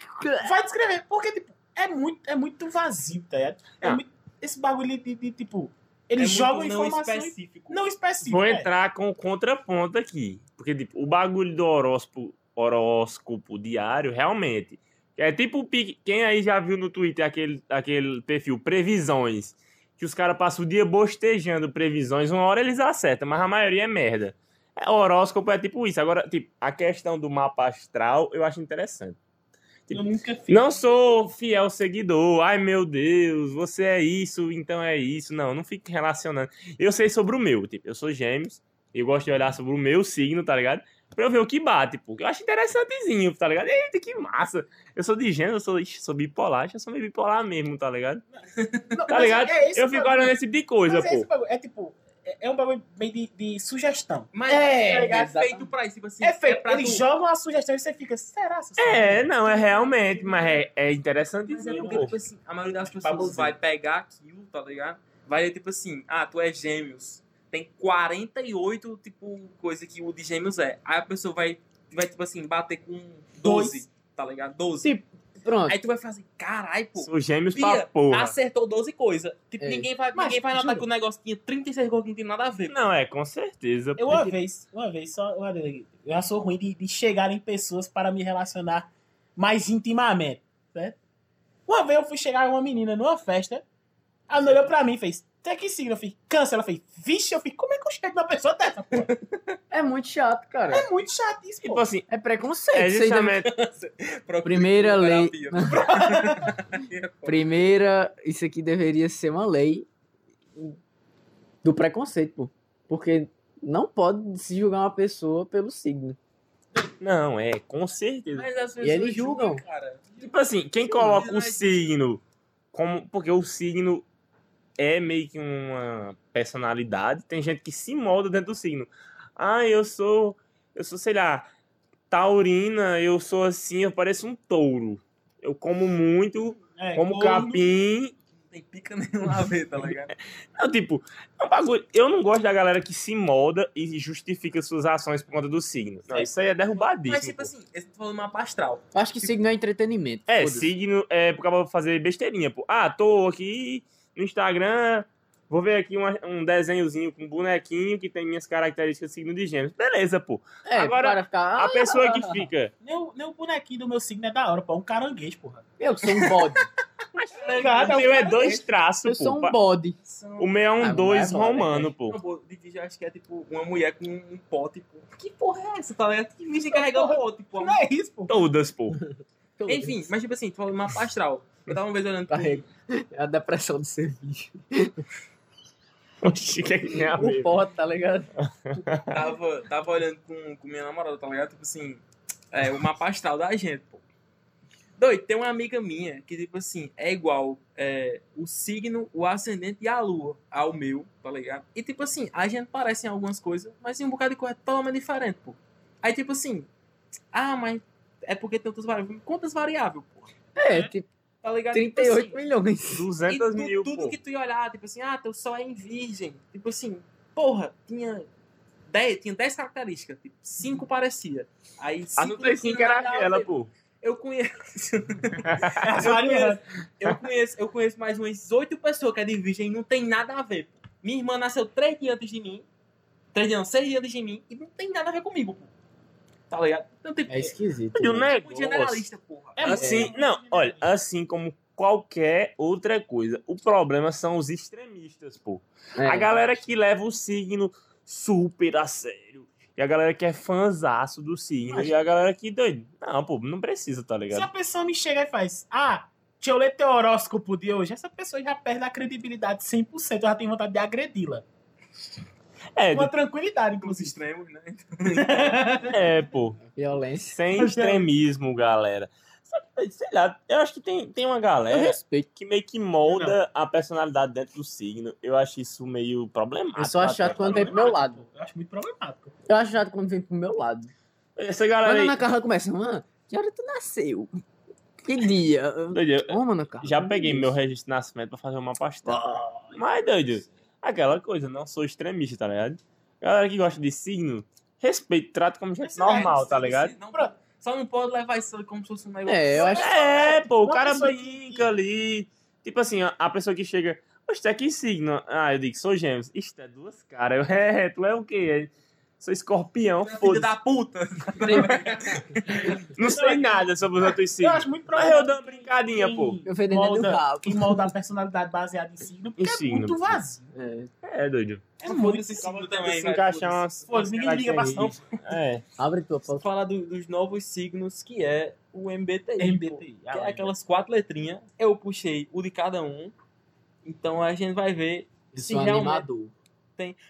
[SPEAKER 3] Vai descrever, porque tipo, é muito, é muito vazio, tá ligado? É
[SPEAKER 5] Ah.
[SPEAKER 3] muito- esse bagulho de, de, tipo,
[SPEAKER 2] É
[SPEAKER 3] eles
[SPEAKER 2] muito
[SPEAKER 3] jogam
[SPEAKER 2] não
[SPEAKER 3] informações
[SPEAKER 2] específico.
[SPEAKER 3] não específicas.
[SPEAKER 5] Vou
[SPEAKER 3] é.
[SPEAKER 5] entrar com o contraponto aqui. Porque, tipo, o bagulho do horóscopo, horóscopo diário, realmente. É tipo o pique- quem aí já viu no Twitter aquele, aquele perfil Previsões, que os caras passam o dia bostejando previsões, uma hora eles acertam, mas a maioria é merda. É, o horóscopo é tipo isso. Agora, tipo, a questão do mapa astral eu acho interessante.
[SPEAKER 3] Eu nunca fiz.
[SPEAKER 5] Não sou fiel seguidor. Ai, meu Deus, você é isso, então é isso. Não, não fique relacionando. Eu sei sobre o meu, tipo, eu sou gêmeos. Eu gosto de olhar sobre o meu signo, tá ligado? Pra eu ver o que bate, porque eu acho interessantezinho, tá ligado? Eita, que massa. Eu sou de gêmeos, eu sou, sou bipolar, eu sou meio bipolar mesmo, tá ligado?
[SPEAKER 3] Não,
[SPEAKER 5] Tá ligado?
[SPEAKER 3] é
[SPEAKER 5] eu fico olhando esse tipo de coisa,
[SPEAKER 3] Mas é,
[SPEAKER 5] pô.
[SPEAKER 3] bagulho. é tipo, é, é um bagulho meio de, de sugestão.
[SPEAKER 2] Mas
[SPEAKER 4] É,
[SPEAKER 2] é, é feito pra isso. Tipo assim,
[SPEAKER 3] É feito,
[SPEAKER 2] pra
[SPEAKER 3] eles
[SPEAKER 2] tu-
[SPEAKER 3] jogam a sugestão e você fica, será? essa
[SPEAKER 5] É, não, é realmente, mas é, é
[SPEAKER 2] Mas é
[SPEAKER 5] interessantezinho,
[SPEAKER 2] porque, tipo assim, a maioria das pessoas
[SPEAKER 3] Babuzinho.
[SPEAKER 2] vai pegar aquilo, tá ligado? Vai tipo assim, ah, tu é gêmeos. Tem 48, tipo, coisa que o de gêmeos é. Aí a pessoa vai, vai tipo assim, bater com 12,
[SPEAKER 3] Dois.
[SPEAKER 2] tá ligado? 12.
[SPEAKER 4] Tipo, Pronto.
[SPEAKER 2] Aí tu vai fazer, carai, pô.
[SPEAKER 5] Sou gêmeos
[SPEAKER 2] Bia,
[SPEAKER 5] pra porra.
[SPEAKER 2] acertou 12 coisas. Tipo,
[SPEAKER 4] É.
[SPEAKER 2] ninguém vai,
[SPEAKER 3] Mas,
[SPEAKER 2] ninguém vai notar que o negócio tinha 36 coisas que não tem nada a ver. pô.
[SPEAKER 5] Não, é, com certeza.
[SPEAKER 3] Eu uma vez, uma vez, só uma vez, eu já sou ruim de, de chegar em pessoas para me relacionar mais intimamente, certo? Uma vez eu fui chegar uma menina numa festa, ela olhou pra mim e fez, tem que signo? Eu fiz, câncer. Ela fez, vixe, eu fiz, como é que eu chego numa pessoa dessa, pô?
[SPEAKER 4] É muito chato, cara.
[SPEAKER 3] É muito chato isso,
[SPEAKER 5] Tipo
[SPEAKER 3] pô.
[SPEAKER 5] assim,
[SPEAKER 4] É preconceito.
[SPEAKER 5] é justamente.
[SPEAKER 4] Primeira lei. Primeira, isso aqui deveria ser uma lei do preconceito, pô. Porque não pode se julgar uma pessoa pelo signo.
[SPEAKER 5] Não, é, com certeza.
[SPEAKER 2] Mas as
[SPEAKER 4] E eles
[SPEAKER 2] pessoas
[SPEAKER 4] julgam.
[SPEAKER 2] cara.
[SPEAKER 5] Tipo assim, quem coloca o signo como. Porque o signo é meio que uma personalidade. Tem gente que se molda dentro do signo. Ah, eu sou. Eu sou, sei lá, taurina, eu sou assim, eu pareço um touro. Eu como muito,
[SPEAKER 3] É,
[SPEAKER 5] como capim
[SPEAKER 2] tem pica nenhuma a ver, tá ligado?
[SPEAKER 5] Não, tipo, é um bagulho. Eu não gosto da galera que se molda e justifica suas ações por conta do signo. Não,
[SPEAKER 2] É.
[SPEAKER 5] isso aí é derrubadíssimo.
[SPEAKER 2] Mas, tipo assim, esse falando mapa astral.
[SPEAKER 4] Eu acho que signo é entretenimento.
[SPEAKER 5] É, signo é por causa de fazer besteirinha, pô. Ah, tô aqui no Instagram, vou ver aqui uma- um desenhozinho com um bonequinho que tem minhas características de signo de gêmeos. Beleza, pô.
[SPEAKER 4] É,
[SPEAKER 5] Agora,
[SPEAKER 4] para ficar.
[SPEAKER 5] A
[SPEAKER 4] ah,
[SPEAKER 5] pessoa que fica.
[SPEAKER 3] Nem o, bonequinho do meu signo é da hora, pô. É um caranguejo, porra.
[SPEAKER 4] Eu que sou um bode.
[SPEAKER 5] O meu é dois traços,
[SPEAKER 4] Eu
[SPEAKER 5] pô.
[SPEAKER 4] sou um bode.
[SPEAKER 5] O meu é
[SPEAKER 4] Ah,
[SPEAKER 5] um
[SPEAKER 4] mas
[SPEAKER 5] dois
[SPEAKER 4] é
[SPEAKER 5] romano,
[SPEAKER 2] Não,
[SPEAKER 5] pô.
[SPEAKER 2] vídeo eu acho que é tipo uma mulher com um pote, pô. Que porra é essa, tá ligado? Que virgem carrega o pote, pô.
[SPEAKER 3] Não é isso, pô.
[SPEAKER 5] Todas, pô.
[SPEAKER 2] Enfim, mas tipo assim, tu falou mapa astral. Eu tava uma vez olhando pro-.
[SPEAKER 4] É a depressão de serviço.
[SPEAKER 5] Oxi, que é que tem a ver?
[SPEAKER 4] O pote, tá ligado?
[SPEAKER 2] tava, tava olhando com, com minha namorada, tá ligado? Tipo assim, é, o mapa astral da gente, pô. Doido, tem uma amiga minha que, tipo assim, é igual é, o signo, o ascendente e a lua ao meu, tá ligado? E, tipo assim, a gente parece em algumas coisas, mas em um bocado de coisa é totalmente diferente, pô. Aí, tipo assim, ah, mas é porque tem outras variáveis. Quantas variáveis, pô?
[SPEAKER 4] É, tipo,
[SPEAKER 2] Tá ligado? Tipo
[SPEAKER 4] 38
[SPEAKER 2] assim,
[SPEAKER 4] milhões.
[SPEAKER 2] e
[SPEAKER 5] 200
[SPEAKER 2] tu-
[SPEAKER 5] mil,
[SPEAKER 2] tudo
[SPEAKER 5] pô.
[SPEAKER 2] que tu ia olhar, tipo assim, ah, teu sol é em virgem. Tipo assim, porra, tinha 10, tinha 10 características, tipo, 5 parecia. Aí
[SPEAKER 5] A
[SPEAKER 2] cinco
[SPEAKER 5] cinco
[SPEAKER 2] tinha
[SPEAKER 5] era
[SPEAKER 2] nada a
[SPEAKER 5] aquela, pô.
[SPEAKER 2] Eu conheço,
[SPEAKER 3] É
[SPEAKER 2] eu conheço, eu conheço, eu conheço mais umas 8 pessoas que é de virgem e não tem nada a ver. pô. Minha irmã nasceu 3 dias antes de mim, 3 dias, não, 6 dias antes de mim, e não tem nada a ver comigo, pô. Tá ligado? Então, tipo,
[SPEAKER 4] É esquisito.
[SPEAKER 5] E o
[SPEAKER 4] né?
[SPEAKER 5] negócio.
[SPEAKER 2] generalista, porra.
[SPEAKER 3] É
[SPEAKER 5] Assim, não, olha, assim como qualquer outra coisa, o problema são os extremistas, pô.
[SPEAKER 4] É.
[SPEAKER 5] A galera que leva o signo super a sério. E a galera que é fãzaço do signo.
[SPEAKER 3] Mas-
[SPEAKER 5] E a galera que, doido, não, pô, não precisa, tá
[SPEAKER 3] Se a
[SPEAKER 5] ligado?
[SPEAKER 3] pessoa me chega e faz, ah, deixa eu ler teu horóscopo de hoje, essa pessoa já perde a credibilidade 100%, eu já tenho vontade de agredi-la.
[SPEAKER 5] É,
[SPEAKER 3] Com tranquilidade,
[SPEAKER 2] Os
[SPEAKER 3] inclusive.
[SPEAKER 2] extremos, né?
[SPEAKER 5] é, pô.
[SPEAKER 4] Violência.
[SPEAKER 5] Sem extremismo, galera. Só que, sei lá, eu acho que tem, tem uma galera
[SPEAKER 4] respeito.
[SPEAKER 5] que meio que molda a personalidade dentro do signo. Eu acho isso meio problemático.
[SPEAKER 4] Eu só acho chato quando vem pro meu lado.
[SPEAKER 3] Eu acho muito problemático.
[SPEAKER 4] Eu acho chato quando vem pro meu lado.
[SPEAKER 5] Essa galera
[SPEAKER 4] Quando
[SPEAKER 5] aí,
[SPEAKER 4] na Carla começa, mano, que hora tu nasceu? Que dia?
[SPEAKER 5] Doido,
[SPEAKER 4] Ô, mano, Carla.
[SPEAKER 5] já peguei meu registro de nascimento pra fazer uma pastel. Mas, doido, aquela coisa, não sou extremista, tá ligado? Galera que gosta de signo, respeito, trato como gente
[SPEAKER 3] Esse
[SPEAKER 5] normal,
[SPEAKER 3] é,
[SPEAKER 5] tá ligado?
[SPEAKER 2] sim, não só não pode levar isso como se fosse um negócio.
[SPEAKER 4] É, eu acho
[SPEAKER 5] É, pô, o cara
[SPEAKER 3] pessoa que-
[SPEAKER 5] brinca ali. Tipo assim, a, a pessoa que chega, Poxa, é que signo? Ah, eu digo, sou gêmeos. Isto é duas caras. Eu, é, tu é o quê? Sou escorpião,
[SPEAKER 2] Filho
[SPEAKER 5] foda-se.
[SPEAKER 2] da puta.
[SPEAKER 5] Não sei nada sobre os outros
[SPEAKER 3] Eu
[SPEAKER 5] signos.
[SPEAKER 3] acho muito
[SPEAKER 5] Mas eu dou uma brincadinha, pô.
[SPEAKER 4] Eu fui dentro do rabo.
[SPEAKER 3] quem molda a personalidade baseada em signo, porque
[SPEAKER 5] Em
[SPEAKER 3] é
[SPEAKER 5] signo,
[SPEAKER 3] muito
[SPEAKER 5] pô.
[SPEAKER 3] vazio.
[SPEAKER 4] É.
[SPEAKER 5] É, doido.
[SPEAKER 3] É muito
[SPEAKER 2] foda-se signo também,
[SPEAKER 5] se encaixar umas.
[SPEAKER 3] Foda-se, ninguém liga ação.
[SPEAKER 5] É.
[SPEAKER 4] Abre tua
[SPEAKER 2] Vou
[SPEAKER 4] foto.
[SPEAKER 2] falar do- dos novos signos, que é o MBTI. pô.
[SPEAKER 3] MBTI.
[SPEAKER 2] Que é aquelas quatro letrinhas. Eu puxei o de cada um. Então a gente vai ver.
[SPEAKER 4] Eu
[SPEAKER 2] se
[SPEAKER 4] sou
[SPEAKER 2] realmente-
[SPEAKER 4] animador.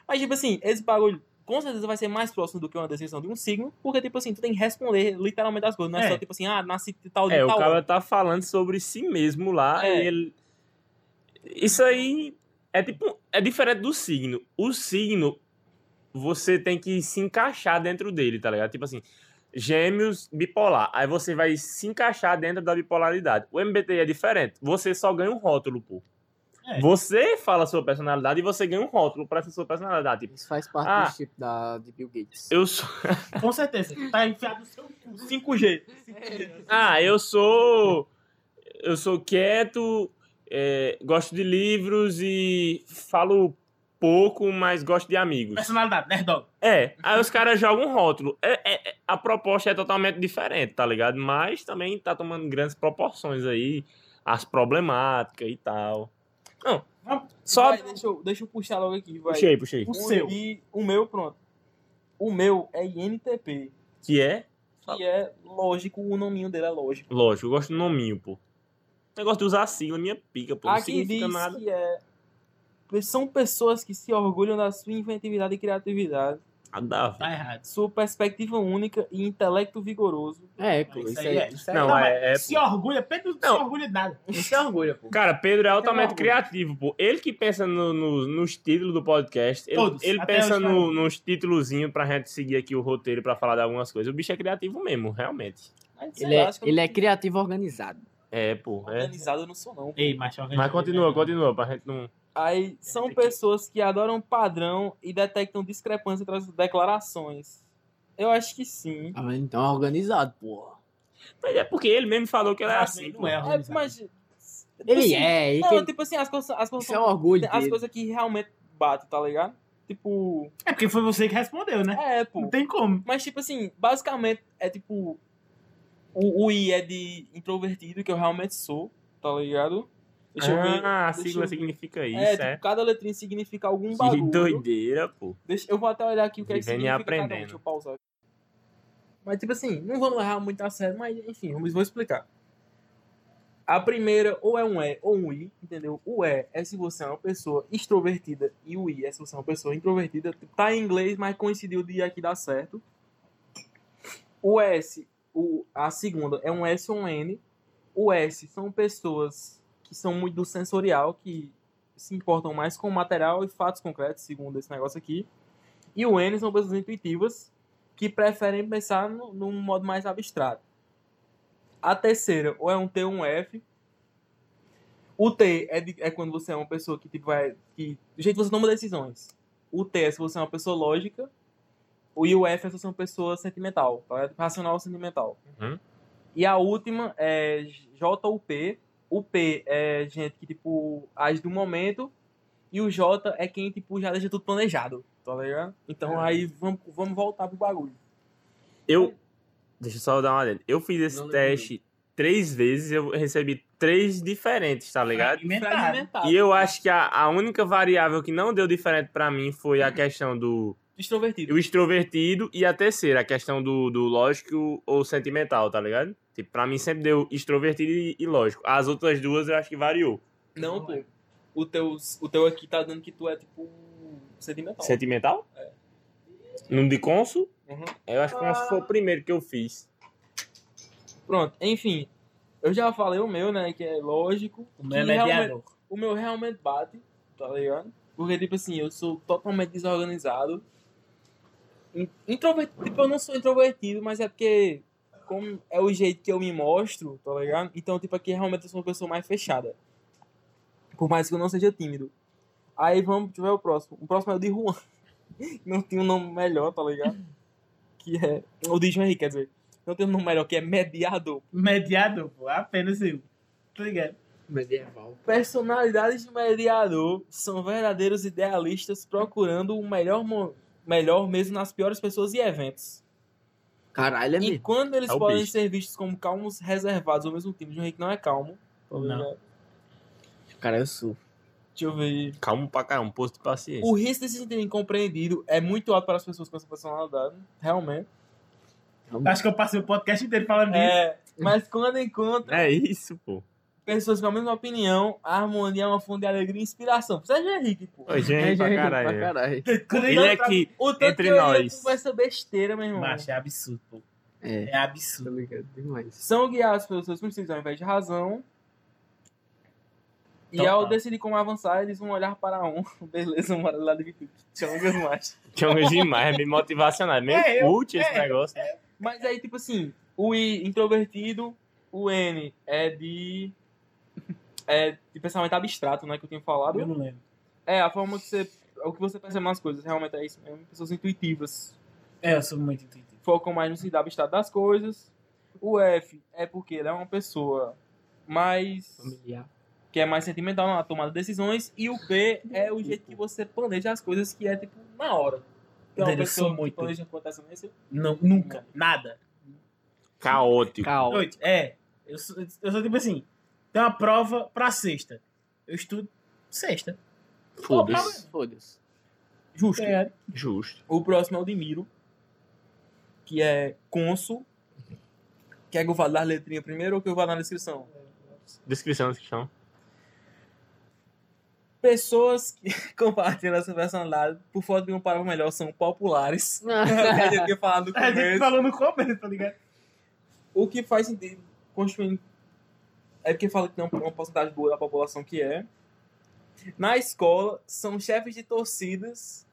[SPEAKER 2] Mas, tipo assim, esse bagulho com certeza vai ser mais próximo do que uma descrição de um signo. Porque, tipo assim, tu tem que responder literalmente as coisas. Não é,
[SPEAKER 3] É.
[SPEAKER 2] só, tipo assim, ah, nasci tal de
[SPEAKER 5] É, o
[SPEAKER 2] tal.
[SPEAKER 5] cara
[SPEAKER 2] hora.
[SPEAKER 5] tá falando sobre si mesmo lá.
[SPEAKER 2] É.
[SPEAKER 5] E ele... Isso aí é tipo. É diferente do signo. O signo, você tem que se encaixar dentro dele, tá ligado? Tipo assim, gêmeos bipolar. Aí você vai se encaixar dentro da bipolaridade. O MBTI é diferente. Você só ganha um rótulo, pô.
[SPEAKER 3] É.
[SPEAKER 5] Você fala a sua personalidade e você ganha um rótulo pra essa sua personalidade. Tipo,
[SPEAKER 4] Isso faz parte
[SPEAKER 5] Ah.
[SPEAKER 4] do chip da, de Bill Gates.
[SPEAKER 5] eu sou.
[SPEAKER 3] Com certeza. Tá enfiado no seu cu.
[SPEAKER 2] 5G.
[SPEAKER 5] Ah, eu sou. Eu sou quieto, é, gosto de livros e falo pouco, mas gosto de amigos.
[SPEAKER 3] Personalidade, nerdog.
[SPEAKER 5] É, aí os caras jogam um rótulo. É, é- é- a proposta é totalmente diferente, tá ligado? Mas também tá tomando grandes proporções aí, as problemáticas e tal. Não, só.
[SPEAKER 2] Vai, deixa, eu, deixa eu puxar logo aqui, vai.
[SPEAKER 5] Puxei, puxei.
[SPEAKER 3] O seu.
[SPEAKER 2] E o meu, pronto. O meu é INTP.
[SPEAKER 5] Que é?
[SPEAKER 2] Que é lógico, o nominho dele é lógico.
[SPEAKER 5] Lógico, eu gosto do nominho, pô. Eu gosto de usar sigla, minha pica, pô. Não
[SPEAKER 2] Aqui
[SPEAKER 5] significa
[SPEAKER 2] diz
[SPEAKER 5] nada.
[SPEAKER 2] que é. São pessoas que se orgulham da sua inventividade e criatividade,
[SPEAKER 5] Nada a ver.
[SPEAKER 3] Tá errado.
[SPEAKER 2] sua perspectiva única e intelecto vigoroso.
[SPEAKER 4] É, pô,
[SPEAKER 3] Isso
[SPEAKER 4] isso
[SPEAKER 3] aí
[SPEAKER 4] aí
[SPEAKER 3] é-
[SPEAKER 4] isso aí
[SPEAKER 5] Não,
[SPEAKER 3] Não,
[SPEAKER 5] é-
[SPEAKER 3] mas
[SPEAKER 5] é,
[SPEAKER 3] se orgulha, Pedro não se
[SPEAKER 5] Não.
[SPEAKER 3] orgulha de nada.
[SPEAKER 4] Isso é orgulho, pô.
[SPEAKER 5] Cara, Pedro é altamente criativo, pô. Ele que pensa no, no- nos títulos do podcast. Ele,
[SPEAKER 3] Todos,
[SPEAKER 5] ele
[SPEAKER 3] até
[SPEAKER 5] pensa no-
[SPEAKER 3] cara.
[SPEAKER 5] nos títulozinhos pra gente seguir aqui o roteiro pra falar de algumas coisas. O bicho é criativo mesmo, realmente.
[SPEAKER 2] Mas,
[SPEAKER 4] Ele é,
[SPEAKER 2] eu
[SPEAKER 4] ele
[SPEAKER 2] não-
[SPEAKER 4] é criativo organizado.
[SPEAKER 5] É, pô. É.
[SPEAKER 2] Organizado eu não sou, não.
[SPEAKER 3] Ei, macho,
[SPEAKER 5] Mas continua, continua, pra gente não.
[SPEAKER 2] Aí são pessoas que adoram padrão e detectam discrepância entre as declarações. Eu acho que sim.
[SPEAKER 4] Ah, mas então é organizado, porra.
[SPEAKER 5] Mas é porque ele mesmo falou que ela é
[SPEAKER 3] Mas
[SPEAKER 5] assim.
[SPEAKER 3] ele não é
[SPEAKER 2] É, mas. tipo
[SPEAKER 4] Ele
[SPEAKER 2] assim,
[SPEAKER 4] é, ele
[SPEAKER 2] Não,
[SPEAKER 4] tem-
[SPEAKER 2] tipo assim, as coisas, as coisas,
[SPEAKER 4] Isso é um orgulho
[SPEAKER 2] as
[SPEAKER 4] dele.
[SPEAKER 2] coisas que realmente batem, tá ligado? Tipo.
[SPEAKER 3] É porque foi você que respondeu, né?
[SPEAKER 2] É, pô.
[SPEAKER 3] Não tem como.
[SPEAKER 2] Mas, tipo assim, basicamente é tipo. O, o I é de introvertido, que eu realmente sou, tá ligado? Deixa eu ver.
[SPEAKER 5] Ah, a sigla significa isso,
[SPEAKER 2] É,
[SPEAKER 5] é.
[SPEAKER 2] tipo, cada letrinha significa algum
[SPEAKER 5] Que
[SPEAKER 2] bagulho.
[SPEAKER 5] doideira, pô.
[SPEAKER 2] Deixa, eu vou até olhar aqui o que é que significa cada um.
[SPEAKER 5] aprendendo.
[SPEAKER 2] Deixa eu pausar. Mas, tipo assim, não vamos levar muito a sério, mas, enfim, vamos, vou explicar. A primeira, ou é um E ou um I, entendeu? O E é se você é uma pessoa extrovertida e o I é se você é uma pessoa introvertida. Tá em inglês, mas coincidiu de aqui dar certo. O S, o, a segunda, é um S ou um N. O S são pessoas que são muito do sensorial, que se importam mais com material e fatos concretos, segundo esse negócio aqui. E o N são pessoas intuitivas que preferem pensar no, num modo mais abstrato. A terceira, ou é um T ou um F. O T é, de- é quando você é uma pessoa que, tipo, vai. Que, do jeito que você toma decisões. O T é se você é uma pessoa lógica. O e o F é se você é uma pessoa sentimental. Tá? Racional ou sentimental.
[SPEAKER 5] Uhum.
[SPEAKER 2] E a última é J ou P. O P é gente que, tipo, age do momento. E o J é quem, tipo, já deixa tudo planejado. Tá ligado? Então aí vamos, vamos voltar pro bagulho.
[SPEAKER 5] Eu. Deixa eu só dar uma adendo. Eu fiz esse
[SPEAKER 4] Não lembro.
[SPEAKER 5] teste três vezes eu recebi três diferentes, tá ligado?
[SPEAKER 3] Fragmentado.
[SPEAKER 5] E eu acho que a, a única variável que não deu diferente pra mim foi a questão do
[SPEAKER 2] Extrovertido.
[SPEAKER 5] o extrovertido e a terceira, a questão do, do lógico ou sentimental, tá ligado? Tipo, pra mim sempre deu extrovertido e, e lógico. As outras duas eu acho que variou.
[SPEAKER 2] Não, pô. O teu, o teu aqui tá dando que tu é, tipo, sentimental.
[SPEAKER 5] Sentimental? No de Consul,
[SPEAKER 2] Uhum.
[SPEAKER 5] eu acho que Consul foi o primeiro que eu fiz.
[SPEAKER 2] Pronto, enfim. Eu já falei o meu, né, que é lógico.
[SPEAKER 3] O meu é mediador.
[SPEAKER 2] o meu realmente bate, tá ligado? Porque, tipo assim, eu sou totalmente desorganizado. In- Introvertido, tipo, eu não sou introvertido, mas é porque, como é o jeito que eu me mostro, tá ligado? Então, tipo, aqui realmente eu sou uma pessoa mais fechada. Por mais que eu não seja tímido. Aí vamos, deixa eu ver o próximo. O próximo é o de Juan. Não tem um nome melhor, tá ligado? Que é. O de João Henrique, quer dizer. Não tem um nome melhor, que é mediador.
[SPEAKER 3] Mediador, pô. Apenas eu. Tá ligado?
[SPEAKER 4] Medieval.
[SPEAKER 2] Personalidades de mediador são verdadeiros idealistas procurando o melhor, mo- melhor mesmo nas piores pessoas e eventos.
[SPEAKER 4] Caralho, é
[SPEAKER 2] E
[SPEAKER 4] mesmo.
[SPEAKER 2] quando eles
[SPEAKER 5] É
[SPEAKER 2] podem
[SPEAKER 5] bicho.
[SPEAKER 2] ser vistos como calmos, reservados ao mesmo tempo, João Henrique não é calmo.
[SPEAKER 3] Não.
[SPEAKER 4] Cara, eu sou.
[SPEAKER 2] Deixa eu ver.
[SPEAKER 5] Calma pra caramba, um posto de paciência.
[SPEAKER 2] O risco de se sentir incompreendido é muito alto para as pessoas com essa personalidade, realmente.
[SPEAKER 3] Acho que eu passei o podcast inteiro falando disso.
[SPEAKER 2] É, mas quando encontra
[SPEAKER 5] É isso, pô.
[SPEAKER 2] Pessoas com a mesma opinião, a harmonia é uma fonte de alegria e inspiração. Você é João Henrique, pô.
[SPEAKER 5] Ô, gente, pra caralho.
[SPEAKER 4] Pra caralho.
[SPEAKER 5] Ele
[SPEAKER 3] eu-
[SPEAKER 5] é que
[SPEAKER 2] O tanto
[SPEAKER 5] Entre
[SPEAKER 2] que
[SPEAKER 5] nós.
[SPEAKER 2] conversa besteira, meu irmão.
[SPEAKER 3] Macho, é absurdo, pô.
[SPEAKER 4] É.
[SPEAKER 3] É
[SPEAKER 4] Tá
[SPEAKER 3] absurdo.
[SPEAKER 4] ligado demais.
[SPEAKER 2] são guiados pelos seus princípios ao invés de razão. E ao decidir como avançar, eles vão olhar para um. Beleza, uma lá de virtude. Chongas mais.
[SPEAKER 5] tinha demais, é bem motivacional. É meio
[SPEAKER 3] É,
[SPEAKER 5] cult esse
[SPEAKER 3] é.
[SPEAKER 5] negócio.
[SPEAKER 2] Mas aí, tipo assim, o I introvertido, o N é de. É de pensamento abstrato, né? Que eu tinha falado.
[SPEAKER 3] Eu não lembro.
[SPEAKER 2] É, a forma que você. O que você percebe nas coisas, realmente é isso mesmo. Pessoas intuitivas.
[SPEAKER 3] É, eu sou muito intuitivo.
[SPEAKER 2] Focam mais no sentido abstrato das coisas. O F é porque ele é uma pessoa mais.
[SPEAKER 4] Familiar.
[SPEAKER 2] que é mais sentimental na tomada de decisões, e o P é o jeito que você planeja as coisas, que é tipo na hora. É
[SPEAKER 3] Entendeu?
[SPEAKER 2] pessoa
[SPEAKER 3] Sou
[SPEAKER 2] que
[SPEAKER 3] muito.
[SPEAKER 2] planeja.
[SPEAKER 3] Não, nunca. Nada.
[SPEAKER 5] Caótico.
[SPEAKER 3] Doido. É. Eu sou, eu sou tipo assim. Tem uma prova pra sexta. Eu estudo sexta.
[SPEAKER 5] Foda-se.
[SPEAKER 4] Foda-se.
[SPEAKER 2] Justo.
[SPEAKER 3] É.
[SPEAKER 5] Justo.
[SPEAKER 2] O próximo é o de Miro, que é cônsul. Quer que eu fale das letrinhas primeiro ou que eu vá na descrição?
[SPEAKER 5] Descrição, descrição.
[SPEAKER 2] Pessoas que compartilham essa personalidade, por falta de um palavra melhor, são populares. que a gente tinha falado no
[SPEAKER 3] A gente falou no começo, tá ligado?
[SPEAKER 2] O que faz sentido construindo. É porque fala que tem uma porcentagem boa da população que é. Na escola, são chefes de torcidas,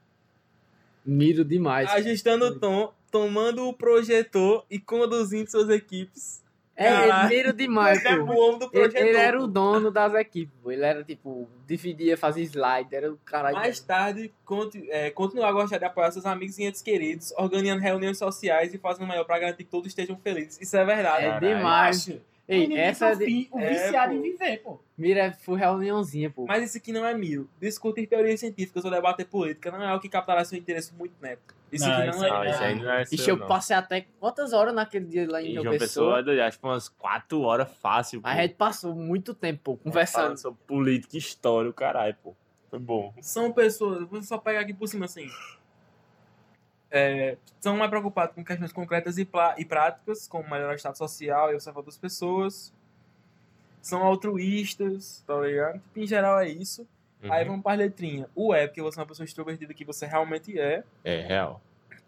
[SPEAKER 4] Miro demais.
[SPEAKER 2] ajustando o tom, tomando o projetor e conduzindo suas equipes.
[SPEAKER 4] É,
[SPEAKER 2] Caralho.
[SPEAKER 4] admiro demais,
[SPEAKER 2] Ele é
[SPEAKER 4] pô.
[SPEAKER 2] o homem do
[SPEAKER 4] Ele,
[SPEAKER 2] projetor.
[SPEAKER 4] ele era o dono das equipes, pô. Ele era, tipo, dividia, fazia slide, era o caralho.
[SPEAKER 2] Mais tarde, conti- é, continuar a gostar de apoiar seus amigos e entes queridos, organizando reuniões sociais e fazendo o maior pra garantir que todos estejam felizes. Isso é verdade.
[SPEAKER 4] É
[SPEAKER 5] Caralho.
[SPEAKER 4] demais. Ei, essa é
[SPEAKER 3] tá
[SPEAKER 4] de...
[SPEAKER 3] fim, o
[SPEAKER 2] é,
[SPEAKER 3] viciado
[SPEAKER 2] pô.
[SPEAKER 3] em viver, pô.
[SPEAKER 4] Mira, foi reuniãozinha, pô.
[SPEAKER 2] Mas isso aqui não é mil. Discutir teorias científicas ou debater política não é o que captará seu interesse muito neto. Isso
[SPEAKER 3] Não,
[SPEAKER 2] aqui não
[SPEAKER 3] isso
[SPEAKER 2] é.
[SPEAKER 5] Não, isso aí não é
[SPEAKER 4] Ixi,
[SPEAKER 5] seu,
[SPEAKER 4] eu
[SPEAKER 5] não.
[SPEAKER 4] passei até quantas horas naquele dia lá em João Pessoa?
[SPEAKER 5] Pessoa, acho que umas 4 horas fácil, pô.
[SPEAKER 4] A gente passou muito tempo, pô, conversando.
[SPEAKER 5] Sobre política e história, o caralho, pô. Foi bom.
[SPEAKER 2] São pessoas, vou só pegar aqui por cima assim. É, são mais preocupados com questões concretas e, e práticas, como melhorar o estado social e observar outras pessoas. São altruístas, tá ligado? Tipo, em geral é isso.
[SPEAKER 5] Uhum.
[SPEAKER 2] Aí vamos para as letrinhas. O E, porque você é uma pessoa extrovertida que você realmente é.
[SPEAKER 5] É, real.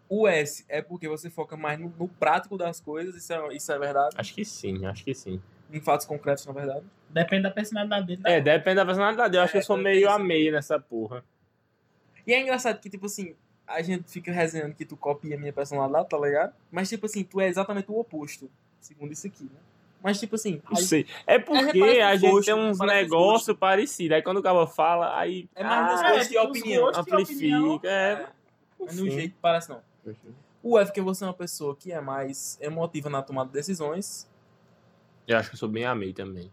[SPEAKER 2] O S é porque você foca mais no, no prático das coisas, isso é, isso é verdade.
[SPEAKER 5] Acho que sim, acho que sim.
[SPEAKER 2] Em fatos concretos, na verdade.
[SPEAKER 3] Depende da personalidade dele. né?
[SPEAKER 5] É, depende da personalidade. Eu acho que eu sou
[SPEAKER 2] É,
[SPEAKER 5] meio a meio nessa porra.
[SPEAKER 2] E é engraçado que, tipo assim, a gente fica resenhando que tu copia a minha personalidade, tá ligado? Mas, tipo assim, tu é exatamente o oposto, segundo isso aqui, né? Mas, tipo assim,
[SPEAKER 5] Não
[SPEAKER 2] aí-
[SPEAKER 5] sei. É porque
[SPEAKER 2] parece
[SPEAKER 5] a gente
[SPEAKER 2] gosto,
[SPEAKER 5] tem uns negócios parecidos. Aí quando o cara fala, aí.
[SPEAKER 2] É mais nos
[SPEAKER 5] ah,
[SPEAKER 2] gostos e
[SPEAKER 3] é,
[SPEAKER 2] opinião.
[SPEAKER 3] gostos e opinião.
[SPEAKER 5] amplifica. É,
[SPEAKER 2] é, é no
[SPEAKER 5] sim.
[SPEAKER 2] jeito que parece, não. O F, porque você é uma pessoa que é mais emotiva na tomada de decisões.
[SPEAKER 5] Eu acho que eu sou bem a meio também.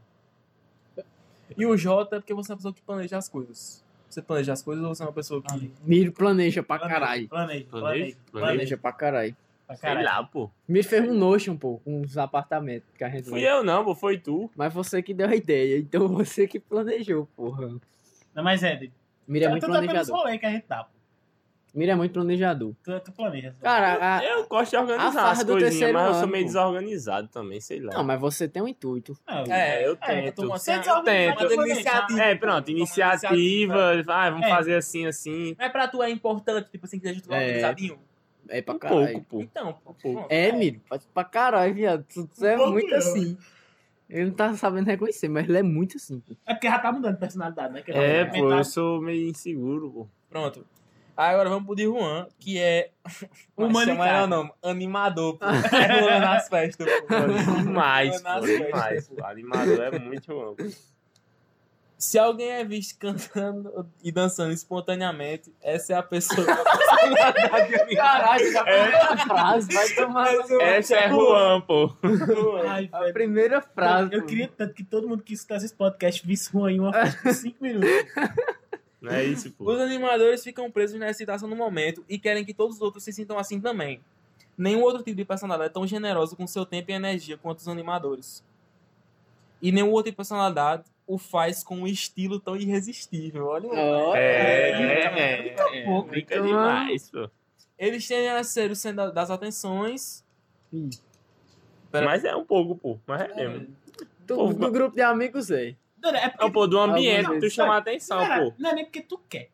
[SPEAKER 2] E o J é porque você é uma pessoa que planeja as coisas. Você planeja as coisas ou você é uma pessoa que.
[SPEAKER 4] Miro planeja pra
[SPEAKER 3] Planeja,
[SPEAKER 4] caralho.
[SPEAKER 3] Planeja,
[SPEAKER 5] Planeja,
[SPEAKER 3] planeja.
[SPEAKER 5] planeja.
[SPEAKER 4] Pra caralho.
[SPEAKER 3] pra
[SPEAKER 5] Sei
[SPEAKER 3] caralho.
[SPEAKER 5] lá, pô.
[SPEAKER 4] Me fez um notion, pô, com os apartamentos que a gente
[SPEAKER 5] Fui eu não, pô. Foi tu.
[SPEAKER 4] Mas você que deu a ideia, então você que planejou, porra.
[SPEAKER 3] Não, mas é, Ed,
[SPEAKER 4] Mira é muito
[SPEAKER 3] tá
[SPEAKER 4] planejador.
[SPEAKER 3] rolê que a gente dá, pô.
[SPEAKER 4] Mira é muito planejador.
[SPEAKER 3] Tu, tu planeja.
[SPEAKER 4] Cara, a-
[SPEAKER 5] Eu gosto de organizar as
[SPEAKER 4] do
[SPEAKER 5] coisinhas,
[SPEAKER 4] terceiro
[SPEAKER 5] mas eu sou
[SPEAKER 4] ano,
[SPEAKER 5] meio desorganizado também, sei lá.
[SPEAKER 4] não, mas você tem um intuito.
[SPEAKER 3] Não,
[SPEAKER 2] É,
[SPEAKER 5] eu
[SPEAKER 2] É,
[SPEAKER 5] tento.
[SPEAKER 2] tô
[SPEAKER 3] é
[SPEAKER 2] eu
[SPEAKER 3] desorganizado,
[SPEAKER 5] tento.
[SPEAKER 3] eu.
[SPEAKER 2] Iniciativa.
[SPEAKER 5] É, pronto,
[SPEAKER 2] Toma
[SPEAKER 5] iniciativa. Ah, vamos
[SPEAKER 3] É.
[SPEAKER 5] fazer assim, assim.
[SPEAKER 2] Mas pra tu é importante, tipo assim, que a gente vai
[SPEAKER 4] É.
[SPEAKER 2] organizadinho.
[SPEAKER 4] É pra
[SPEAKER 5] Um
[SPEAKER 4] caralho.
[SPEAKER 5] pouco, pô.
[SPEAKER 2] Então, pô,
[SPEAKER 5] pouco.
[SPEAKER 4] É, Miro, faz pra caralho, viado. Tu, tu é
[SPEAKER 3] Um
[SPEAKER 4] muito assim. Ele não tá sabendo reconhecer, mas ele é muito assim. pô.
[SPEAKER 3] É porque já tá mudando de personalidade, né? Que
[SPEAKER 5] É,
[SPEAKER 3] vai
[SPEAKER 5] pô, eu sou meio inseguro, pô.
[SPEAKER 2] Pronto. Agora vamos pro de Juan, que é.
[SPEAKER 3] O
[SPEAKER 2] Mas chama
[SPEAKER 3] Manicata.
[SPEAKER 2] ela não, animador, pô. É rolando nas festas, pô.
[SPEAKER 5] Demais,
[SPEAKER 2] Nas
[SPEAKER 5] pô,
[SPEAKER 2] festas,
[SPEAKER 5] demais.
[SPEAKER 2] pô.
[SPEAKER 5] Animador é muito amplo.
[SPEAKER 2] Se alguém é visto cantando e dançando espontaneamente, essa é a pessoa animada.
[SPEAKER 4] Caralho, já foi a frase, vai tomar.
[SPEAKER 5] Essa é Juan, pô.
[SPEAKER 3] Ai,
[SPEAKER 4] A primeira frase.
[SPEAKER 3] Eu
[SPEAKER 4] pô.
[SPEAKER 3] queria tanto que todo mundo que escutasse esse podcast visse ruim em uma festa de 5 minutos.
[SPEAKER 5] Não é isso, pô.
[SPEAKER 2] Os animadores ficam presos na excitação no momento e querem que todos os outros se sintam assim também. Nenhum outro tipo de personalidade é tão generoso com seu tempo e energia quanto os animadores. E nenhum outro tipo de personalidade o faz com um estilo tão irresistível. Olha o
[SPEAKER 5] É,
[SPEAKER 4] é,
[SPEAKER 5] é, é,
[SPEAKER 2] pouco,
[SPEAKER 5] brinca
[SPEAKER 4] então.
[SPEAKER 5] demais, pô.
[SPEAKER 2] Eles tendem a ser o centro das atenções. Pera-
[SPEAKER 5] Mas é um pouco, pô. Mas é mesmo.
[SPEAKER 4] Do, do grupo de amigos, é.
[SPEAKER 3] Não, é
[SPEAKER 5] É
[SPEAKER 3] porque
[SPEAKER 5] pô, do ambiente que tu chama a atenção,
[SPEAKER 3] Cara,
[SPEAKER 5] pô.
[SPEAKER 3] Não é nem porque tu quer.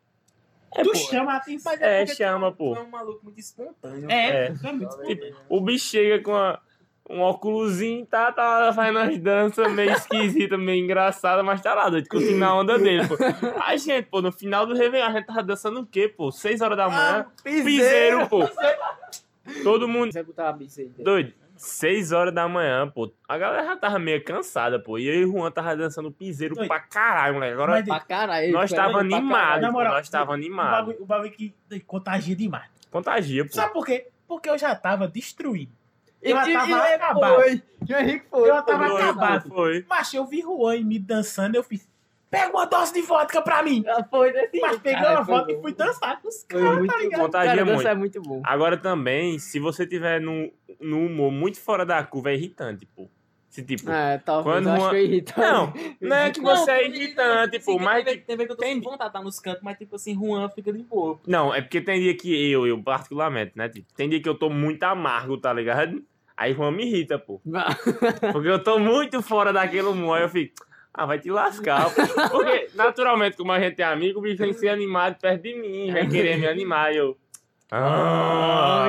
[SPEAKER 5] É,
[SPEAKER 3] tu
[SPEAKER 5] pô.
[SPEAKER 3] chama a atenção.
[SPEAKER 5] É,
[SPEAKER 2] porque
[SPEAKER 5] chama,
[SPEAKER 2] tu,
[SPEAKER 5] pô.
[SPEAKER 2] Tu é um maluco muito espontâneo.
[SPEAKER 3] É,
[SPEAKER 5] É.
[SPEAKER 3] é muito
[SPEAKER 2] Tipo,
[SPEAKER 5] O bicho chega com a- um óculosinho, tá, tá fazendo umas danças meio esquisitas, meio engraçadas, mas tá lá, doido, curtindo a onda dele, pô. Gente, pô, no final do Réveillon a gente tava dançando o quê, pô? 6 horas da manhã, piseiro, pô. Todo mundo,
[SPEAKER 4] botar a biseira.
[SPEAKER 5] doido, 6 horas da manhã, pô. A galera já tava meio cansada, pô. E eu e o Juan tava dançando piseiro
[SPEAKER 3] Doido.
[SPEAKER 5] pra caralho, moleque. Agora
[SPEAKER 3] Mas
[SPEAKER 4] Pra caralho.
[SPEAKER 5] nós tava
[SPEAKER 3] moral,
[SPEAKER 5] nós tava
[SPEAKER 3] O
[SPEAKER 5] animados.
[SPEAKER 3] bagulho, o bagulho que contagia demais.
[SPEAKER 5] Contagia, pô.
[SPEAKER 3] Sabe por quê? Porque eu já tava destruído.
[SPEAKER 4] E,
[SPEAKER 3] Eu
[SPEAKER 4] e,
[SPEAKER 3] tava
[SPEAKER 4] e
[SPEAKER 3] acabado.
[SPEAKER 4] foi. E o Henrique foi.
[SPEAKER 3] Eu tava
[SPEAKER 5] Foi,
[SPEAKER 3] acabado.
[SPEAKER 5] Foi.
[SPEAKER 3] Mas eu vi Juan me dançando, eu fiz. Pega uma dose de vodka pra mim!
[SPEAKER 4] Ah, Foi desse
[SPEAKER 3] Mas peguei uma vodka e
[SPEAKER 4] bom.
[SPEAKER 3] fui dançar com os caras,
[SPEAKER 4] muito
[SPEAKER 3] tá ligado?
[SPEAKER 5] Contagia
[SPEAKER 4] Cara,
[SPEAKER 5] muito.
[SPEAKER 4] é muito bom.
[SPEAKER 5] Agora também, se você tiver no, no humor muito fora da curva, é irritante, pô. Se tipo.
[SPEAKER 4] É, talvez
[SPEAKER 5] Quando
[SPEAKER 4] eu acho
[SPEAKER 5] uma-
[SPEAKER 4] que eu irritante.
[SPEAKER 5] Não, não é que você é
[SPEAKER 2] Não,
[SPEAKER 5] irritante, pô, mas.
[SPEAKER 2] Tem, tem vez que eu tô
[SPEAKER 5] tem-
[SPEAKER 2] sem vontade de estar nos cantos, mas tipo assim, Juan fica de boa.
[SPEAKER 5] Não, é porque tem dia que eu, eu particularmente, né? Tipo, tem dia que eu tô muito amargo, tá ligado? Aí Juan me irrita, pô. Porque eu tô muito fora daquele humor. Aí eu fico. Ah, vai te lascar, pô. Porque, naturalmente, como a gente é amigo, o bicho vem ser animado perto de mim, vai querer me animar. E eu. Ah,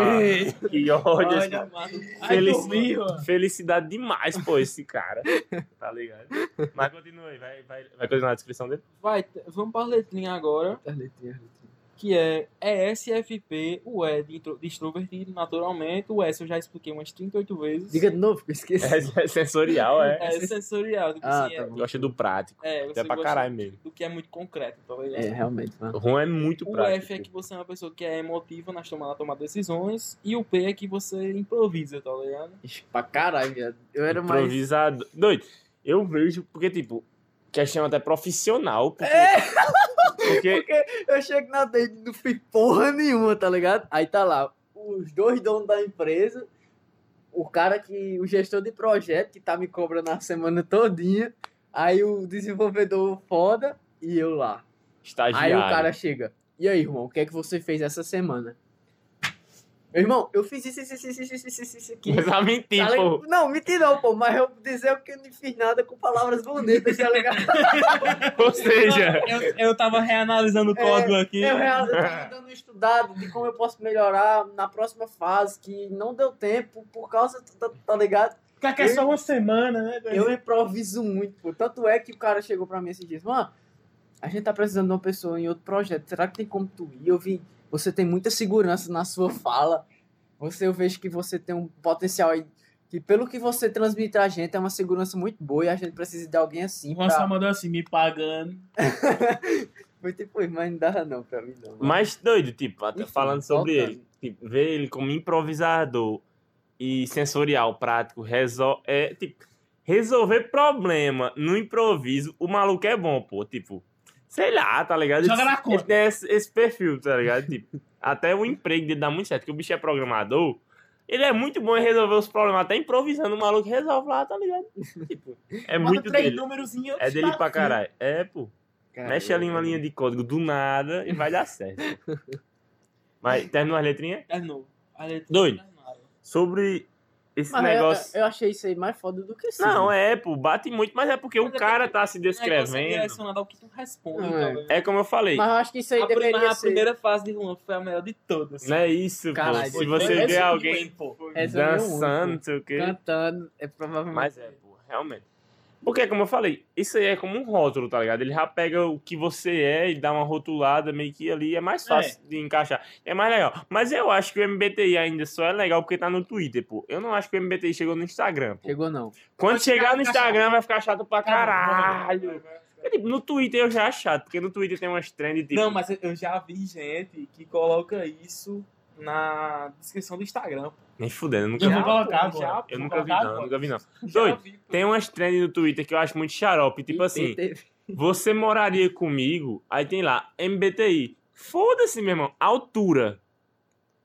[SPEAKER 5] que ódio.
[SPEAKER 3] Olha, Ai.
[SPEAKER 5] Felicidade demais, pô, esse cara. Tá ligado? Mas continua aí, vai, vai, vai continuar a descrição dele?
[SPEAKER 2] Vai, vamos para as letrinhas agora.
[SPEAKER 4] As letrinhas, as letrinhas.
[SPEAKER 2] Que é ESFP, o E de, intro- de extrovertido, naturalmente, o S eu já expliquei umas 38 vezes.
[SPEAKER 4] Diga de novo, que eu esqueci.
[SPEAKER 5] É, é sensorial, é.
[SPEAKER 2] É sensorial, tipo
[SPEAKER 4] Ah,
[SPEAKER 2] assim,
[SPEAKER 4] tá
[SPEAKER 2] é.
[SPEAKER 5] Gosta do prático.
[SPEAKER 2] é, você
[SPEAKER 5] pra
[SPEAKER 2] gosta
[SPEAKER 5] caralho mesmo.
[SPEAKER 2] do que é muito concreto, tá ligado?
[SPEAKER 4] É, realmente, mano.
[SPEAKER 5] O Ron é muito
[SPEAKER 2] O
[SPEAKER 5] prático.
[SPEAKER 2] F é que você é uma pessoa que é emotiva nas tomadas na tomada de decisões. E o P é que você improvisa, tá ligado?
[SPEAKER 4] Ixi, Pra caralho, viado. Eu era mais.
[SPEAKER 5] Improvisado. Doido. Eu vejo, porque, tipo, questão até profissional. Porque,
[SPEAKER 4] É!
[SPEAKER 5] porque
[SPEAKER 4] Eu chego na date não fiz porra nenhuma, tá ligado? Aí tá lá, os dois donos da empresa, o cara que. o gestor de projeto que tá me cobrando a semana todinha, aí o desenvolvedor foda e eu lá. Aí
[SPEAKER 5] estagiário.
[SPEAKER 4] o cara chega. E aí, irmão, o que é que você fez essa semana? Meu irmão, eu fiz isso, isso, isso, isso, isso, isso, isso, aqui.
[SPEAKER 5] Mas a mentir,
[SPEAKER 4] Tá
[SPEAKER 5] pô.
[SPEAKER 4] Não, mentira não, pô, mas eu dizer que eu não fiz nada com palavras bonitas, tá ligado?
[SPEAKER 5] Ou seja,
[SPEAKER 2] Eu, eu tava reanalisando o
[SPEAKER 4] É,
[SPEAKER 2] código aqui.
[SPEAKER 4] Eu, real- eu tava dando uma estudada de como eu posso melhorar na próxima fase, que não deu tempo por causa, tá, tá ligado?
[SPEAKER 3] Porque aqui é só uma semana, né?
[SPEAKER 4] Eu improviso muito, pô. Tanto é que o cara chegou pra mim esses dias, mano, a gente tá precisando de uma pessoa em outro projeto, será que tem como tu ir? Eu vi, você tem muita segurança na sua fala, você, eu vejo que você tem um potencial aí, que pelo que você transmite a gente, é uma segurança muito boa e a gente precisa de alguém assim
[SPEAKER 3] O
[SPEAKER 4] pra...
[SPEAKER 3] mandou assim, me pagando.
[SPEAKER 4] Foi tipo, mas não dá não pra mim não.
[SPEAKER 5] mas doido, tipo, até
[SPEAKER 4] Enfim,
[SPEAKER 5] falando sobre
[SPEAKER 4] voltando.
[SPEAKER 5] ele. Tipo, ver ele como improvisador e sensorial, prático, resol é, tipo, resolver problema no improviso, o maluco é bom, pô. Tipo, sei lá, tá ligado?
[SPEAKER 3] Joga
[SPEAKER 5] Ele-
[SPEAKER 3] na conta.
[SPEAKER 5] Ele tem esse, esse perfil, tá ligado? Tipo, até o emprego dele dá muito certo, porque o bicho é programador. Ele é muito bom em resolver os problemas, até improvisando, o maluco resolve lá, tá ligado? Tipo, é
[SPEAKER 3] Manda
[SPEAKER 5] muito
[SPEAKER 3] três
[SPEAKER 5] dele. É dele pra caralho. É, pô.
[SPEAKER 4] Cara,
[SPEAKER 5] Mexe ali uma linha de código do nada e vai dar certo. Mas terminou as letrinhas?
[SPEAKER 2] Novo. A letra
[SPEAKER 5] Doido. Sobre esse
[SPEAKER 4] Mas
[SPEAKER 5] negócio.
[SPEAKER 4] eu, eu achei isso aí mais foda do que sim.
[SPEAKER 5] Não, é, pô, bate muito, mas é porque
[SPEAKER 2] Mas
[SPEAKER 5] o
[SPEAKER 2] é
[SPEAKER 5] cara
[SPEAKER 2] porque
[SPEAKER 5] tá se
[SPEAKER 2] é
[SPEAKER 5] descrevendo.
[SPEAKER 2] direcionado ao que tu responde,
[SPEAKER 4] é.
[SPEAKER 5] É como eu falei.
[SPEAKER 4] Mas eu acho que isso aí
[SPEAKER 2] a,
[SPEAKER 4] deveria
[SPEAKER 2] prima- a
[SPEAKER 4] ser...
[SPEAKER 2] primeira fase de Juan foi a melhor de todas.
[SPEAKER 5] Não é isso,
[SPEAKER 4] Caralho,
[SPEAKER 5] pô. Se
[SPEAKER 4] foi
[SPEAKER 5] você vê
[SPEAKER 4] que
[SPEAKER 5] alguém
[SPEAKER 4] é
[SPEAKER 5] dançando, não sei o quê.
[SPEAKER 4] Cantando, é provavelmente...
[SPEAKER 5] Mas é, pô, realmente. Porque, como eu falei, isso aí é como um rótulo, tá ligado? Ele já pega o que você é e dá uma rotulada meio que ali, é mais fácil de encaixar. É mais legal. Mas eu acho que o MBTI ainda só é legal porque tá no Twitter, pô. Eu não acho que o MBTI chegou no Instagram, pô.
[SPEAKER 4] Chegou não.
[SPEAKER 5] Quando chegar no Instagram
[SPEAKER 3] chato.
[SPEAKER 5] vai ficar chato pra caralho. É, tipo, no Twitter eu já acho chato, porque no Twitter tem umas trends tipo.
[SPEAKER 2] Não, mas eu já vi gente que coloca isso na descrição do Instagram.
[SPEAKER 5] Nem fudendo, eu nunca
[SPEAKER 3] Eu
[SPEAKER 5] vi.
[SPEAKER 3] vou colocar
[SPEAKER 2] pô, já,
[SPEAKER 5] Eu
[SPEAKER 2] pô,
[SPEAKER 5] nunca vi, não,
[SPEAKER 3] agora.
[SPEAKER 5] nunca vi, não. Doido,
[SPEAKER 2] vi.
[SPEAKER 5] Tem umas trends no Twitter que eu acho muito xarope. Tipo assim,
[SPEAKER 4] Teve-
[SPEAKER 5] você moraria comigo? Aí tem lá, MBTI. Foda-se, meu irmão. Altura.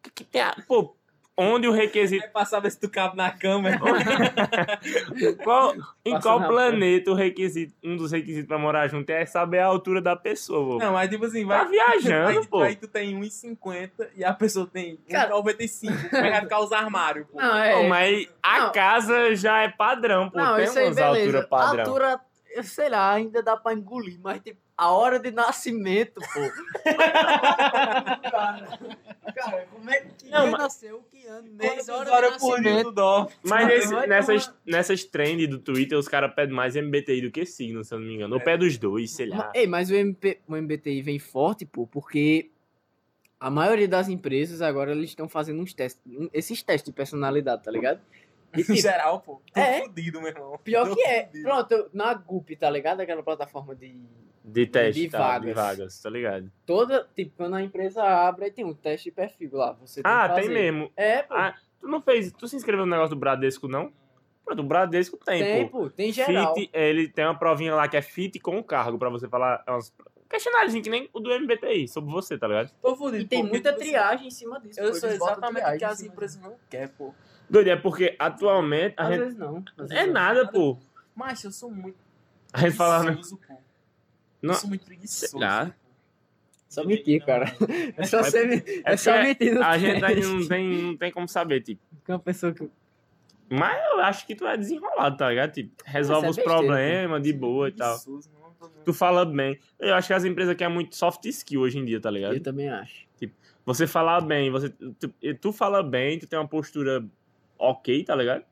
[SPEAKER 5] Que que tem a- Pô, onde o requisito.
[SPEAKER 2] Vai passar ver se tu cabe na cama.
[SPEAKER 5] Qual, em
[SPEAKER 4] Passa
[SPEAKER 5] qual planeta o requisito, um dos requisitos pra morar junto é saber a altura da pessoa.
[SPEAKER 2] Não, mas tipo assim,
[SPEAKER 5] Tá
[SPEAKER 2] vai.
[SPEAKER 5] viajando,
[SPEAKER 2] aí,
[SPEAKER 5] pô.
[SPEAKER 2] aí tu tem 1,50 e a pessoa tem
[SPEAKER 4] Cara-
[SPEAKER 2] 1,95. Como é que vai ficar os armários, pô?
[SPEAKER 4] Não, é...
[SPEAKER 5] Pô, mas a
[SPEAKER 4] Não.
[SPEAKER 5] casa já é padrão, pô.
[SPEAKER 4] Não,
[SPEAKER 5] tem
[SPEAKER 4] isso aí,
[SPEAKER 5] umas alturas padrão.
[SPEAKER 4] Altura, eu sei lá, ainda dá pra engolir, mas tipo, a hora de nascimento, pô. cara, cara, como é que
[SPEAKER 5] Não,
[SPEAKER 4] quem
[SPEAKER 5] mas-
[SPEAKER 4] nasceu? Que ano? Mês,
[SPEAKER 2] Quantas
[SPEAKER 4] hora de
[SPEAKER 2] por dia dorme?
[SPEAKER 5] Mas nesse-
[SPEAKER 4] tomar-
[SPEAKER 5] nessas, nessas trends do Twitter, os caras pedem mais MBTI do que signo, se eu não me engano. Ou
[SPEAKER 2] É.
[SPEAKER 5] pé dos dois, sei lá.
[SPEAKER 4] Ma- Ei, mas o, MP, o MBTI vem forte, pô, porque a maioria das empresas agora eles estão fazendo uns testes, esses testes de personalidade, tá ligado? E,
[SPEAKER 2] Em
[SPEAKER 4] tipo,
[SPEAKER 2] geral, pô. Tô
[SPEAKER 4] É.
[SPEAKER 2] fudido, meu irmão.
[SPEAKER 4] pior
[SPEAKER 2] Tô
[SPEAKER 4] que é.
[SPEAKER 2] fudido.
[SPEAKER 4] Pronto, na Gup, tá ligado? Aquela plataforma de
[SPEAKER 5] De teste,
[SPEAKER 4] de
[SPEAKER 5] tá? De
[SPEAKER 4] vagas.
[SPEAKER 5] vagas, tá ligado?
[SPEAKER 4] toda, tipo, quando a empresa abre, aí tem um teste de perfil lá. Você tem
[SPEAKER 5] Ah,
[SPEAKER 4] que
[SPEAKER 5] tem mesmo.
[SPEAKER 4] É, pô.
[SPEAKER 5] Ah, tu não fez. Tu se inscreveu no negócio do Bradesco, não? Pronto, o Bradesco tem,
[SPEAKER 4] tem,
[SPEAKER 5] pô.
[SPEAKER 4] Tem geral.
[SPEAKER 5] Fit, é, ele tem uma provinha lá que é fit com o cargo, pra você falar. É uns questionáriozinho que nem o do MBTI, sobre você, tá ligado?
[SPEAKER 2] Tô fudido.
[SPEAKER 4] E tem muita
[SPEAKER 2] tipo assim,
[SPEAKER 4] triagem em cima disso.
[SPEAKER 2] Eu
[SPEAKER 4] pô,
[SPEAKER 2] sou exatamente o que as empresas não querem, pô.
[SPEAKER 5] Doido, é porque atualmente a
[SPEAKER 4] Às
[SPEAKER 5] gente.
[SPEAKER 4] vezes não. às vezes
[SPEAKER 5] É
[SPEAKER 4] não.
[SPEAKER 5] nada, pô.
[SPEAKER 2] Mas eu sou muito
[SPEAKER 5] A gente fala, né?
[SPEAKER 2] pô.
[SPEAKER 5] Não-
[SPEAKER 2] Eu sou muito preguiçoso.
[SPEAKER 5] Sei lá.
[SPEAKER 2] pô.
[SPEAKER 4] Só mentir, cara. É só,
[SPEAKER 5] É-
[SPEAKER 4] ser, é
[SPEAKER 5] é
[SPEAKER 4] só
[SPEAKER 5] porque
[SPEAKER 4] mentir
[SPEAKER 5] A gente não tem, não tem como saber, tipo.
[SPEAKER 4] Que uma pessoa que...
[SPEAKER 5] Mas eu acho que tu é desenrolado, tá ligado? Tipo, resolve
[SPEAKER 4] é
[SPEAKER 5] os
[SPEAKER 4] besteira,
[SPEAKER 5] problemas de boa e tal. Tu fala bem. Eu acho que as empresas querem muito soft skill hoje em dia, tá ligado?
[SPEAKER 4] Eu também acho.
[SPEAKER 5] Você falar bem, você, tu, tu fala bem, tu tem uma postura ok, tá ligado?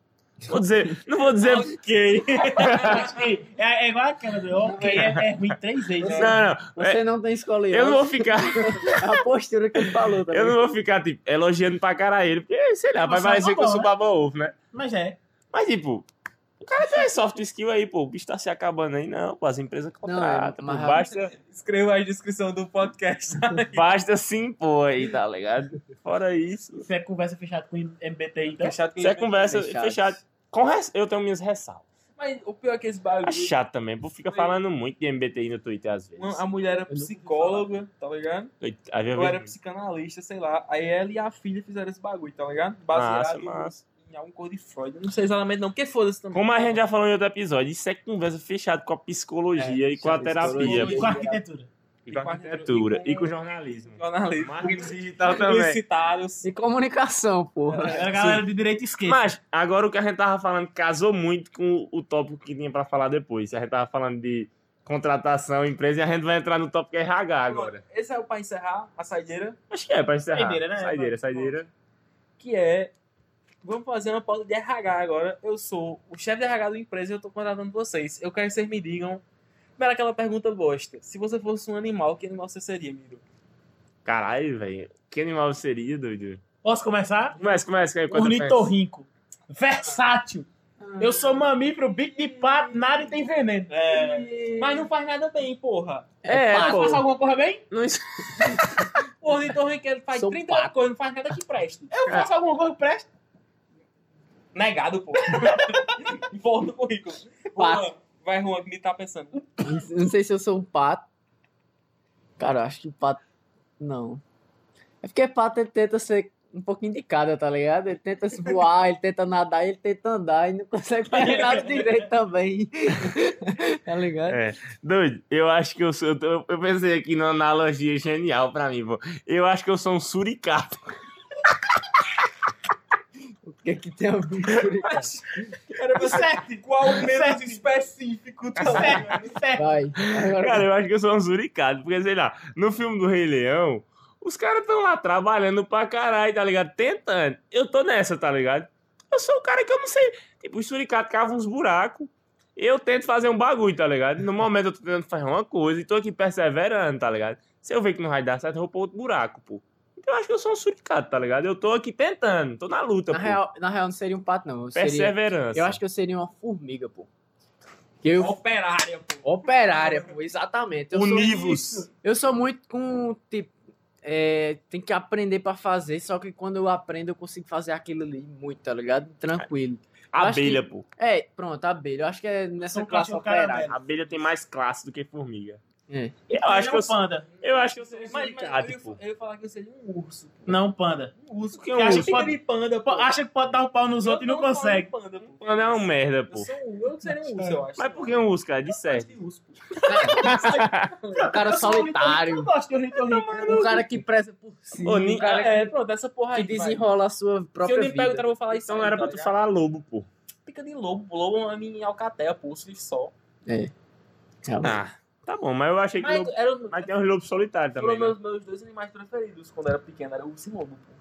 [SPEAKER 5] Vou dizer, não vou dizer.
[SPEAKER 2] Ok.
[SPEAKER 3] Acho que é, é igual aquela do ok, é, é ruim três vezes.
[SPEAKER 5] Não, não.
[SPEAKER 4] Você
[SPEAKER 5] é,
[SPEAKER 4] não tem escolha.
[SPEAKER 5] eu não vou ficar.
[SPEAKER 4] A postura que ele falou, tá
[SPEAKER 5] Eu não vou ficar, tipo, elogiando pra caralho ele, porque, sei lá, vai
[SPEAKER 3] Você é
[SPEAKER 5] parecer que eu sou
[SPEAKER 3] né?
[SPEAKER 5] baba ovo, né?
[SPEAKER 3] Mas é.
[SPEAKER 5] Mas, tipo, o cara tem soft skill aí, pô. O bicho tá se acabando aí, não, pô. As empresas contratam,
[SPEAKER 4] mas
[SPEAKER 5] pô. Basta,
[SPEAKER 2] Escreva aí a descrição do podcast.
[SPEAKER 5] basta sim, pô, aí, tá ligado? Fora isso.
[SPEAKER 3] Você é conversa fechada com o MBTI, então.
[SPEAKER 2] Fechado com
[SPEAKER 5] Você é conversa fechada. Com res- Eu tenho minhas ressalvas.
[SPEAKER 2] Mas o pior é que esse bagulho.
[SPEAKER 5] É chato também, pô. Fica falando muito de MBTI no Twitter às vezes.
[SPEAKER 2] A mulher era psicóloga, tá ligado? Eu era psicanalista, sei lá. Aí ela e a filha fizeram esse bagulho, tá ligado?
[SPEAKER 5] Massa,
[SPEAKER 2] Baseado
[SPEAKER 5] massa.
[SPEAKER 2] em algum cor de Freud. Eu não sei exatamente não, porque foda-se também.
[SPEAKER 5] Como a gente já falou em outro episódio, isso é conversa fechada com a psicologia
[SPEAKER 4] É,
[SPEAKER 5] e com a
[SPEAKER 4] fechado,
[SPEAKER 5] terapia.
[SPEAKER 3] E com a arquitetura.
[SPEAKER 5] E com arquitetura. E com o jornalismo.
[SPEAKER 2] Jornalismo.
[SPEAKER 5] Marketing digital também.
[SPEAKER 2] Publicitários.
[SPEAKER 4] E comunicação, porra.
[SPEAKER 3] Era a galera de direito e esquerda.
[SPEAKER 5] Mas, agora o que a gente tava falando casou muito com o tópico que tinha pra falar depois. A gente tava falando de contratação, empresa, e a gente vai entrar no tópico RH agora.
[SPEAKER 2] Esse é o pra encerrar a saideira,
[SPEAKER 5] Acho que é, pra encerrar.
[SPEAKER 3] Saideira, né?
[SPEAKER 5] Saideira, saideira.
[SPEAKER 2] que é. Vamos fazer uma pauta de RH agora. Eu sou o chefe de RH da empresa e eu tô contratando vocês. Eu quero que vocês me digam. Primeiro aquela pergunta bosta. Se você fosse um animal, que animal você seria, Miro?
[SPEAKER 5] Caralho, velho. Que animal seria, doido?
[SPEAKER 3] Posso começar?
[SPEAKER 5] Começa, começa.
[SPEAKER 3] Ornitorrinco. Versátil. Eu sou mamífero, bico de pato, nada e tem veneno.
[SPEAKER 2] É. Mas não faz nada bem, porra.
[SPEAKER 5] É,
[SPEAKER 3] Mas
[SPEAKER 5] pô.
[SPEAKER 3] faz alguma coisa bem?
[SPEAKER 5] Não-
[SPEAKER 2] O ornitorrinco ele faz
[SPEAKER 4] Sou
[SPEAKER 2] 30
[SPEAKER 4] pato.
[SPEAKER 2] coisas, não faz nada que preste.
[SPEAKER 3] Eu faço alguma coisa que presta.
[SPEAKER 2] Negado, pô. Volta o currículo.
[SPEAKER 4] Pato.
[SPEAKER 2] Juan, Vai, Juan, que me tá pensando.
[SPEAKER 4] Não sei se eu sou um pato. Cara, eu acho que pato. Não. É porque pato ele tenta ser um pouquinho de cada, tá ligado? Ele tenta se voar, ele tenta nadar, ele tenta andar e não consegue fazer nada direito também. tá ligado?
[SPEAKER 5] É. Doido, eu acho que eu sou. Eu pensei aqui numa analogia genial pra mim, pô. Eu acho que eu sou um suricato.
[SPEAKER 4] O que que tem com isso?
[SPEAKER 2] Era
[SPEAKER 3] Sete.
[SPEAKER 2] qual menos específico, tá.
[SPEAKER 4] Vai. Agora,
[SPEAKER 5] Cara, eu acho que eu sou um suricato. Porque, sei lá, no filme do Rei Leão, os caras estão lá trabalhando pra caralho, tá ligado? Tentando. Eu tô nessa, tá ligado? Eu sou o cara que eu não sei. Tipo, os suricatos cavam uns buracos. Eu tento fazer um bagulho, tá ligado? No momento eu tô tentando fazer uma coisa e tô aqui perseverando, tá ligado? Se eu ver que não vai dar certo, eu vou outro buraco, pô. Então eu acho que eu sou um suricato, tá ligado? Eu tô aqui tentando, tô na luta,
[SPEAKER 4] na,
[SPEAKER 5] pô.
[SPEAKER 4] real, na real, não seria um pato, não. Eu, seria,
[SPEAKER 5] Perseverança.
[SPEAKER 4] eu acho que eu seria uma formiga, pô. Que eu,
[SPEAKER 2] Operária, pô.
[SPEAKER 4] operária, pô, exatamente. Eu sou-
[SPEAKER 5] Univos.
[SPEAKER 4] Eu sou muito com, tipo, é, tem que aprender pra fazer, só que quando eu aprendo eu consigo fazer aquilo ali muito, tá ligado? Tranquilo.
[SPEAKER 5] Abelha, pô.
[SPEAKER 4] É, pronto, abelha. Eu acho que é nessa
[SPEAKER 3] Sou
[SPEAKER 4] classe operária.
[SPEAKER 5] Abelha tem mais classe do que formiga.
[SPEAKER 4] É.
[SPEAKER 5] Eu acho que eu
[SPEAKER 3] um
[SPEAKER 5] sou,
[SPEAKER 3] panda.
[SPEAKER 5] eu acho que eu sou um
[SPEAKER 2] Mas, mas eu, eu ia falar que eu seria um urso. pô.
[SPEAKER 3] Não, panda.
[SPEAKER 2] Um urso.
[SPEAKER 5] que é um
[SPEAKER 2] acha
[SPEAKER 3] urso?
[SPEAKER 2] que pode... de panda, pô.
[SPEAKER 3] Acha que pode dar um pau nos outros e não
[SPEAKER 2] Eu
[SPEAKER 3] consegue.
[SPEAKER 2] Panda, pô.
[SPEAKER 5] Mano, é uma merda,
[SPEAKER 2] Eu,
[SPEAKER 5] pô.
[SPEAKER 2] sou um, eu seria um urso, eu acho.
[SPEAKER 5] Mas por que um urso, cara? De
[SPEAKER 2] Eu
[SPEAKER 5] certo.
[SPEAKER 2] de urso.
[SPEAKER 4] Um cara
[SPEAKER 3] Eu
[SPEAKER 4] solitário.
[SPEAKER 3] Eu gosto de ornitorrinco.
[SPEAKER 4] Um cara que preza por si.
[SPEAKER 5] Ô,
[SPEAKER 4] um cara
[SPEAKER 2] É, pronto, essa porra
[SPEAKER 4] que
[SPEAKER 2] aí. vai.
[SPEAKER 4] desenrola a sua
[SPEAKER 2] Se
[SPEAKER 4] própria
[SPEAKER 2] eu me perguntar,
[SPEAKER 4] vida.
[SPEAKER 2] eu vou falar isso.
[SPEAKER 5] Então era
[SPEAKER 2] tá
[SPEAKER 5] pra tu
[SPEAKER 2] ligado?
[SPEAKER 5] falar lobo, pô.
[SPEAKER 2] Pica de lobo. Lobo é uma em alcateia, pô. Urso vive só.
[SPEAKER 5] Ah, tá bom, mas eu achei que
[SPEAKER 2] Mas,
[SPEAKER 5] lobo...
[SPEAKER 2] era,
[SPEAKER 5] Mas tem uns lobos solitários
[SPEAKER 2] foram
[SPEAKER 5] também, né?
[SPEAKER 2] meus, meus dois animais preferidos quando eu era pequeno. Era urso e lobo, pô.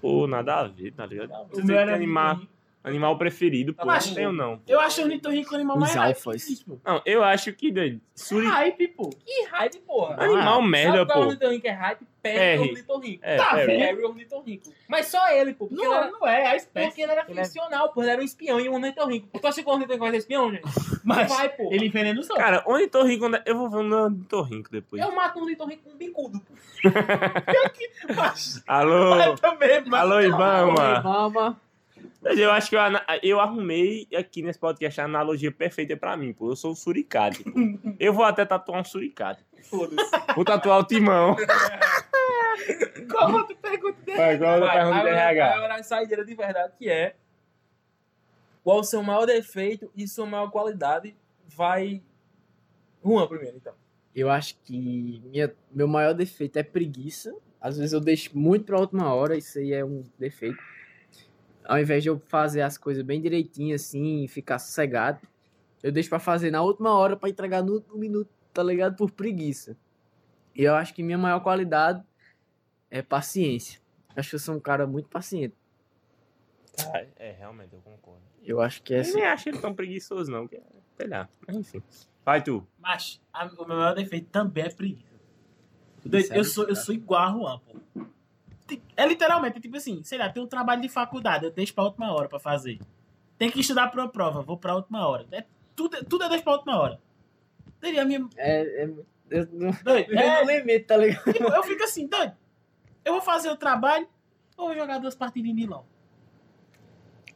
[SPEAKER 5] Pô, nada a ver, tá ligado?
[SPEAKER 2] Não,
[SPEAKER 5] Você
[SPEAKER 3] O meu
[SPEAKER 5] tem
[SPEAKER 3] ornitorrinco.
[SPEAKER 5] Animal preferido, pô.
[SPEAKER 2] Mas-
[SPEAKER 5] Não tenho, não.
[SPEAKER 3] Eu acho o ornitorrinco o animal
[SPEAKER 4] Os
[SPEAKER 3] mais
[SPEAKER 4] alfas.
[SPEAKER 3] pô.
[SPEAKER 5] Não, eu acho que... doido, Suri...
[SPEAKER 3] Hype, pô.
[SPEAKER 2] Que hype, porra.
[SPEAKER 5] Animal merda,
[SPEAKER 2] Sabe qual é o
[SPEAKER 5] pô.
[SPEAKER 2] ornitorrinco que é hype? Perry ornitorrinco.
[SPEAKER 5] É,
[SPEAKER 3] Tá
[SPEAKER 5] é,
[SPEAKER 3] vendo?
[SPEAKER 2] Perry ornitorrinco. Mas só ele, pô. Porque, ele,
[SPEAKER 3] Não,
[SPEAKER 2] era,
[SPEAKER 3] não é, é a espécie.
[SPEAKER 2] porque ele era
[SPEAKER 5] Ele é-
[SPEAKER 2] ficcional, pô. Ele era um espião e um ornitorrinco. Tu acha que o ornitorrinco vai ser espião, gente?
[SPEAKER 3] Mas
[SPEAKER 2] Vai, pô.
[SPEAKER 3] ele envenena os outros.
[SPEAKER 5] Cara, ornitorrinco... é- Eu vou ver um ornitorrinco depois.
[SPEAKER 2] Eu mato um ornitorrinco com um bicudo, pô.
[SPEAKER 5] Alô?
[SPEAKER 3] também, mas...
[SPEAKER 5] Alô, Ibama?
[SPEAKER 4] Mama.
[SPEAKER 5] Mas eu acho que eu, eu arrumei aqui nesse podcast a analogia perfeita pra mim, pô. Eu sou um suricate, pô. Eu vou até tatuar um suricate.
[SPEAKER 2] Foda-se.
[SPEAKER 5] Vou tatuar o timão.
[SPEAKER 3] Qual outra pergunta dele?
[SPEAKER 5] Vai, igual a
[SPEAKER 2] Vai,
[SPEAKER 5] pergunta do RH.
[SPEAKER 2] agora a saideira de verdade que é qual o seu maior defeito e sua maior qualidade vai... Juan primeiro, então.
[SPEAKER 4] Eu acho que minha, meu maior defeito é preguiça. Às vezes eu deixo muito pra última hora, isso aí é um defeito. Ao invés de eu fazer as coisas bem direitinho assim, e ficar sossegado, eu deixo pra fazer na última hora pra entregar no último minuto, tá ligado? Por preguiça. E eu acho que minha maior qualidade é paciência. Eu acho que eu sou um cara muito paciente.
[SPEAKER 5] Caralho, é, realmente, eu concordo.
[SPEAKER 4] Eu acho que é
[SPEAKER 5] Eu nem acho ele tão preguiçoso, não. que- Sei lá, mas enfim. Vai tu.
[SPEAKER 3] Mas a- o meu maior defeito também é preguiça. Doido, Eu sou, eu sou igual a Juan, pô. É literalmente, tipo assim, sei lá, tem um trabalho de faculdade, eu deixo pra última hora pra fazer. Tem que estudar pra uma prova, vou pra última hora. É, tudo, tudo eu deixo pra última hora. Doido, a minha,
[SPEAKER 4] É, é, eu não,
[SPEAKER 3] doido,
[SPEAKER 4] é
[SPEAKER 3] é,
[SPEAKER 4] no limite, tá ligado?
[SPEAKER 3] tipo, eu fico assim, doido. Eu vou fazer o trabalho ou vou jogar duas partidinhas de LOL?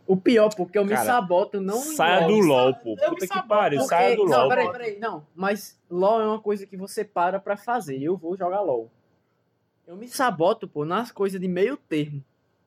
[SPEAKER 4] O pior, porque eu me
[SPEAKER 5] Cara,
[SPEAKER 4] saboto não
[SPEAKER 5] Saia do
[SPEAKER 4] LOL.
[SPEAKER 5] Pô.
[SPEAKER 3] eu me
[SPEAKER 5] Puta que pariu,
[SPEAKER 3] porque-
[SPEAKER 5] saia do
[SPEAKER 4] não,
[SPEAKER 5] LOL.
[SPEAKER 4] peraí,
[SPEAKER 5] pô.
[SPEAKER 4] peraí, não. Mas LOL é uma coisa que você para pra fazer. Eu vou jogar LOL. Eu me saboto, pô, nas coisas de meio termo.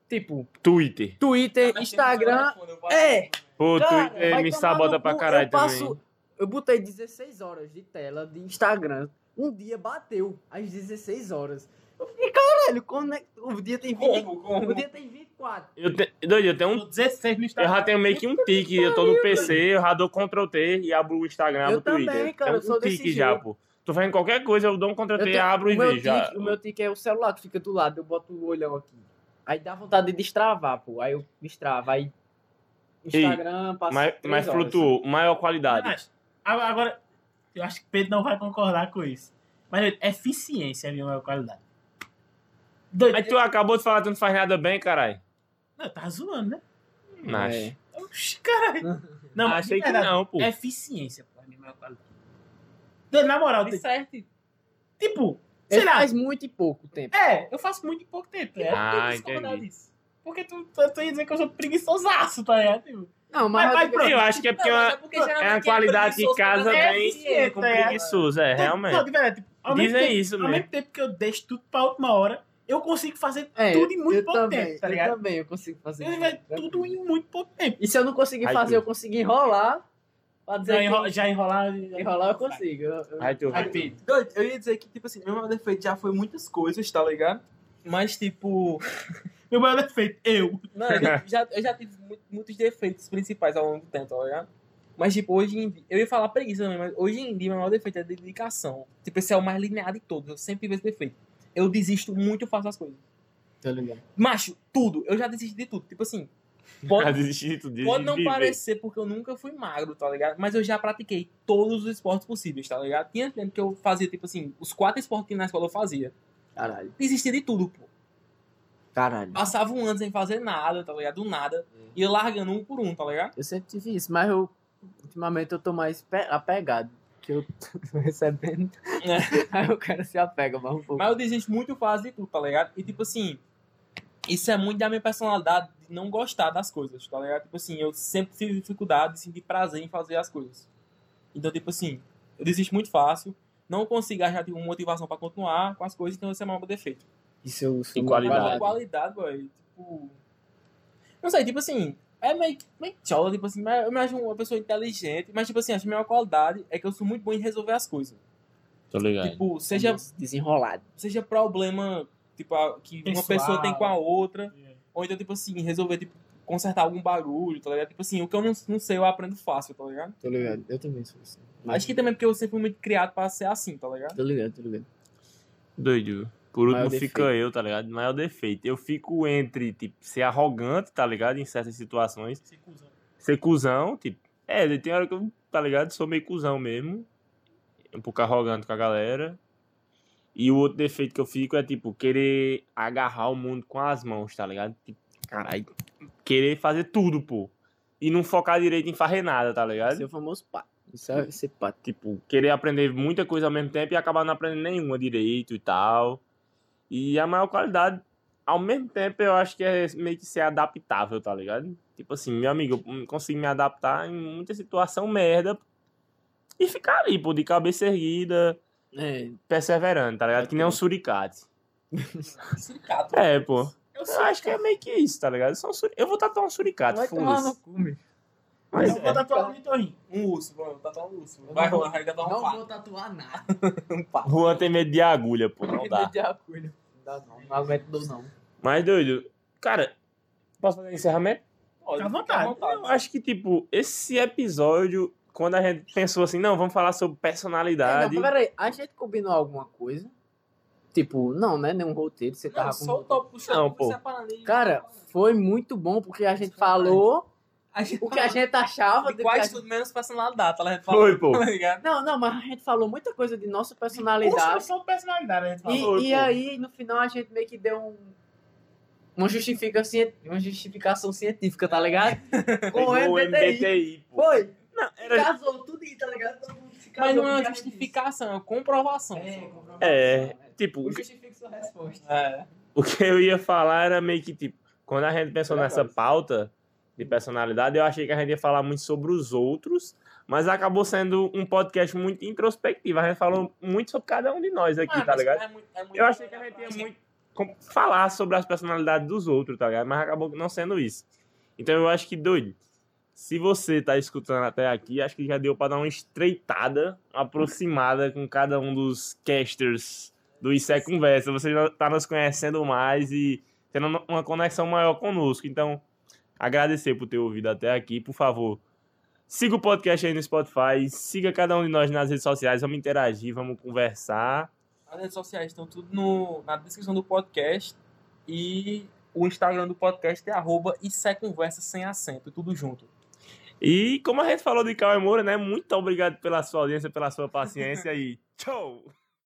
[SPEAKER 4] Tipo,
[SPEAKER 5] Twitter.
[SPEAKER 4] Twitter, Instagram. É!
[SPEAKER 5] Pô,
[SPEAKER 4] Cara,
[SPEAKER 5] Twitter
[SPEAKER 4] vai
[SPEAKER 5] me sabota pra caralho
[SPEAKER 4] eu passo,
[SPEAKER 5] também.
[SPEAKER 4] Eu botei 16 horas de tela de Instagram. Um dia bateu às 16 horas. Eu fiquei, caralho, quando é... o dia tem 20,
[SPEAKER 2] Como? Como?
[SPEAKER 4] o dia tem 24.
[SPEAKER 5] Eu, te... Doido, eu tenho um
[SPEAKER 3] Tô 16 no
[SPEAKER 5] Eu
[SPEAKER 3] Instagram.
[SPEAKER 5] já tenho meio que um tique, eu tô no PC, eu já dou Ctrl T e abro o Instagram, abro
[SPEAKER 4] Eu
[SPEAKER 5] o Twitter.
[SPEAKER 4] também, cara,
[SPEAKER 5] Tenho
[SPEAKER 4] eu sou
[SPEAKER 5] um tique
[SPEAKER 4] desse
[SPEAKER 5] já,
[SPEAKER 4] jeito.
[SPEAKER 5] pô. Tô fazendo qualquer coisa, eu dou um Ctrl T, abro e
[SPEAKER 4] o meu
[SPEAKER 5] vejo. já.
[SPEAKER 4] O meu tique é o celular que fica do lado, eu boto o olhão aqui. Aí dá vontade de destravar, pô. Aí eu destravo, aí Instagram, passa
[SPEAKER 5] Mas, mas flutuou, maior qualidade.
[SPEAKER 3] Mas, agora- eu acho que Pedro não vai concordar com isso. Mas eficiência é a minha maior qualidade. Doido,
[SPEAKER 5] Mas tu acabou de falar que tu não faz nada bem, caralho.
[SPEAKER 3] Não, tá zoando, né?
[SPEAKER 5] Mas
[SPEAKER 4] É.
[SPEAKER 3] Oxi, caralho. Não, mas
[SPEAKER 5] achei que não, pô.
[SPEAKER 3] Eficiência, pô, é a minha maior qualidade. Na moral,
[SPEAKER 2] De certo.
[SPEAKER 3] tipo, sei
[SPEAKER 4] Ele
[SPEAKER 3] lá.
[SPEAKER 4] faz muito e pouco tempo.
[SPEAKER 3] É, eu faço muito em pouco tempo. É,
[SPEAKER 5] Ah,
[SPEAKER 3] eu tenho disso. Porque tu, tu, tu ia dizer que eu sou preguiçosaço, tá ligado? Tipo,
[SPEAKER 4] Não,
[SPEAKER 3] Mas-
[SPEAKER 4] mas,
[SPEAKER 3] mas.
[SPEAKER 5] Eu acho que é porque é
[SPEAKER 2] Não, mas
[SPEAKER 5] uma,
[SPEAKER 2] é porque
[SPEAKER 5] é uma qualidade
[SPEAKER 2] preguiçoso
[SPEAKER 5] casa
[SPEAKER 3] é
[SPEAKER 5] bem
[SPEAKER 3] eficiente,
[SPEAKER 5] com preguiçoso, é,
[SPEAKER 3] Não,
[SPEAKER 5] realmente.
[SPEAKER 3] de verdade, tipo, ao mesmo
[SPEAKER 5] Dizem
[SPEAKER 3] tempo-
[SPEAKER 5] isso
[SPEAKER 3] Ao
[SPEAKER 5] mesmo.
[SPEAKER 3] mesmo tempo que eu deixo tudo pra última hora, eu consigo fazer
[SPEAKER 4] É,
[SPEAKER 3] tudo em muito
[SPEAKER 4] eu
[SPEAKER 3] pouco
[SPEAKER 4] também,
[SPEAKER 3] tempo, tá
[SPEAKER 4] eu
[SPEAKER 3] ligado?
[SPEAKER 4] também, eu consigo fazer.
[SPEAKER 3] Eu tudo em muito pouco tempo.
[SPEAKER 4] E se eu não conseguir
[SPEAKER 5] Aí
[SPEAKER 4] fazer, eu consigo enrolar.
[SPEAKER 3] Já,
[SPEAKER 4] que
[SPEAKER 3] enro já enrolar.
[SPEAKER 4] enrolar eu consigo. Eu, eu-
[SPEAKER 5] tu.
[SPEAKER 2] Doido, eu ia dizer que, tipo assim, meu maior defeito já foi muitas coisas, tá ligado? Mas, tipo.
[SPEAKER 3] Meu maior defeito, eu.
[SPEAKER 2] Não, eu já, já- eu já tive mu- muitos defeitos principais ao longo do tempo, tá ligado? Mas, tipo, hoje em dia. Eu ia falar preguiça também, mas hoje em dia, meu maior defeito é dedicação. Tipo, esse é o mais linear de todos. Eu sempre tive esse defeito. Eu desisto muito fácil das coisas.
[SPEAKER 4] Tô ligado.
[SPEAKER 2] Macho, tudo. Eu já desisti de tudo. Tipo assim. Pode, pode
[SPEAKER 5] de
[SPEAKER 2] não
[SPEAKER 5] viver.
[SPEAKER 2] parecer porque eu nunca fui magro, tá ligado? Mas eu já pratiquei todos os esportes possíveis, tá ligado? Tinha tempo que eu fazia, tipo assim, os quatro esportes que na escola eu fazia.
[SPEAKER 4] Caralho.
[SPEAKER 2] Desisti de tudo, pô.
[SPEAKER 4] Caralho.
[SPEAKER 2] Passava um ano sem fazer nada, tá ligado? Do nada. Ia largando um por um, tá ligado?
[SPEAKER 4] Eu sempre tive isso, mas eu. Ultimamente eu tô mais pe- apegado. Que eu tô recebendo. Aí o cara se apega mais um pouco.
[SPEAKER 2] Mas eu desisto muito fácil de tudo, tá ligado? E tipo assim, isso é muito da minha personalidade de não gostar das coisas, tá ligado? Tipo assim, eu sempre tive dificuldade de sentir prazer em fazer as coisas. Então, tipo assim, eu desisto muito fácil, não consigo achar tipo, motivação pra continuar com as coisas, então esse é o maior defeito.
[SPEAKER 4] Isso eu sou
[SPEAKER 5] E qualidade.
[SPEAKER 2] Qualidade, velho, tipo. Não sei, tipo assim, é meio, meio chola, tipo assim, mas eu me acho uma pessoa inteligente, mas tipo assim, acho que a minha qualidade é que eu sou muito bom em resolver as coisas.
[SPEAKER 5] Tô ligado.
[SPEAKER 2] Tipo, seja
[SPEAKER 4] Desenrolado.
[SPEAKER 2] seja problema tipo, a- que uma
[SPEAKER 3] Pessoal.
[SPEAKER 2] pessoa tem com a outra, ou então, tipo assim, resolver, tipo, consertar algum barulho, tá ligado? Tipo assim, o que eu não, não sei, eu aprendo fácil, tá ligado?
[SPEAKER 4] Tô ligado. Eu também sou assim.
[SPEAKER 2] Acho que também porque eu sempre fui muito criado pra ser assim, tá ligado?
[SPEAKER 4] Tô ligado, tô ligado.
[SPEAKER 5] Doido. Por último
[SPEAKER 4] Maior
[SPEAKER 5] fica
[SPEAKER 4] defeito.
[SPEAKER 5] eu, tá ligado? Maior defeito. Eu fico entre, tipo, ser arrogante, tá ligado? Em certas situações.
[SPEAKER 3] Esse cuzão.
[SPEAKER 5] Ser cuzão, tipo. É, tem hora que eu, tá ligado? Sou meio cuzão mesmo. Um pouco arrogante com a galera. E o outro defeito que eu fico é, tipo, querer agarrar o mundo com as mãos, tá ligado? Tipo, caralho. Querer fazer tudo, pô. E não focar direito em fazer nada, tá ligado?
[SPEAKER 4] Esse é o famoso pá. Isso é ser pá.
[SPEAKER 5] Tipo, querer aprender muita coisa ao mesmo tempo e acabar não aprendendo nenhuma direito e tal. E a maior qualidade, ao mesmo tempo, eu acho que é meio que ser adaptável, tá ligado? Tipo assim, meu amigo, eu consigo me adaptar em muita situação merda e ficar ali, pô, de cabeça erguida,
[SPEAKER 4] É,
[SPEAKER 5] perseverando, tá ligado? Que nem um suricate.
[SPEAKER 2] Suricato.
[SPEAKER 5] É, pô.
[SPEAKER 3] Eu
[SPEAKER 5] Eu acho que é meio que isso, tá ligado? Um suri- eu vou tatuar um suricate,
[SPEAKER 4] vai tomar no cu.
[SPEAKER 5] Mas
[SPEAKER 3] Eu vou tatuar o Vitorrinho.
[SPEAKER 2] Um urso, vamos tatuar um urso. Vai rolar, vai tatuar um
[SPEAKER 4] Não
[SPEAKER 2] pato.
[SPEAKER 4] vou tatuar nada.
[SPEAKER 2] Um pato.
[SPEAKER 5] Juan tem medo de agulha, pô, não dá.
[SPEAKER 4] de agulha. Não dá não. Não aguento dor não.
[SPEAKER 5] Mas, doido, cara, posso fazer encerramento?
[SPEAKER 2] Pode,
[SPEAKER 3] Fica à
[SPEAKER 2] fica
[SPEAKER 3] vontade.
[SPEAKER 5] Eu acho que, tipo, esse episódio, quando a gente pensou assim, não, vamos falar sobre
[SPEAKER 4] É,
[SPEAKER 5] personalidade.
[SPEAKER 4] não, peraí, a gente combinou alguma coisa? Tipo, não, né? Nenhum roteiro. Você tava
[SPEAKER 2] Não,
[SPEAKER 4] com.
[SPEAKER 2] só o top.
[SPEAKER 5] Não, pô.
[SPEAKER 4] Cara, foi muito bom porque a gente falou
[SPEAKER 2] a gente
[SPEAKER 4] o que a gente achava
[SPEAKER 2] de quase
[SPEAKER 4] gente...
[SPEAKER 2] tudo menos personalidade, tá? Ela
[SPEAKER 5] Foi, pô.
[SPEAKER 2] Tá ligado?
[SPEAKER 4] Não, não, mas a gente falou muita coisa de nossa personalidade.
[SPEAKER 3] Construção de personalidade, a gente falou.
[SPEAKER 5] Foi,
[SPEAKER 4] E, e aí, no final, a gente meio que deu um. Uma, uma justificação científica, tá ligado? Com o MBTI.
[SPEAKER 5] pô.
[SPEAKER 4] Foi.
[SPEAKER 5] Não, era...
[SPEAKER 4] Casou tudo isso, tá ligado? Todo mundo se casou
[SPEAKER 2] Mas não é uma justificação, é uma comprovação.
[SPEAKER 4] É, comprovação.
[SPEAKER 5] É, tipo,
[SPEAKER 4] Justifique sua resposta.
[SPEAKER 2] É.
[SPEAKER 5] O que eu ia falar era meio que, tipo, quando a gente pensou nessa pauta de personalidade, eu achei que a gente ia falar muito sobre os outros, mas acabou sendo um podcast muito introspectivo. A gente falou muito sobre cada um de nós aqui,
[SPEAKER 2] Mano,
[SPEAKER 5] tá ligado?
[SPEAKER 2] é muito- é muito-
[SPEAKER 5] Eu achei que a gente ia muito falar sobre as personalidades dos outros, tá ligado? Mas acabou não sendo isso. Então eu acho que, doido, se você tá escutando até aqui, acho que já deu pra dar uma estreitada, uma aproximada com cada um dos casters do Isso é Conversa. Você já tá nos conhecendo mais e tendo uma conexão maior conosco. Então, agradecer por ter ouvido até aqui. Por favor, siga o podcast aí no Spotify, siga cada um de nós nas redes sociais, vamos interagir, vamos conversar.
[SPEAKER 2] As redes sociais estão tudo no, na descrição do podcast. E o Instagram do podcast é arroba Conversa sem acento, tudo junto.
[SPEAKER 5] E como a gente falou de Cauê Moura, né? Muito obrigado pela sua audiência, pela sua paciência e tchau!